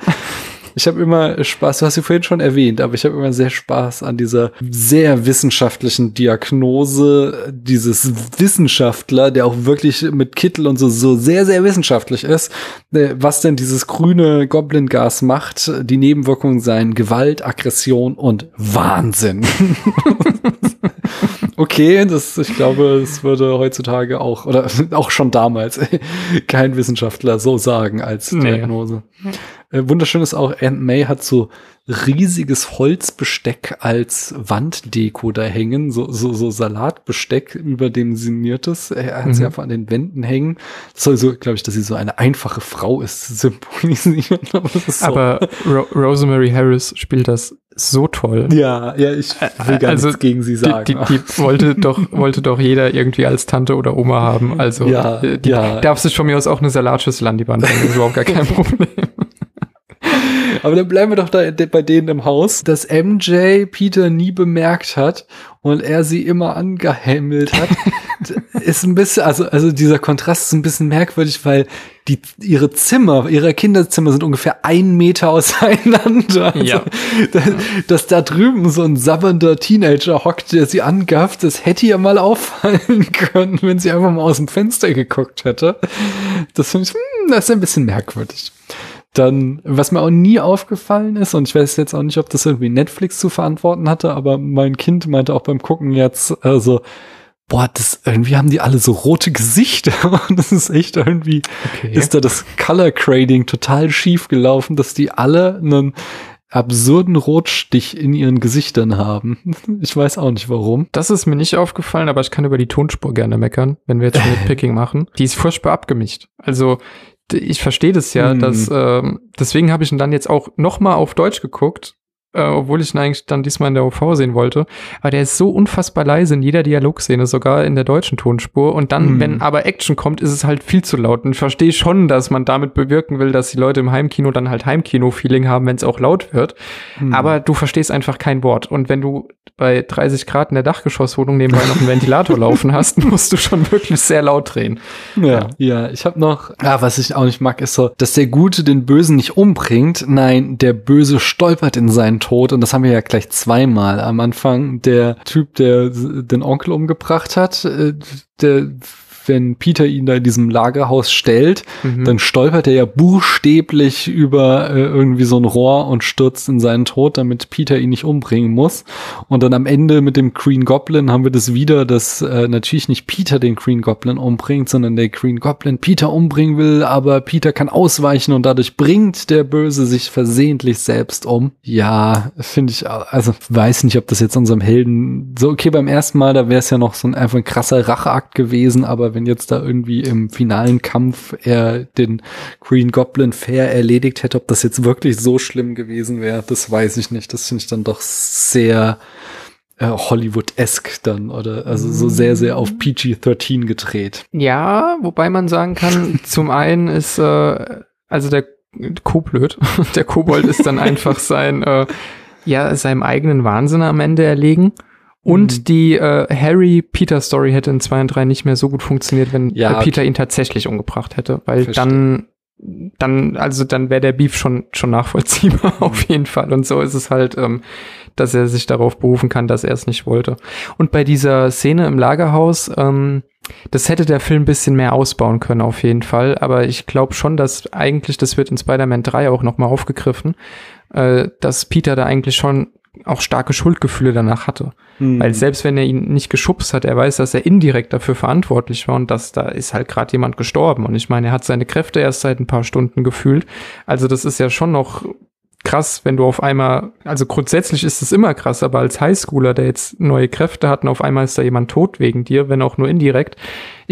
Ich habe immer Spaß, du hast sie vorhin schon erwähnt, aber ich habe immer sehr Spaß an dieser sehr wissenschaftlichen Diagnose dieses Wissenschaftler, der auch wirklich mit Kittel und so, so sehr, sehr wissenschaftlich ist, äh, was denn dieses grüne Goblin-Gas macht. Die Nebenwirkungen seien Gewalt, Aggression und Wahnsinn. <laughs> okay, das, ich glaube, es würde heutzutage auch, oder <laughs> auch schon damals, <laughs> kein Wissenschaftler so sagen als Diagnose. Nee. Äh, wunderschön ist auch, Aunt May hat so riesiges Holzbesteck als Wanddeko da hängen, so, so, so Salatbesteck überdimensioniertes. Er hat mhm. sie einfach an den Wänden hängen. Das soll so, glaube ich, dass sie so eine einfache Frau ist, <laughs> symbolisieren. Aber, ist Aber Ro Rosemary Harris spielt das so toll. Ja, ja, ich will gar also, nichts gegen sie sagen. Die, die, die wollte <laughs> doch, wollte doch jeder irgendwie als Tante oder Oma haben. Also, ja, die, ja. darf sich von mir aus auch eine Salatschüssel an die Wand hängen. Ist überhaupt gar kein <laughs> Problem. <laughs> Aber dann bleiben wir doch da bei denen im Haus, dass MJ Peter nie bemerkt hat und er sie immer angehämmelt hat, <laughs> ist ein bisschen, also, also dieser Kontrast ist ein bisschen merkwürdig, weil die, ihre Zimmer, ihre Kinderzimmer sind ungefähr ein Meter auseinander. Also, Ja. dass, dass da drüben so ein sabbernder Teenager hockt, der sie angafft, das hätte ihr mal auffallen <laughs> können, wenn sie einfach mal aus dem Fenster geguckt hätte. Das finde ich, hm, das ist ein bisschen merkwürdig. Dann, was mir auch nie aufgefallen ist, und ich weiß jetzt auch nicht, ob das irgendwie Netflix zu verantworten hatte, aber mein Kind meinte auch beim Gucken jetzt, also, boah, das, irgendwie haben die alle so rote Gesichter <laughs> und das ist echt irgendwie, Okay. ist da das Color Grading total schief gelaufen, dass die alle einen absurden Rotstich in ihren Gesichtern haben. <laughs> Ich weiß auch nicht warum. Das ist mir nicht aufgefallen, aber ich kann über die Tonspur gerne meckern, wenn wir jetzt schon mit <laughs> Picking machen. Die ist furchtbar abgemischt. Also ich verstehe das ja, Hm. dass ähm, deswegen habe ich ihn dann jetzt auch noch mal auf Deutsch geguckt, äh, obwohl ich ihn eigentlich dann diesmal in der OV sehen wollte. Aber der ist so unfassbar leise in jeder Dialogszene, sogar in der deutschen Tonspur. Und dann, Hm. wenn aber Action kommt, ist es halt viel zu laut. Und ich verstehe schon, dass man damit bewirken will, dass die Leute im Heimkino dann halt Heimkino-Feeling haben, wenn es auch laut wird. Hm. Aber du verstehst einfach kein Wort. Und wenn du bei 30 Grad in der Dachgeschosswohnung nebenbei noch einen Ventilator laufen hast, <laughs> musst du schon wirklich sehr laut drehen. Ja, ja, ich habe noch, ah, was ich auch nicht mag, ist so, dass der Gute den Bösen nicht umbringt. Nein, der Böse stolpert in seinen Tod und das haben wir ja gleich zweimal am Anfang. Der Typ, der den Onkel umgebracht hat, äh, der wenn Peter ihn da in diesem Lagerhaus stellt, Mhm. dann stolpert er ja buchstäblich über äh, irgendwie so ein Rohr und stürzt in seinen Tod, damit Peter ihn nicht umbringen muss. Und dann am Ende mit dem Green Goblin haben wir das wieder, dass äh, natürlich nicht Peter den Green Goblin umbringt, sondern der Green Goblin Peter umbringen will, aber Peter kann ausweichen und dadurch bringt der Böse sich versehentlich selbst um. Ja, finde ich, also weiß nicht, ob das jetzt unserem Helden so, okay, beim ersten Mal, da wäre es ja noch so ein einfach ein krasser Racheakt gewesen, aber wenn jetzt da irgendwie im finalen Kampf er den Green Goblin fair erledigt hätte, ob das jetzt wirklich so schlimm gewesen wäre, das weiß ich nicht. Das finde ich dann doch sehr äh, Hollywood-esque dann oder also so sehr, sehr auf PG-13 gedreht. Ja, wobei man sagen kann, <laughs> zum einen ist, äh, also der Koblöd, <laughs> der Kobold ist dann einfach sein, äh, ja, seinem eigenen Wahnsinn am Ende erlegen. Und Mhm. die äh, Harry-Peter-Story hätte in 2 und 3 nicht mehr so gut funktioniert, wenn Ja, äh, Peter ihn tatsächlich umgebracht hätte. Weil Verstehe. dann, dann, also dann wäre der Beef schon, schon nachvollziehbar <laughs> auf jeden Fall. Und so ist es halt, ähm, dass er sich darauf berufen kann, dass er es nicht wollte. Und bei dieser Szene im Lagerhaus, ähm, das hätte der Film ein bisschen mehr ausbauen können, auf jeden Fall. Aber ich glaube schon, dass eigentlich, das wird in Spider-Man 3 auch nochmal aufgegriffen, äh, dass Peter da eigentlich schon auch starke Schuldgefühle danach hatte. Mhm. Weil selbst wenn er ihn nicht geschubst hat, er weiß, dass er indirekt dafür verantwortlich war und dass da ist halt gerade jemand gestorben. Und ich meine, er hat seine Kräfte erst seit ein paar Stunden gefühlt. Also das ist ja schon noch krass, wenn du auf einmal, also grundsätzlich ist es immer krass, aber als Highschooler, der jetzt neue Kräfte hat und auf einmal ist da jemand tot wegen dir, wenn auch nur indirekt.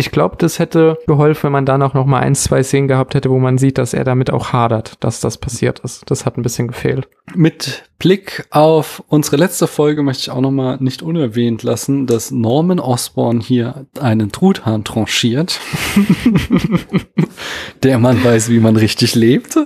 Ich glaube, das hätte geholfen, wenn man dann auch noch mal ein, zwei Szenen gehabt hätte, wo man sieht, dass er damit auch hadert, dass das passiert ist. Das hat ein bisschen gefehlt. Mit Blick auf unsere letzte Folge möchte ich auch noch mal nicht unerwähnt lassen, dass Norman Osborn hier einen Truthahn tranchiert. <laughs> Der Mann weiß, wie man richtig lebt.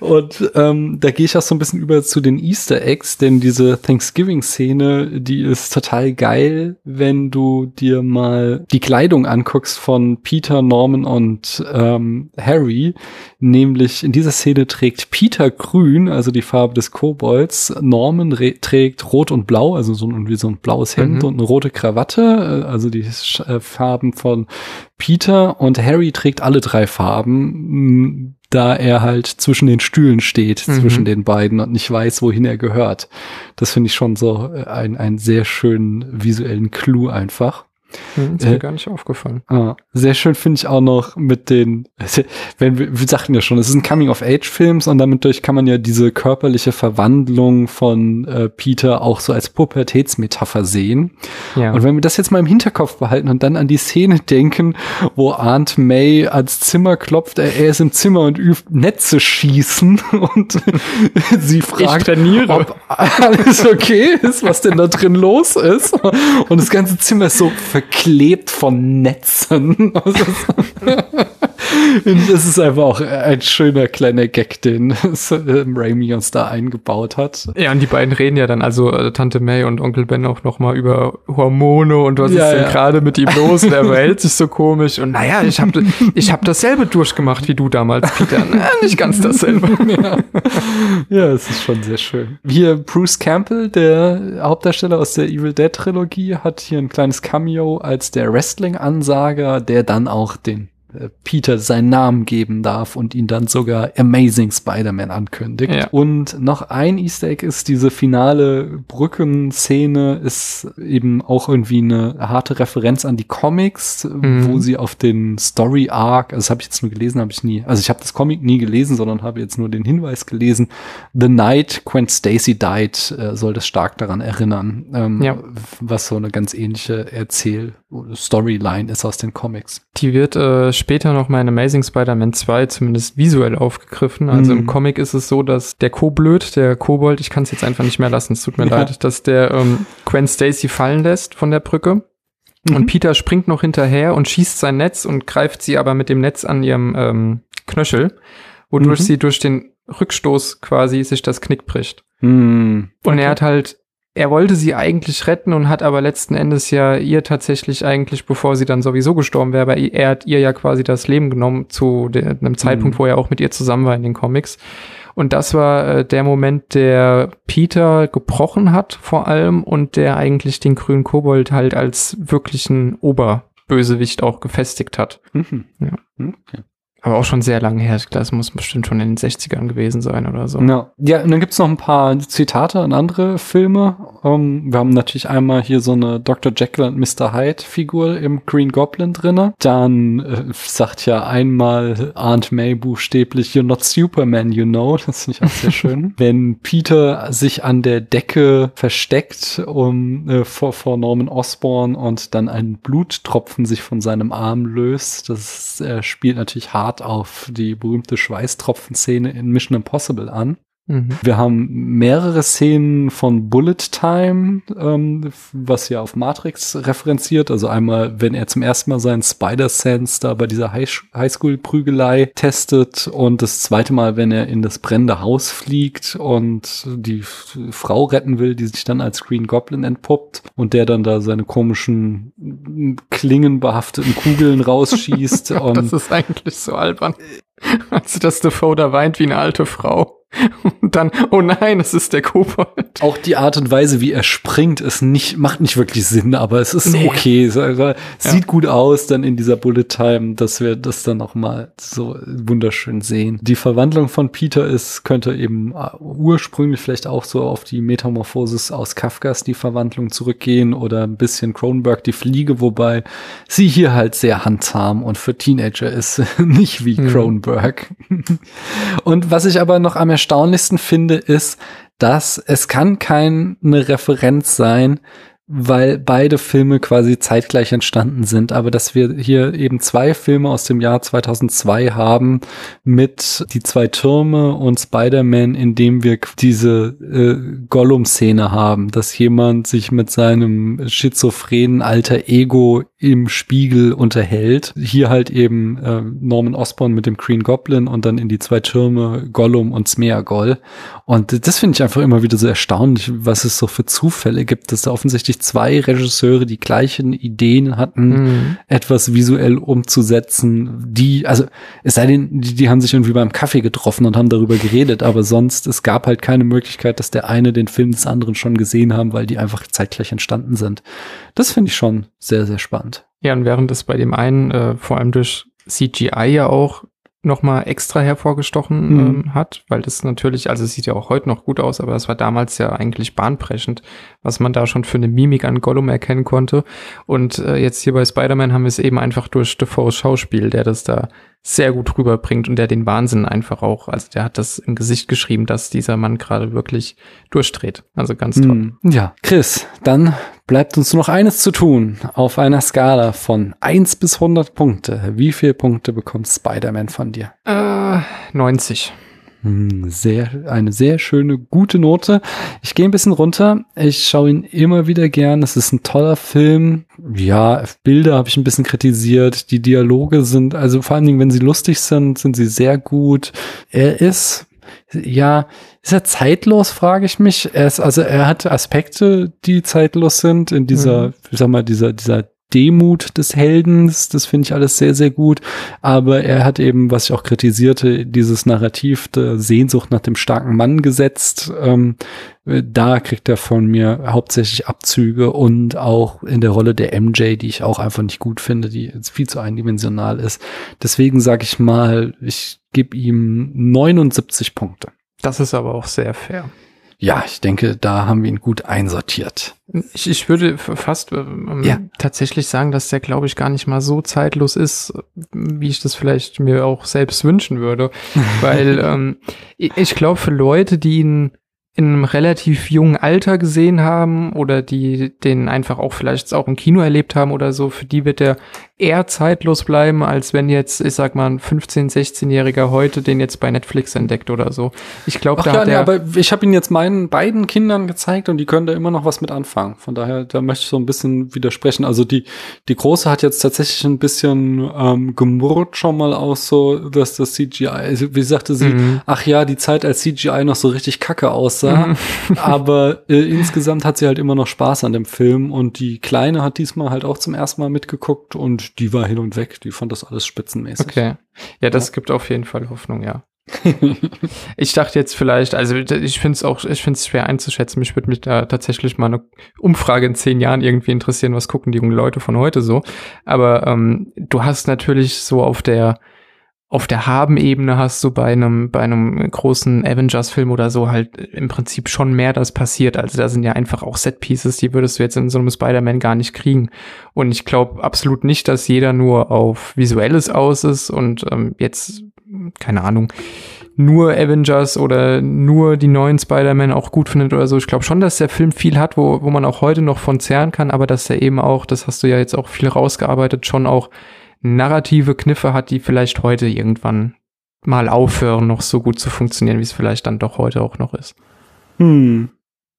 Und ähm, da gehe ich auch so ein bisschen über zu den Easter Eggs, denn diese Thanksgiving-Szene, die ist total geil, wenn du dir mal die Kleidung anguckst von Peter, Norman und ähm, Harry. Nämlich in dieser Szene trägt Peter grün, also die Farbe des Kobolds. Norman trägt rot und blau, also so irgendwie so ein blaues Hemd Mhm. und eine rote Krawatte, äh, also die äh, Farben von Peter. Und Harry trägt alle drei Farben, da er halt zwischen den Stühlen steht, Mhm. zwischen den beiden und nicht weiß, wohin er gehört. Das finde ich schon so äh, ein, einen sehr schönen visuellen Clou einfach. Hm, ist Äh, mir gar nicht aufgefallen. Ah, sehr schön finde ich auch noch mit den, <laughs> wenn wir, wir sagten ja schon, es ist ein Coming-of-Age-Film und damit durch kann man ja diese körperliche Verwandlung von äh, Peter auch so als Pubertätsmetapher sehen. Ja. Und wenn wir das jetzt mal im Hinterkopf behalten und dann an die Szene <laughs> denken, wo Aunt May ans Zimmer klopft, er, er ist im Zimmer und übt Netze schießen <laughs> und sie fragt, ob alles okay ist, was denn da drin los ist. Und das ganze Zimmer ist so verklebt von Netzen. <laughs> Das ist einfach auch ein schöner kleiner Gag, den <laughs> Raimi uns da eingebaut hat. Ja, und die beiden reden ja dann, also äh, Tante May und Onkel Ben auch noch mal über Hormone und was Ja, ist denn ja. gerade mit ihm los und er <laughs> verhält sich so komisch und naja, ich habe ich hab dasselbe durchgemacht wie du damals, Peter. Na, nicht ganz dasselbe. ja. ja, es ist schon sehr schön. Hier Bruce Campbell, der Hauptdarsteller aus der Evil Dead Trilogie, hat hier ein kleines Cameo als der Wrestling-Ansager, der dann auch den Peter seinen Namen geben darf und ihn dann sogar Amazing Spider-Man ankündigt. Ja. Und noch ein Easter Egg ist diese finale Brückenszene ist eben auch irgendwie eine harte Referenz an die Comics, Mhm. wo sie auf den Story Arc, also das habe ich jetzt nur gelesen, habe ich nie, also ich habe das Comic nie gelesen, sondern habe jetzt nur den Hinweis gelesen. The Night When Stacy Died äh, soll das stark daran erinnern, ähm, Ja. was so eine ganz ähnliche Erzähl Storyline ist aus den Comics. Die wird äh, später noch mal in Amazing Spider-Man 2 zumindest visuell aufgegriffen. Also Mhm. im Comic ist es so, dass der Koblöd, der Kobold, ich kann es jetzt einfach nicht mehr lassen, es tut mir Ja. leid, dass der ähm, Gwen Stacy fallen lässt von der Brücke. Mhm. Und Peter springt noch hinterher und schießt sein Netz und greift sie aber mit dem Netz an ihrem ähm, Knöchel, wodurch Mhm. sie durch den Rückstoß quasi sich das Knick bricht. Hm. Und er hat halt, er wollte sie eigentlich retten und hat aber letzten Endes ja ihr tatsächlich eigentlich, bevor sie dann sowieso gestorben wäre, aber er hat ihr ja quasi das Leben genommen zu einem Zeitpunkt, Mhm. wo er auch mit ihr zusammen war in den Comics. Und das war äh, der Moment, der Peter gebrochen hat vor allem und der eigentlich den grünen Kobold halt als wirklichen Oberbösewicht auch gefestigt hat. Mhm. Ja. Okay. Aber auch schon sehr lange her. Ich glaube, das muss bestimmt schon in den 60ern gewesen sein oder so. Ja. ja, und dann gibt's noch ein paar Zitate an andere Filme. Ähm, wir haben natürlich einmal hier so eine Dr. Jekyll und Mr. Hyde Figur im Green Goblin drinne. Dann äh, sagt ja einmal Aunt May buchstäblich, you're not Superman, you know. Das finde ich auch sehr <laughs> schön. Wenn Peter sich an der Decke versteckt um äh, vor, vor Norman Osborn und dann ein Bluttropfen sich von seinem Arm löst, das äh, spielt natürlich hart auf die berühmte Schweißtropfen-Szene in Mission Impossible an. Mhm. Wir haben mehrere Szenen von Bullet Time, ähm, was ja auf Matrix referenziert. Also einmal, wenn er zum ersten Mal seinen Spider-Sense da bei dieser High- Highschool-Prügelei testet und das zweite Mal, wenn er in das brennende Haus fliegt und die Frau retten will, die sich dann als Green Goblin entpuppt und der dann da seine komischen klingenbehafteten Kugeln rausschießt. <laughs> und Das ist eigentlich so albern. Also, dass Defoe da weint wie eine alte Frau. <laughs> Und dann, oh nein, es ist der Kobold. Auch die Art und Weise, wie er springt, ist nicht, macht nicht wirklich Sinn, aber es ist Nee. okay. Es, also, Sieht gut aus dann in dieser Bullet Time, dass wir das dann noch mal so wunderschön sehen. Die Verwandlung von Peter ist, könnte eben äh, ursprünglich vielleicht auch so auf die Metamorphosis aus Kafkas, die Verwandlung zurückgehen oder ein bisschen Cronenberg, die Fliege, wobei sie hier halt sehr handzahm und für Teenager ist, <laughs> nicht wie Mhm. Cronenberg. Und was ich aber noch am erstaunlichsten finde, ist, dass es kann keine Referenz sein, weil beide Filme quasi zeitgleich entstanden sind, aber dass wir hier eben zwei Filme aus dem Jahr 2002 haben mit die zwei Türme und Spider-Man, in dem wir diese äh, Gollum-Szene haben, dass jemand sich mit seinem schizophrenen alter Ego im Spiegel unterhält. Hier halt eben äh, Norman Osborn mit dem Green Goblin und dann in die zwei Türme Gollum und Smeagol. Und das finde ich einfach immer wieder so erstaunlich, was es so für Zufälle gibt, dass da offensichtlich zwei Regisseure die gleichen Ideen hatten, Mhm. etwas visuell umzusetzen, die, also es sei denn, die, die haben sich irgendwie beim Kaffee getroffen und haben darüber geredet, aber sonst, es gab halt keine Möglichkeit, dass der eine den Film des anderen schon gesehen haben, weil die einfach zeitgleich entstanden sind. Das finde ich schon sehr, sehr spannend. Ja, und während es bei dem einen äh, vor allem durch CGI ja auch nochmal extra hervorgestochen Mhm. ähm, hat, weil das natürlich, also es sieht ja auch heute noch gut aus, aber es war damals ja eigentlich bahnbrechend, was man da schon für eine Mimik an Gollum erkennen konnte. Und äh, jetzt hier bei Spider-Man haben wir es eben einfach durch Defoes Schauspiel, der das da sehr gut rüberbringt und der den Wahnsinn einfach auch, also der hat das im Gesicht geschrieben, dass dieser Mann gerade wirklich durchdreht. Also ganz toll. Hm. Ja, Chris, dann bleibt uns nur noch eines zu tun. Auf einer Skala von 1 bis 100 Punkte. Wie viele Punkte bekommt Spider-Man von dir? Äh, 90. Hm, Sehr, eine sehr schöne, gute Note. Ich gehe ein bisschen runter. Ich schaue ihn immer wieder gern. Es ist ein toller Film. Ja, Bilder habe ich ein bisschen kritisiert. Die Dialoge sind, also vor allen Dingen, wenn sie lustig sind, sind sie sehr gut. Er ist, ja, ist er zeitlos, frage ich mich. Er ist, also er hat Aspekte, die zeitlos sind in dieser, mhm. ich sag mal, dieser, dieser Demut des Heldens, das finde ich alles sehr, sehr gut. Aber er hat eben, was ich auch kritisierte, dieses Narrativ der Sehnsucht nach dem starken Mann gesetzt. Ähm, da kriegt er von mir hauptsächlich Abzüge und auch in der Rolle der MJ, die ich auch einfach nicht gut finde, die jetzt viel zu eindimensional ist. Deswegen sage ich mal, ich gebe ihm 79 Punkte. Das ist aber auch sehr fair. Ja, ich denke, da haben wir ihn gut einsortiert. Ich, ich würde fast ähm, ja. tatsächlich sagen, dass der, glaube ich, gar nicht mal so zeitlos ist, wie ich das vielleicht mir auch selbst wünschen würde. <laughs> Weil ähm, ich glaube, für Leute, die ihn in einem relativ jungen Alter gesehen haben oder die den einfach auch vielleicht auch im Kino erlebt haben oder so, für die wird der eher zeitlos bleiben, als wenn jetzt, ich sag mal, ein 15-, 16-Jähriger heute den jetzt bei Netflix entdeckt oder so. Ich glaube, da ja, hat nee, aber ich habe ihn jetzt meinen beiden Kindern gezeigt und die können da immer noch was mit anfangen. Von daher, da möchte ich so ein bisschen widersprechen. Also die, die Große hat jetzt tatsächlich ein bisschen ähm, gemurrt schon mal aus so, dass das CGI, also wie sagte sie, mhm. ach ja, die Zeit als CGI noch so richtig kacke aussah. Mhm. <laughs> aber äh, insgesamt hat sie halt immer noch Spaß an dem Film und die Kleine hat diesmal halt auch zum ersten Mal mitgeguckt und die war hin und weg. Die fand das alles spitzenmäßig. Okay. Ja, das ja. gibt auf jeden Fall Hoffnung, ja. <laughs> ich dachte jetzt vielleicht, also ich finde es auch, ich finde es schwer einzuschätzen. Mich würde mich da tatsächlich mal eine Umfrage in zehn Jahren irgendwie interessieren, was gucken die jungen Leute von heute so. Aber ähm, du hast natürlich so auf der auf der Haben-Ebene hast du bei einem, bei einem großen Avengers-Film oder so halt im Prinzip schon mehr, das passiert. Also da sind ja einfach auch Set-Pieces, die würdest du jetzt in so einem Spider-Man gar nicht kriegen. Und ich glaube absolut nicht, dass jeder nur auf Visuelles aus ist und ähm, jetzt, keine Ahnung, nur Avengers oder nur die neuen Spider-Man auch gut findet oder so. Ich glaube schon, dass der Film viel hat, wo, wo man auch heute noch von zehren kann, aber dass er eben auch, das hast du ja jetzt auch viel rausgearbeitet, schon auch narrative Kniffe hat, die vielleicht heute irgendwann mal aufhören, noch so gut zu funktionieren, wie es vielleicht dann doch heute auch noch ist. Hm.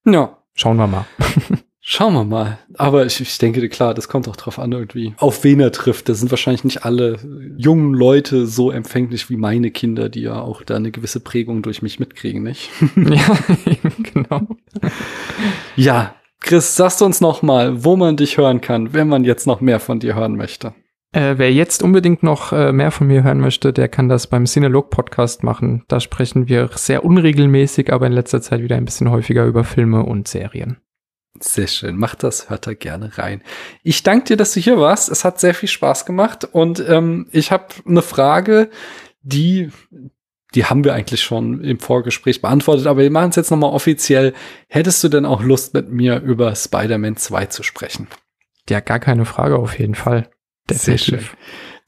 Ja. Schauen wir mal. <laughs> Schauen wir mal. Aber ich, ich denke, klar, das kommt auch drauf an, irgendwie, auf wen er trifft. Das sind wahrscheinlich nicht alle jungen Leute so empfänglich wie meine Kinder, die ja auch da eine gewisse Prägung durch mich mitkriegen, nicht? <laughs> ja, <laughs> genau. ja, Chris, sagst du uns noch mal, wo man dich hören kann, wenn man jetzt noch mehr von dir hören möchte. Äh, wer jetzt unbedingt noch äh, mehr von mir hören möchte, der kann das beim Cinelog Podcast machen. Da sprechen wir sehr unregelmäßig, aber in letzter Zeit wieder ein bisschen häufiger über Filme und Serien. Sehr schön. Macht das, hört da gerne rein. Ich danke dir, dass du hier warst. Es hat sehr viel Spaß gemacht und ähm, ich habe eine Frage, die die haben wir eigentlich schon im Vorgespräch beantwortet, aber wir machen es jetzt nochmal offiziell. Hättest du denn auch Lust, mit mir über Spider-Man 2 zu sprechen? Ja, gar keine Frage auf jeden Fall. Definitiv. Sehr schön.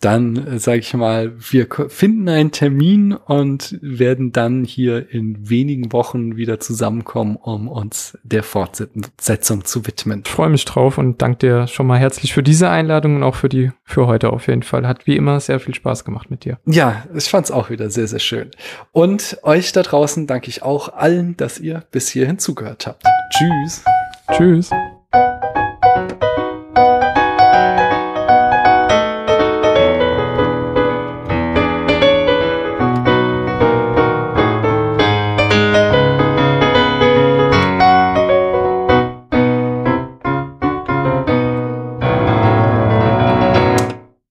Dann äh, sage ich mal, wir finden einen Termin und werden dann hier in wenigen Wochen wieder zusammenkommen, um uns der Fortsetzung zu widmen. Ich freue mich drauf und danke dir schon mal herzlich für diese Einladung und auch für die für heute auf jeden Fall. Hat wie immer sehr viel Spaß gemacht mit dir. Ja, ich fand es auch wieder sehr, sehr schön. Und euch da draußen danke ich auch allen, dass ihr bis hierhin zugehört habt. Tschüss. Tschüss.